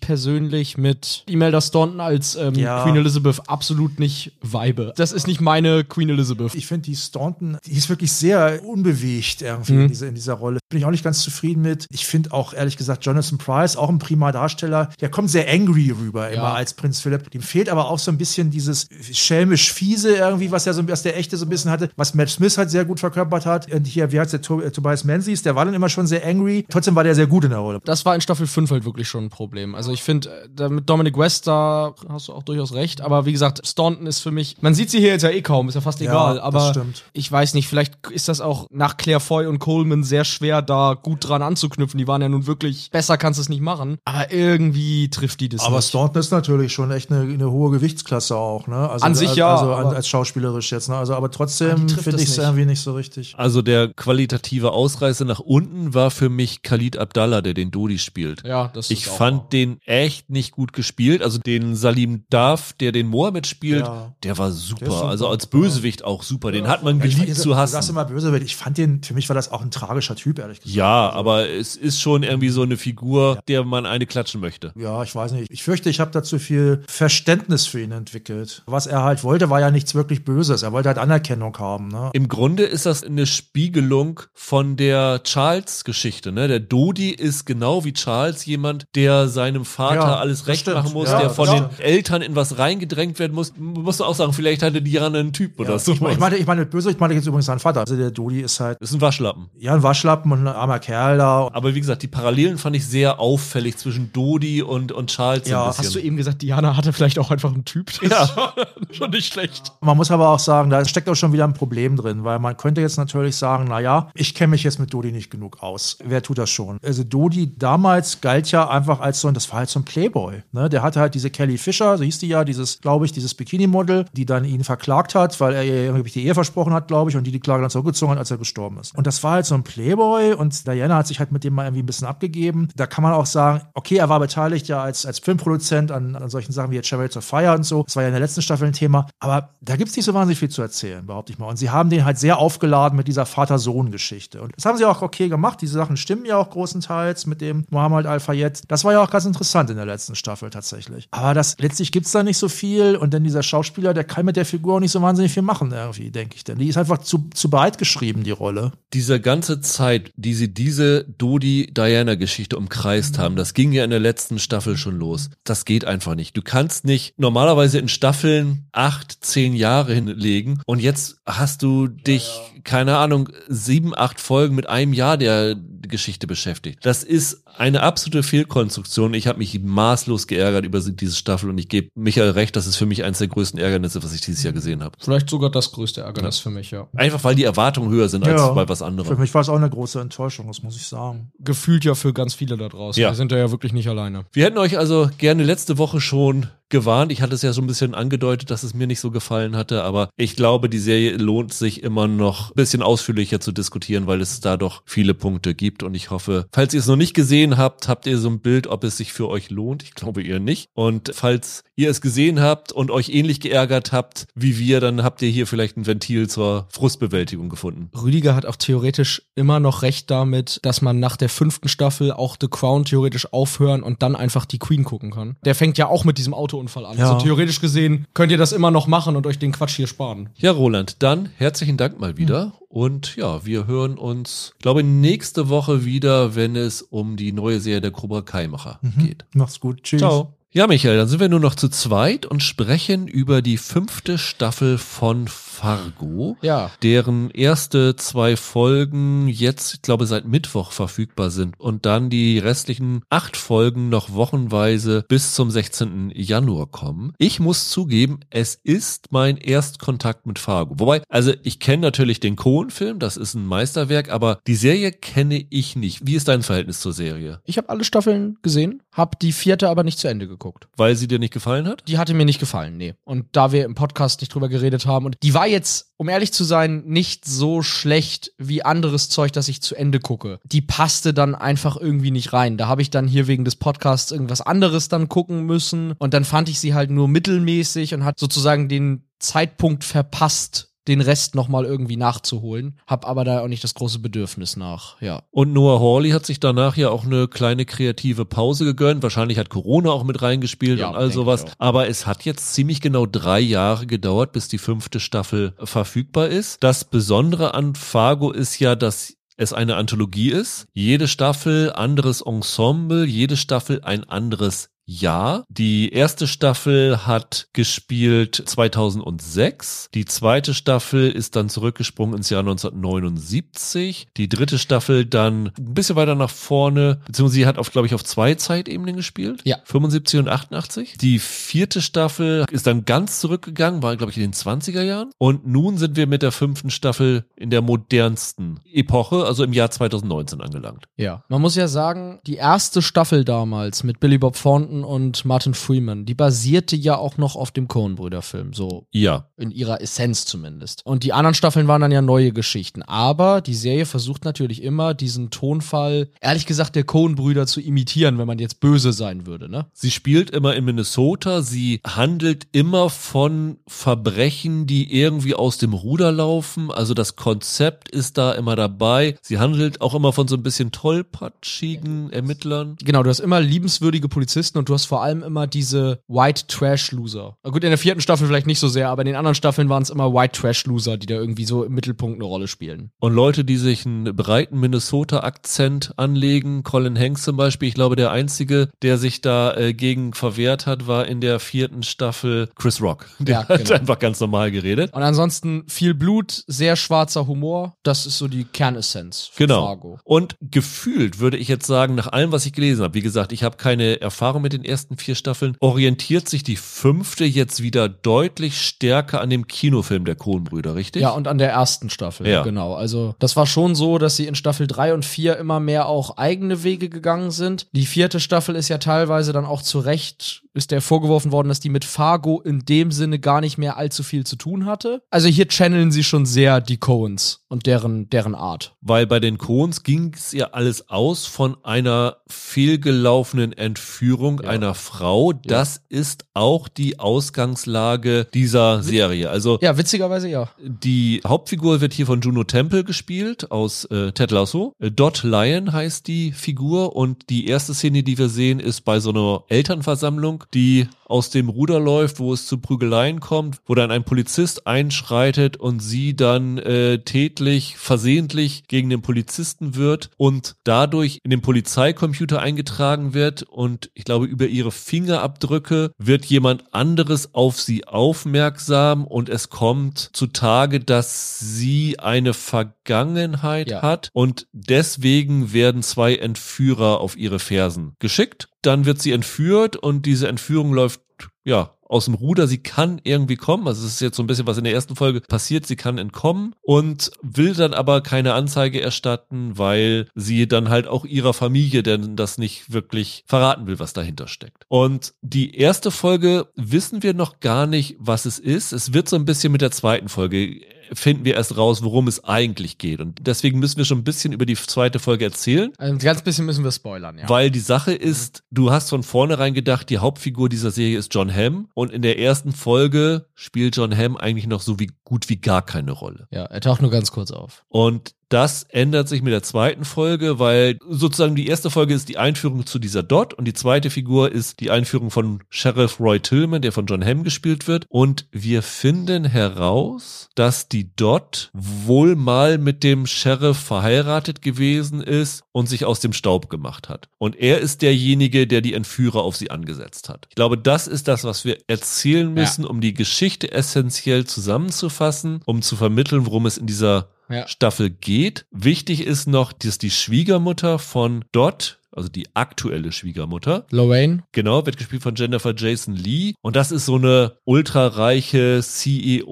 persönlich mit Imelda Staunton als ähm, Ja. Queen Elizabeth absolut nicht vibe. Das ist nicht meine Queen Elizabeth. Ich finde die Staunton, die ist wirklich sehr unbewegt irgendwie Mhm. in, dieser, in dieser Rolle. Bin ich auch nicht ganz zufrieden mit. Ich finde auch, ehrlich gesagt, Jonathan Price, auch ein prima Darsteller, der kommt sehr angry rüber immer Ja. als Prinz Philipp. Dem fehlt aber auch so ein bisschen dieses schelmisch fiese irgendwie, was ja so, was der echte so ein bisschen hatte, was Matt Smith halt sehr gut verkörpert hat. Und hier, wie heißt der, äh, Tobias Menzies, der war dann immer schon sehr angry. Trotzdem war der sehr gut in der Rolle. Das war in Staffel 5 halt wirklich schon ein Problem. Also ich finde, äh, mit Dominic West, da hast du auch durchaus recht. Aber wie gesagt, Staunton ist für mich, man sieht sie hier jetzt ja eh kaum, ist ja fast Ja, egal. das Aber ich weiß nicht, vielleicht ist das auch nach Claire Foy und Coleman sehr schwer, da gut dran anzuknüpfen. Die waren ja nun wirklich, besser kannst du es nicht machen. Aber irgendwie trifft die das Aber nicht. Staunton ist natürlich schon echt eine, eine hohe Gewichtsklasse auch, ne? Also, An sich ja, Also an, aber- als schauspielerisch jetzt, ne? Also, aber Ah, trotzdem trifft finde ich es irgendwie nicht so richtig. Also der qualitative Ausreißer nach unten war für mich Khalid Abdallah, der den Dodi spielt. ja, das Ich auch fand wahr. den echt nicht gut gespielt. Also den Salim Daf, der den Mohammed spielt, Ja. der war super. Der ist super. Also als Bösewicht auch super. Den hat man Ja, geliebt zu Du sagst hassen. immer Bösewicht. Ich fand den, für mich war das auch ein tragischer Typ, ehrlich gesagt. Ja, aber es ist schon irgendwie so eine Figur, der man eine klatschen möchte. Ja, ich weiß nicht. Ich fürchte, ich habe da zu viel Verständnis für ihn entwickelt. Was er halt wollte, war ja nichts wirklich Böses. Er wollte halt Anerkennung haben. Ne? Im Grunde ist das eine Spiegelung von der Charles-Geschichte. Ne? Der Dodi ist genau wie Charles jemand, der seinem Vater Ja, alles recht stimmt. machen muss, Ja, der von den stimmt. Eltern in was reingedrängt werden muss. Musst du auch sagen, vielleicht hatte Diana einen Typ oder so. Ich meine, ich meine, ich meine, mit Bösewicht meine ich jetzt übrigens seinen Vater. Also der Dodi ist halt, ist ein Waschlappen. ja, ein Waschlappen und ein armer Kerl da. Aber wie gesagt, die Parallelen fand ich sehr auffällig zwischen Dodi und, und Charles Ja, ein Hast du eben gesagt, Diana hatte vielleicht auch einfach einen Typ? Das Ja. ist schon, schon nicht schlecht. Man muss aber auch sagen, da steckt auch schon wieder ein Problem drin, weil man könnte jetzt natürlich sagen, na ja, ich kenne mich jetzt mit Dodi nicht genug aus. Wer tut das schon? Also Dodi damals galt ja einfach als so ein, das war halt so ein Playboy. Ne? Der hatte halt diese Kelly Fischer, so hieß die ja, dieses, glaube ich, dieses Bikini-Model, die dann ihn verklagt hat, weil er ihr irgendwie die Ehe versprochen hat, glaube ich, und die die Klage dann zurückgezogen hat, als er gestorben ist. Und das war halt so ein Playboy und Diana hat sich halt mit dem mal irgendwie ein bisschen abgegeben. Da kann man auch sagen, okay, er war beteiligt ja als, als Filmproduzent an, an solchen Sachen wie Chariots of Fire und so. Das war ja in der letzten Staffel ein Thema. Aber da gibt's nicht so wahnsinnig viel zu erzählen, behaupte ich mal. Und sie haben den halt sehr aufgeladen mit dieser Vater-Sohn-Geschichte. Und das haben sie auch okay gemacht. Diese Sachen stimmen ja auch großenteils mit dem Mohammed Al-Fayed. Das war ja auch ganz interessant in der letzten Staffel tatsächlich. Aber das letztlich gibt's da nicht so viel. Und dann dieser Schauspieler, der kann mit der Figur auch nicht so wahnsinnig viel machen, irgendwie, denke ich. Denn die ist einfach zu, zu breit geschrieben, die Rolle. Diese ganze Zeit, die sie diese Dodi-Diana-Geschichte umkreist haben, das ging ja in der letzten Staffel schon los. Das geht einfach nicht. Du kannst nicht normalerweise in Staffeln acht, zehn Jahre hinlegen und jetzt hast du dich, keine Ahnung, sieben, acht Folgen mit einem Jahr der Geschichte beschäftigt. Das ist eine absolute Fehlkonstruktion. Ich habe mich maßlos geärgert über diese Staffel und ich gebe Michael recht, das ist für mich eines der größten Ärgernisse, was ich dieses Jahr gesehen habe. Vielleicht sogar das größte Ärgernis für mich, ja. Einfach weil die Erwartungen höher sind als bei was Für anderem. mich war es auch eine große Enttäuschung, das muss ich sagen. Gefühlt ja für ganz viele da draußen. Ja. Wir sind da ja wirklich nicht alleine. Wir hätten euch also gerne letzte Woche schon gewarnt. Ich hatte es ja so ein bisschen angedeutet, dass es mir nicht so gefallen hatte, aber ich glaube, die Serie lohnt sich immer noch ein bisschen ausführlicher zu diskutieren, weil es da doch viele Punkte gibt und ich hoffe, falls ihr es noch nicht gesehen habt, habt ihr so ein Bild, ob es sich für euch lohnt. Ich glaube eher nicht. Und falls ihr es gesehen habt und euch ähnlich geärgert habt wie wir, dann habt ihr hier vielleicht ein Ventil zur Frustbewältigung gefunden. Rüdiger hat auch theoretisch immer noch recht damit, dass man nach der fünften Staffel auch The Crown theoretisch aufhören und dann einfach die Queen gucken kann. Der fängt ja auch mit diesem Autounfall an. Ja. Also theoretisch gesehen könnt ihr das immer noch machen und euch den Quatsch hier sparen. Ja, Roland, dann herzlichen Dank mal wieder. Und ja, wir hören uns, glaube nächste Woche wieder, wenn es um die neue Serie der Cobra Kai-Macher geht. Macht's gut. Tschüss. Ciao. Ja, Michael, dann sind wir nur noch zu zweit und sprechen über die fünfte Staffel von Fargo. Ja. Deren erste zwei Folgen jetzt, ich glaube, seit Mittwoch verfügbar sind und dann die restlichen acht Folgen noch wochenweise bis zum 16. Januar kommen. Ich muss zugeben, es ist mein Erstkontakt mit Fargo. Wobei, also ich kenne natürlich den Cohen-Film, das ist ein Meisterwerk, aber die Serie kenne ich nicht. Wie ist dein Verhältnis zur Serie? Ich habe alle Staffeln gesehen, habe die vierte aber nicht zu Ende geguckt. Weil sie dir nicht gefallen hat? Die hatte mir nicht gefallen, nee. Und da wir im Podcast nicht drüber geredet haben und die war jetzt, um ehrlich zu sein, nicht so schlecht wie anderes Zeug, das ich zu Ende gucke. Die passte dann einfach irgendwie nicht rein. Da habe ich dann hier wegen des Podcasts irgendwas anderes dann gucken müssen und dann fand ich sie halt nur mittelmäßig und hat sozusagen den Zeitpunkt verpasst, den Rest nochmal irgendwie nachzuholen. Hab aber da auch nicht das große Bedürfnis nach, ja. Und Noah Hawley hat sich danach ja auch eine kleine kreative Pause gegönnt. Wahrscheinlich hat Corona auch mit reingespielt Ja, und all sowas. Aber es hat jetzt ziemlich genau drei Jahre gedauert, bis die fünfte Staffel verfügbar ist. Das Besondere an Fargo ist ja, dass es eine Anthologie ist. Jede Staffel anderes Ensemble, jede Staffel ein anderes Jahr. Die erste Staffel hat gespielt 2006. Die zweite Staffel ist dann zurückgesprungen ins Jahr 1979. Die dritte Staffel dann ein bisschen weiter nach vorne, beziehungsweise sie hat auf, glaube ich, auf zwei Zeitebenen gespielt. Ja. 75 und 88. Die vierte Staffel ist dann ganz zurückgegangen, war, glaube ich, in den 20er Jahren. Und nun sind wir mit der fünften Staffel in der modernsten Epoche, also im Jahr 2019 angelangt. Ja. Man muss ja sagen, die erste Staffel damals mit Billy Bob Thornton und Martin Freeman, die basierte ja auch noch auf dem Coen-Brüder-Film, so Ja. in ihrer Essenz zumindest. Und die anderen Staffeln waren dann ja neue Geschichten. Aber die Serie versucht natürlich immer, diesen Tonfall, ehrlich gesagt, der Coen-Brüder zu imitieren, wenn man jetzt böse sein würde, ne? Sie spielt immer in Minnesota. Sie handelt immer von Verbrechen, die irgendwie aus dem Ruder laufen. Also das Konzept ist da immer dabei. Sie handelt auch immer von so ein bisschen tollpatschigen Ermittlern. Genau, du hast immer liebenswürdige Polizisten und du hast vor allem immer diese White Trash Loser. Gut, in der vierten Staffel vielleicht nicht so sehr, aber in den anderen Staffeln waren es immer White Trash Loser, die da irgendwie so im Mittelpunkt eine Rolle spielen. Und Leute, die sich einen breiten Minnesota-Akzent anlegen, Colin Hanks zum Beispiel, ich glaube, der einzige, der sich da äh, gegen verwehrt hat, war in der vierten Staffel Chris Rock. Der Ja, hat genau. einfach ganz normal geredet. Und ansonsten viel Blut, sehr schwarzer Humor. Das ist so die Kernessenz von Genau. Fargo. Und gefühlt würde ich jetzt sagen, nach allem, was ich gelesen habe, wie gesagt, ich habe keine Erfahrung mit den ersten vier Staffeln, orientiert sich die fünfte jetzt wieder deutlich stärker an dem Kinofilm der Coen-Brüder, richtig? Ja, und an der ersten Staffel, Ja. genau. Also das war schon so, dass sie in Staffel 3 und 4 immer mehr auch eigene Wege gegangen sind. Die vierte Staffel ist ja teilweise dann auch zu Recht, ist der vorgeworfen worden, dass die mit Fargo in dem Sinne gar nicht mehr allzu viel zu tun hatte. Also hier channeln sie schon sehr die Coens und deren, deren Art. Weil bei den Coens ging es ja alles aus von einer fehlgelaufenen Entführung einer Frau. Das ist auch die Ausgangslage dieser Serie. Also Ja, witzigerweise ja. Die Hauptfigur wird hier von Juno Temple gespielt aus äh, Ted Lasso. Äh, Dot Lion heißt die Figur und die erste Szene, die wir sehen, ist bei so einer Elternversammlung, die aus dem Ruder läuft, wo es zu Prügeleien kommt, wo dann ein Polizist einschreitet und sie dann äh, tätlich, versehentlich gegen den Polizisten wird und dadurch in den Polizeicomputer eingetragen wird und ich glaube über ihre Fingerabdrücke wird jemand anderes auf sie aufmerksam und es kommt zutage, dass sie eine Vergangenheit Ja. hat und deswegen werden zwei Entführer auf ihre Fersen geschickt. Dann wird sie entführt und diese Entführung läuft ja aus dem Ruder. Sie kann irgendwie kommen. Also es ist jetzt so ein bisschen was in der ersten Folge passiert. Sie kann entkommen und will dann aber keine Anzeige erstatten, weil sie dann halt auch ihrer Familie denn das nicht wirklich verraten will, was dahinter steckt. Und die erste Folge wissen wir noch gar nicht, was es ist. Es wird so ein bisschen mit der zweiten Folge finden wir erst raus, worum es eigentlich geht. Und deswegen müssen wir schon ein bisschen über die zweite Folge erzählen. Also ein ganz bisschen müssen wir spoilern, ja. Weil die Sache ist, du hast von vornherein gedacht, die Hauptfigur dieser Serie ist John Hamm und in der ersten Folge spielt John Hamm eigentlich noch so wie gut wie gar keine Rolle. ja, er taucht nur ganz kurz auf. Und das ändert sich mit der zweiten Folge, weil sozusagen die erste Folge ist die Einführung zu dieser Dot und die zweite Figur ist die Einführung von Sheriff Roy Tillman, der von John Hamm gespielt wird. Und wir finden heraus, dass die Dot wohl mal mit dem Sheriff verheiratet gewesen ist und sich aus dem Staub gemacht hat. Und er ist derjenige, der die Entführer auf sie angesetzt hat. Ich glaube, das ist das, was wir erzählen müssen, um die Geschichte essentiell zusammenzufassen, um zu vermitteln, worum es in dieser Ja. Staffel geht. Wichtig ist noch, dass die Schwiegermutter von Dot, also die aktuelle Schwiegermutter, Lorraine? genau, wird gespielt von Jennifer Jason Lee. Und das ist so eine ultrareiche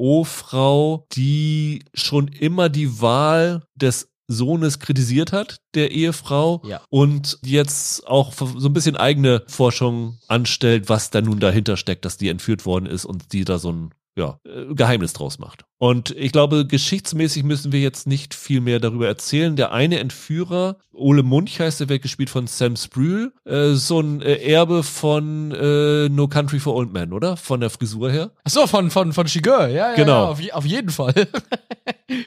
CEO-Frau, die schon immer die Wahl des Sohnes kritisiert hat, der Ehefrau, Ja. und jetzt auch so ein bisschen eigene Forschung anstellt, was da nun dahinter steckt, dass die entführt worden ist und die da so ein ja, äh, Geheimnis draus macht. Und ich glaube, geschichtsmäßig müssen wir jetzt nicht viel mehr darüber erzählen. Der eine Entführer, Ole Munch heißt, der wird gespielt von Sam Sprühl, äh, so ein äh, Erbe von äh, No Country for Old Men, oder? Von der Frisur her. Achso, von, von, von Chigurh, ja, ja, Genau. ja auf, je- auf jeden Fall.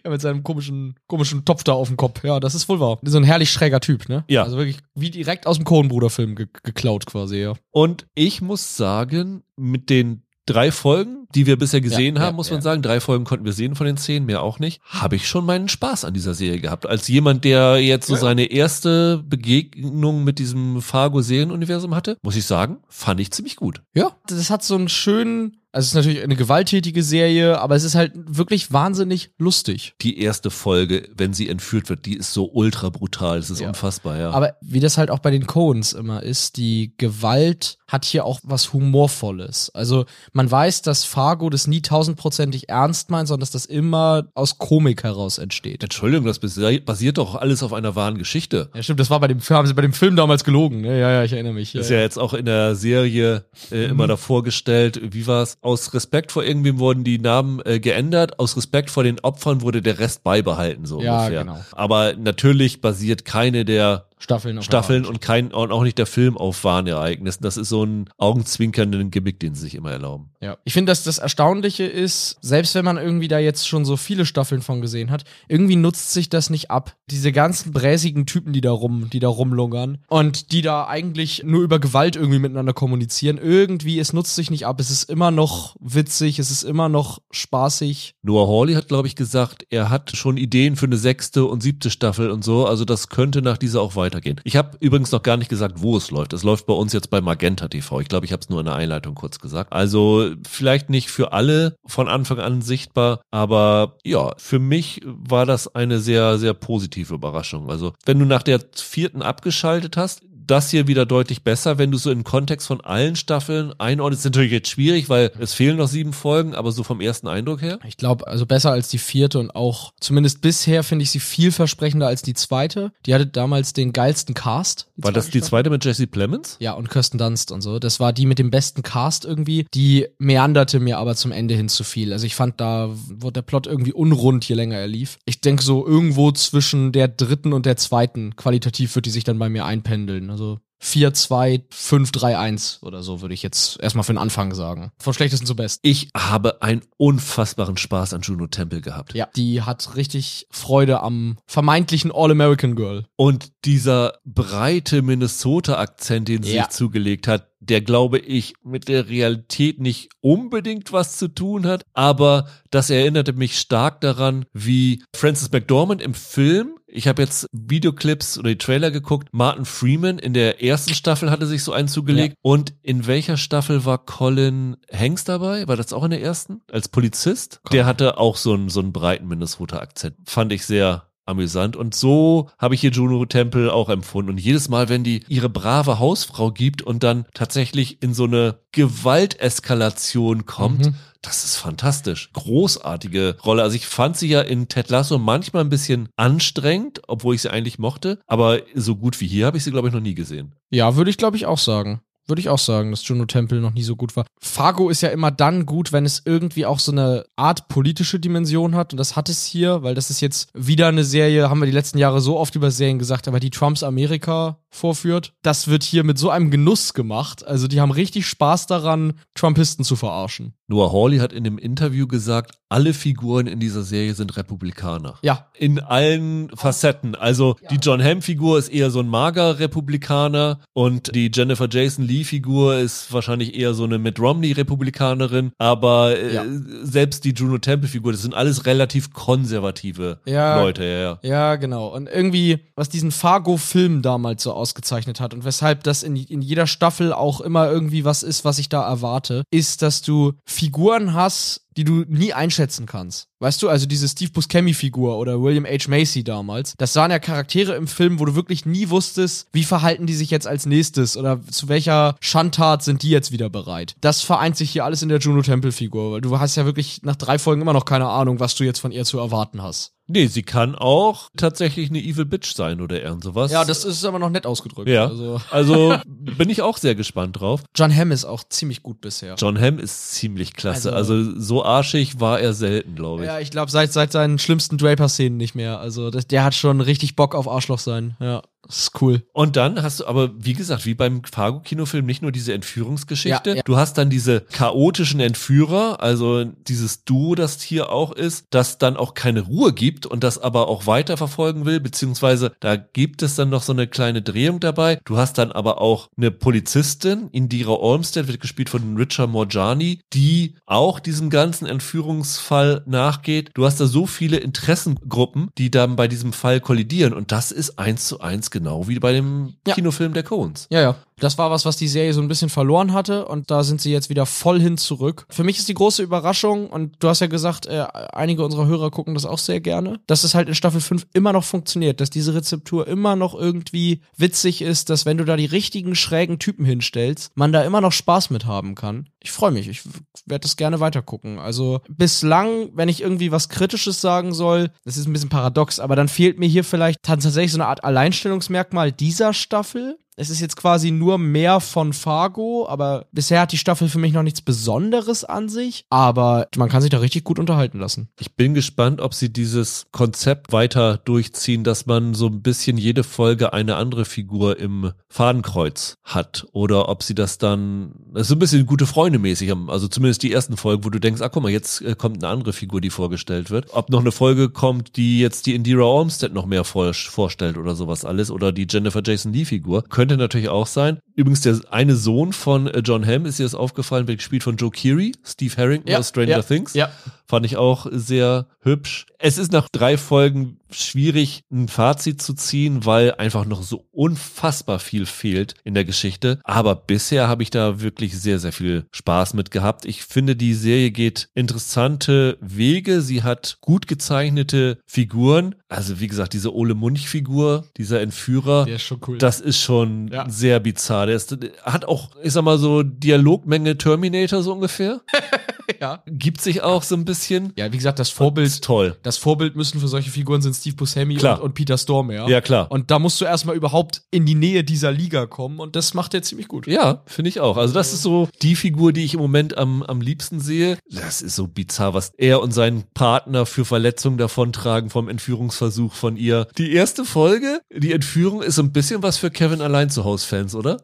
ja, mit seinem komischen, komischen Topf da auf dem Kopf. Ja, das ist wohl wahr. So ein herrlich schräger Typ, ne? Ja. Also wirklich wie direkt aus dem Coen-Bruder-Film ge geklaut quasi, ja. Und ich muss sagen, mit den drei Folgen, die wir bisher gesehen Ja, haben, ja, muss man ja. sagen, drei Folgen konnten wir sehen von den zehn, mehr auch nicht, habe ich schon meinen Spaß an dieser Serie gehabt. Als jemand, der jetzt so seine erste Begegnung mit diesem Fargo-Serienuniversum hatte, muss ich sagen, fand ich ziemlich gut. Ja, das hat so einen schönen, also es ist natürlich eine gewalttätige Serie, aber es ist halt wirklich wahnsinnig lustig. Die erste Folge, wenn sie entführt wird, die ist so ultra brutal, das ist Ja. unfassbar, ja. Aber wie das halt auch bei den Coens immer ist, die Gewalt hat hier auch was Humorvolles. Also man weiß, dass Fargo das nie tausendprozentig ernst meint, sondern dass das immer aus Komik heraus entsteht. Entschuldigung, das basi- basiert doch alles auf einer wahren Geschichte. Ja, stimmt, das war bei dem Film, haben sie bei dem Film damals gelogen. Ne? Ja, ja, ich erinnere mich. Das ist ja jetzt auch in der Serie äh, Mhm. immer davor gestellt. Wie war es? Aus Respekt vor irgendwem wurden die Namen äh, geändert. Aus Respekt vor den Opfern wurde der Rest beibehalten, so Ja, ungefähr. genau. Aber natürlich basiert keine der Staffeln. auf Staffeln und kein und auch nicht der Film auf wahren Ereignissen. Das ist so ein augenzwinkernden Gimmick, den sie sich immer erlauben. Ja. Ich finde, dass das Erstaunliche ist, selbst wenn man irgendwie da jetzt schon so viele Staffeln von gesehen hat, irgendwie nutzt sich das nicht ab. Diese ganzen bräsigen Typen, die da rum, die da rumlungern und die da eigentlich nur über Gewalt irgendwie miteinander kommunizieren, irgendwie, es nutzt sich nicht ab. Es ist immer noch witzig, es ist immer noch spaßig. Noah Hawley hat, glaube ich, gesagt, er hat schon Ideen für eine sechste und siebte Staffel und so. Also das könnte nach dieser auch weitergehen. Ich habe übrigens noch gar nicht gesagt, wo es läuft. Es läuft bei uns jetzt bei Magenta TV. Ich glaube, ich habe es nur in der Einleitung kurz gesagt. Also vielleicht nicht für alle von Anfang an sichtbar, aber ja, für mich war das eine sehr, sehr positive Überraschung. Also wenn du nach der vierten abgeschaltet hast, das hier wieder deutlich besser, wenn du so im Kontext von allen Staffeln einordnest. Ist natürlich jetzt schwierig, weil es fehlen noch sieben Folgen, aber so vom ersten Eindruck her. Ich glaube, also besser als die vierte und auch, zumindest bisher finde ich sie vielversprechender als die zweite. Die hatte damals den geilsten Cast. War das die Staffel. zweite mit Jesse Plemons? Ja, und Kirsten Dunst und so. Das war die mit dem besten Cast irgendwie. Die meanderte mir aber zum Ende hin zu viel. Also ich fand, da wurde der Plot irgendwie unrund, je länger er lief. Ich denke so irgendwo zwischen der dritten und der zweiten qualitativ wird die sich dann bei mir einpendeln. Also 4, 2, 5, 3, 1 oder so würde ich jetzt erstmal für den Anfang sagen. Vom schlechtesten zu besten. Ich habe einen unfassbaren Spaß an Juno Temple gehabt. Ja, die hat richtig Freude am vermeintlichen All-American Girl. Und dieser breite Minnesota-Akzent, den sie Ja. sich zugelegt hat, der glaube ich mit der Realität nicht unbedingt was zu tun hat, aber das erinnerte mich stark daran, wie Francis McDormand im Film ich habe jetzt Videoclips oder die Trailer geguckt. Martin Freeman in der ersten Staffel hatte sich so einen zugelegt. Und in welcher Staffel war Colin Hanks dabei? War das auch in der ersten? Als Polizist? Der hatte auch so einen, so einen breiten Minnesota-Akzent. Fand ich sehr amüsant. Und so habe ich hier Juno Temple auch empfunden. Und jedes Mal, wenn die ihre brave Hausfrau gibt und dann tatsächlich in so eine Gewalteskalation kommt, Mhm. das ist fantastisch. Großartige Rolle. Also ich fand sie ja in Ted Lasso manchmal ein bisschen anstrengend, obwohl ich sie eigentlich mochte. Aber so gut wie hier habe ich sie, glaube ich, noch nie gesehen. Ja, würde ich glaube ich auch sagen. Würde ich auch sagen, dass Juno Temple noch nie so gut war. Fargo ist ja immer dann gut, wenn es irgendwie auch so eine Art politische Dimension hat. Und das hat es hier, weil das ist jetzt wieder eine Serie, haben wir die letzten Jahre so oft über Serien gesagt, aber die Trumps Amerika vorführt. Das wird hier mit so einem Genuss gemacht. Also die haben richtig Spaß daran, Trumpisten zu verarschen. Noah Hawley hat in dem Interview gesagt, alle Figuren in dieser Serie sind Republikaner. Ja, In allen Facetten. Also die John Hamm-Figur ist eher so ein mager Republikaner und die Jennifer Jason Lee-Figur ist wahrscheinlich eher so eine Mitt Romney-Republikanerin. Aber äh, Ja. selbst die Juno Temple-Figur, das sind alles relativ konservative Ja. Leute. Ja, ja. Ja, genau. Und irgendwie, was diesen Fargo-Film damals so ausgezeichnet hat und weshalb das in, in jeder Staffel auch immer irgendwie was ist, was ich da erwarte, ist, dass du Figuren hast, die du nie einschätzen kannst. Weißt du, also diese Steve Buscemi-Figur oder William H. Macy damals, das waren ja Charaktere im Film, wo du wirklich nie wusstest, wie verhalten die sich jetzt als nächstes oder zu welcher Schandtat sind die jetzt wieder bereit. Das vereint sich hier alles in der Juno Temple-Figur, weil du hast ja wirklich nach drei Folgen immer noch keine Ahnung, was du jetzt von ihr zu erwarten hast. Nee, sie kann auch tatsächlich eine Evil Bitch sein oder irgend sowas. Ja, das ist aber noch nett ausgedrückt. Ja. Also, Also bin ich auch sehr gespannt drauf. John Hamm ist auch ziemlich gut bisher. John Hamm ist ziemlich klasse. Also, Also- so arschig war er selten, glaube ich. Ja, ich glaube, seit, seit seinen schlimmsten Draper-Szenen nicht mehr. Also, das, der hat schon richtig Bock auf Arschloch sein. Ja, das ist cool. Und dann hast du aber, wie gesagt, wie beim Fargo-Kinofilm, nicht nur diese Entführungsgeschichte. Ja, ja. Du hast dann diese chaotischen Entführer, also dieses Duo, das hier auch ist, das dann auch keine Ruhe gibt und das aber auch weiterverfolgen will, beziehungsweise da gibt es dann noch so eine kleine Drehung dabei. Du hast dann aber auch eine Polizistin, Indira Olmsted, wird gespielt von Richard Morjani, die auch diesem ganzen Entführungsfall nachgeht. Du hast da so viele Interessengruppen, die dann bei diesem Fall kollidieren und das ist eins zu eins genau wie bei dem Ja. Kinofilm der Coens. Ja, ja. Das war was, was die Serie so ein bisschen verloren hatte und da sind sie jetzt wieder voll hin zurück. Für mich ist die große Überraschung und du hast ja gesagt, äh, einige unserer Hörer gucken das auch sehr gerne, dass es halt in Staffel 5 immer noch funktioniert, dass diese Rezeptur immer noch irgendwie witzig ist, dass wenn du da die richtigen schrägen Typen hinstellst, man da immer noch Spaß mit haben kann. Ich freue mich, ich werde das gerne weitergucken. Also bislang, wenn ich irgendwie was Kritisches sagen soll, das ist ein bisschen paradox, aber dann fehlt mir hier vielleicht tatsächlich so eine Art Alleinstellungsmerkmal dieser Staffel Es ist jetzt quasi nur mehr von Fargo, aber bisher hat die Staffel für mich noch nichts Besonderes an sich. Aber man kann sich da richtig gut unterhalten lassen. Ich bin gespannt, ob sie dieses Konzept weiter durchziehen, dass man so ein bisschen jede Folge eine andere Figur im Fadenkreuz hat. Oder ob sie das dann, das so ein bisschen gute Freunde mäßig, also zumindest die ersten Folgen, wo du denkst, ah guck mal, jetzt äh, kommt eine andere Figur, die vorgestellt wird. Ob noch eine Folge kommt, die jetzt die Indira Olmsted noch mehr vor, vorstellt oder sowas alles. Oder die Jennifer Jason Lee Figur. Könnte natürlich auch sein. Übrigens, der eine Sohn von äh, John Hamm ist dir das aufgefallen, wird gespielt von Joe Keery, Steve Harrington Ja, aus Stranger ja, Things. ja. Fand ich auch sehr hübsch. Es ist nach drei Folgen schwierig, ein Fazit zu ziehen, weil einfach noch so unfassbar viel fehlt in der Geschichte. Aber bisher habe ich da wirklich sehr, sehr viel Spaß mit gehabt. Ich finde, die Serie geht interessante Wege. Sie hat gut gezeichnete Figuren. Also, wie gesagt, diese Ole Munch-Figur, dieser Entführer. Cool. Das ist schon Ja. sehr bizarr. Der ist, hat auch, ich sag mal so, Dialogmenge Terminator so ungefähr. ja. Gibt sich auch so ein bisschen. Ja, wie gesagt, das Vorbild. Ist toll. Das Vorbild müssen für solche Figuren sind Steve Buscemi und, und Peter Stormare. Ja? Ja, klar. Und da musst du erstmal überhaupt in die Nähe dieser Liga kommen und das macht er ziemlich gut. Ja, finde ich auch. Also das ist so die Figur, die ich im Moment am, am liebsten sehe. Das ist so bizarr, was er und sein Partner für Verletzungen davontragen vom Entführungsversuch von ihr. Die erste Folge, die Entführung, ist so ein bisschen was für Kevin allein zu Haus Fans, oder?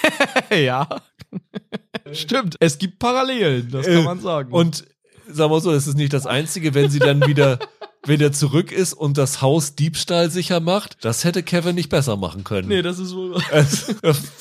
ja. Stimmt, es gibt Parallelen, das kann man sagen. Äh, Und sagen wir so, das ist nicht das Einzige, wenn sie dann wieder, wenn er zurück ist und das Haus Diebstahl sicher macht. Das hätte Kevin nicht besser machen können. nee, das ist wohl. Also,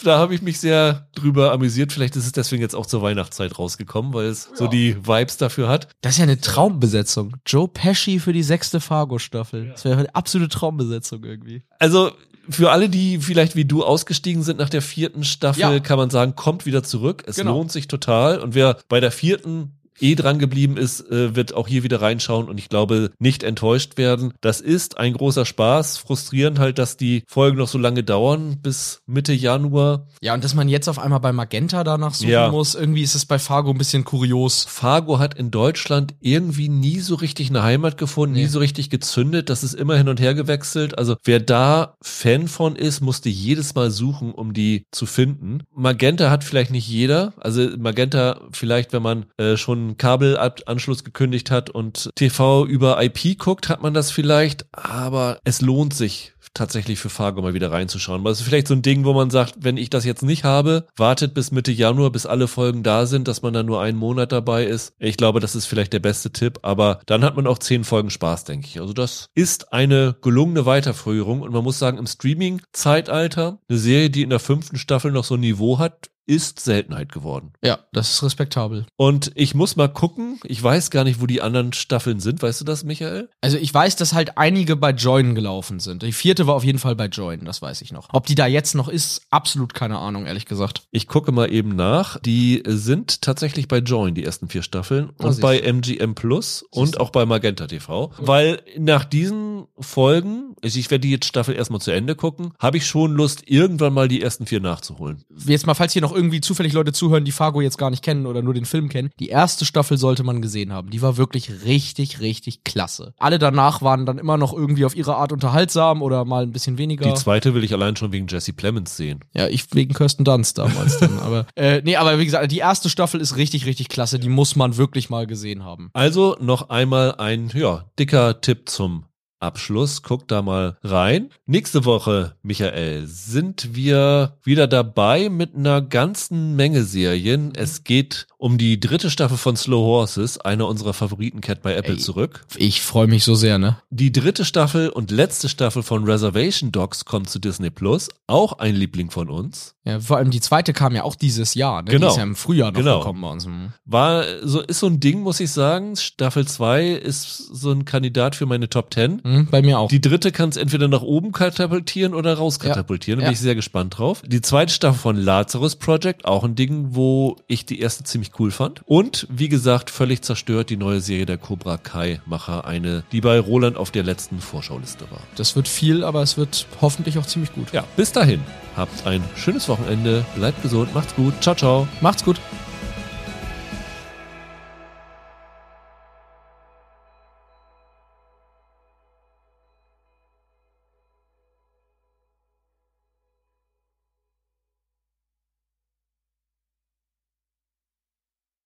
da habe ich mich sehr drüber amüsiert. Vielleicht ist es deswegen jetzt auch zur Weihnachtszeit rausgekommen, weil es so die Vibes dafür hat. Das ist ja eine Traumbesetzung. Joe Pesci für die sechste Fargo-Staffel. Das wäre eine absolute Traumbesetzung irgendwie. Also für alle, die vielleicht wie du ausgestiegen sind nach der vierten Staffel, Ja. kann man sagen, kommt wieder zurück. Es Genau. lohnt sich total. Und wer bei der vierten eh dran geblieben ist, äh, wird auch hier wieder reinschauen und ich glaube nicht enttäuscht werden. Das ist ein großer Spaß. Frustrierend halt, dass die Folgen noch so lange dauern, bis Mitte Januar. Ja, und dass man jetzt auf einmal bei Magenta danach suchen Ja. muss, irgendwie ist es bei Fargo ein bisschen kurios. Fargo hat in Deutschland irgendwie nie so richtig eine Heimat gefunden, nie Nee. so richtig gezündet. Das ist immer hin und her gewechselt. Also wer da Fan von ist, musste jedes Mal suchen, um die zu finden. Magenta hat vielleicht nicht jeder. Also Magenta vielleicht, wenn man äh, schon einen Kabelanschluss gekündigt hat und TV über IP guckt, hat man das vielleicht. Aber es lohnt sich tatsächlich für Fargo mal wieder reinzuschauen. Weil es ist vielleicht so ein Ding, wo man sagt, wenn ich das jetzt nicht habe, wartet bis Mitte Januar, bis alle Folgen da sind, dass man dann nur einen Monat dabei ist. Ich glaube, das ist vielleicht der beste Tipp, aber dann hat man auch zehn Folgen Spaß, denke ich. Also das ist eine gelungene Weiterführung und man muss sagen, im Streaming-Zeitalter, eine Serie, die in der fünften Staffel noch so ein Niveau hat, ist Seltenheit geworden. Ja, das ist respektabel. Und ich muss mal gucken, ich weiß gar nicht, wo die anderen Staffeln sind. Weißt du das, Michael? Also ich weiß, dass halt einige bei Join gelaufen sind. Die vierte war auf jeden Fall bei Join, das weiß ich noch. Ob die da jetzt noch ist, absolut keine Ahnung, ehrlich gesagt. Ich gucke mal eben nach. Die sind tatsächlich bei Join, die ersten vier Staffeln. Ah, Und bei MGM Plus und auch bei Magenta TV. Weil nach diesen Folgen, also ich werde die jetzt Staffel erstmal zu Ende gucken, habe ich schon Lust, irgendwann mal die ersten vier nachzuholen. Jetzt mal, falls hier noch irgendwie zufällig Leute zuhören, die Fargo jetzt gar nicht kennen oder nur den Film kennen. Die erste Staffel sollte man gesehen haben. Die war wirklich richtig, richtig klasse. Alle danach waren dann immer noch irgendwie auf ihre Art unterhaltsam oder mal ein bisschen weniger. Die zweite will ich allein schon wegen Jesse Plemons sehen. Ja, ich wegen Kirsten Dunst damals dann. Aber äh, nee, aber wie gesagt, die erste Staffel ist richtig, richtig klasse. Die muss man wirklich mal gesehen haben. Also noch einmal ein, ja, dicker Tipp zum Abschluss. Guckt da mal rein. Nächste Woche, Michael, sind wir wieder dabei mit einer ganzen Menge Serien. Es geht um die dritte Staffel von Slow Horses, einer unserer Favoriten kehrt bei Apple Ey. zurück. Ich freue mich so sehr, ne? Die dritte Staffel und letzte Staffel von Reservation Dogs kommt zu Disney Plus. Auch ein Liebling von uns. Ja, vor allem die zweite kam ja auch dieses Jahr, ne? Genau. Die ist ja im Frühjahr noch Genau. gekommen bei uns. Hm. War so, ist so ein Ding, muss ich sagen. Staffel 2 ist so ein Kandidat für meine Top 10. Hm, bei mir auch. Die dritte kann es entweder nach oben katapultieren oder rauskatapultieren. Da Ja. bin ich sehr gespannt drauf. Die zweite Staffel von Lazarus Project, auch ein Ding, wo ich die erste ziemlich cool fand. Und wie gesagt, völlig zerstört die neue Serie der Cobra Kai-Macher. Eine, die bei Roland auf der letzten Vorschauliste war. Das wird viel, aber es wird hoffentlich auch ziemlich gut. Ja, bis dahin. Habt ein schönes Wochenende. Bleibt gesund. Macht's gut. Ciao, ciao. Macht's gut.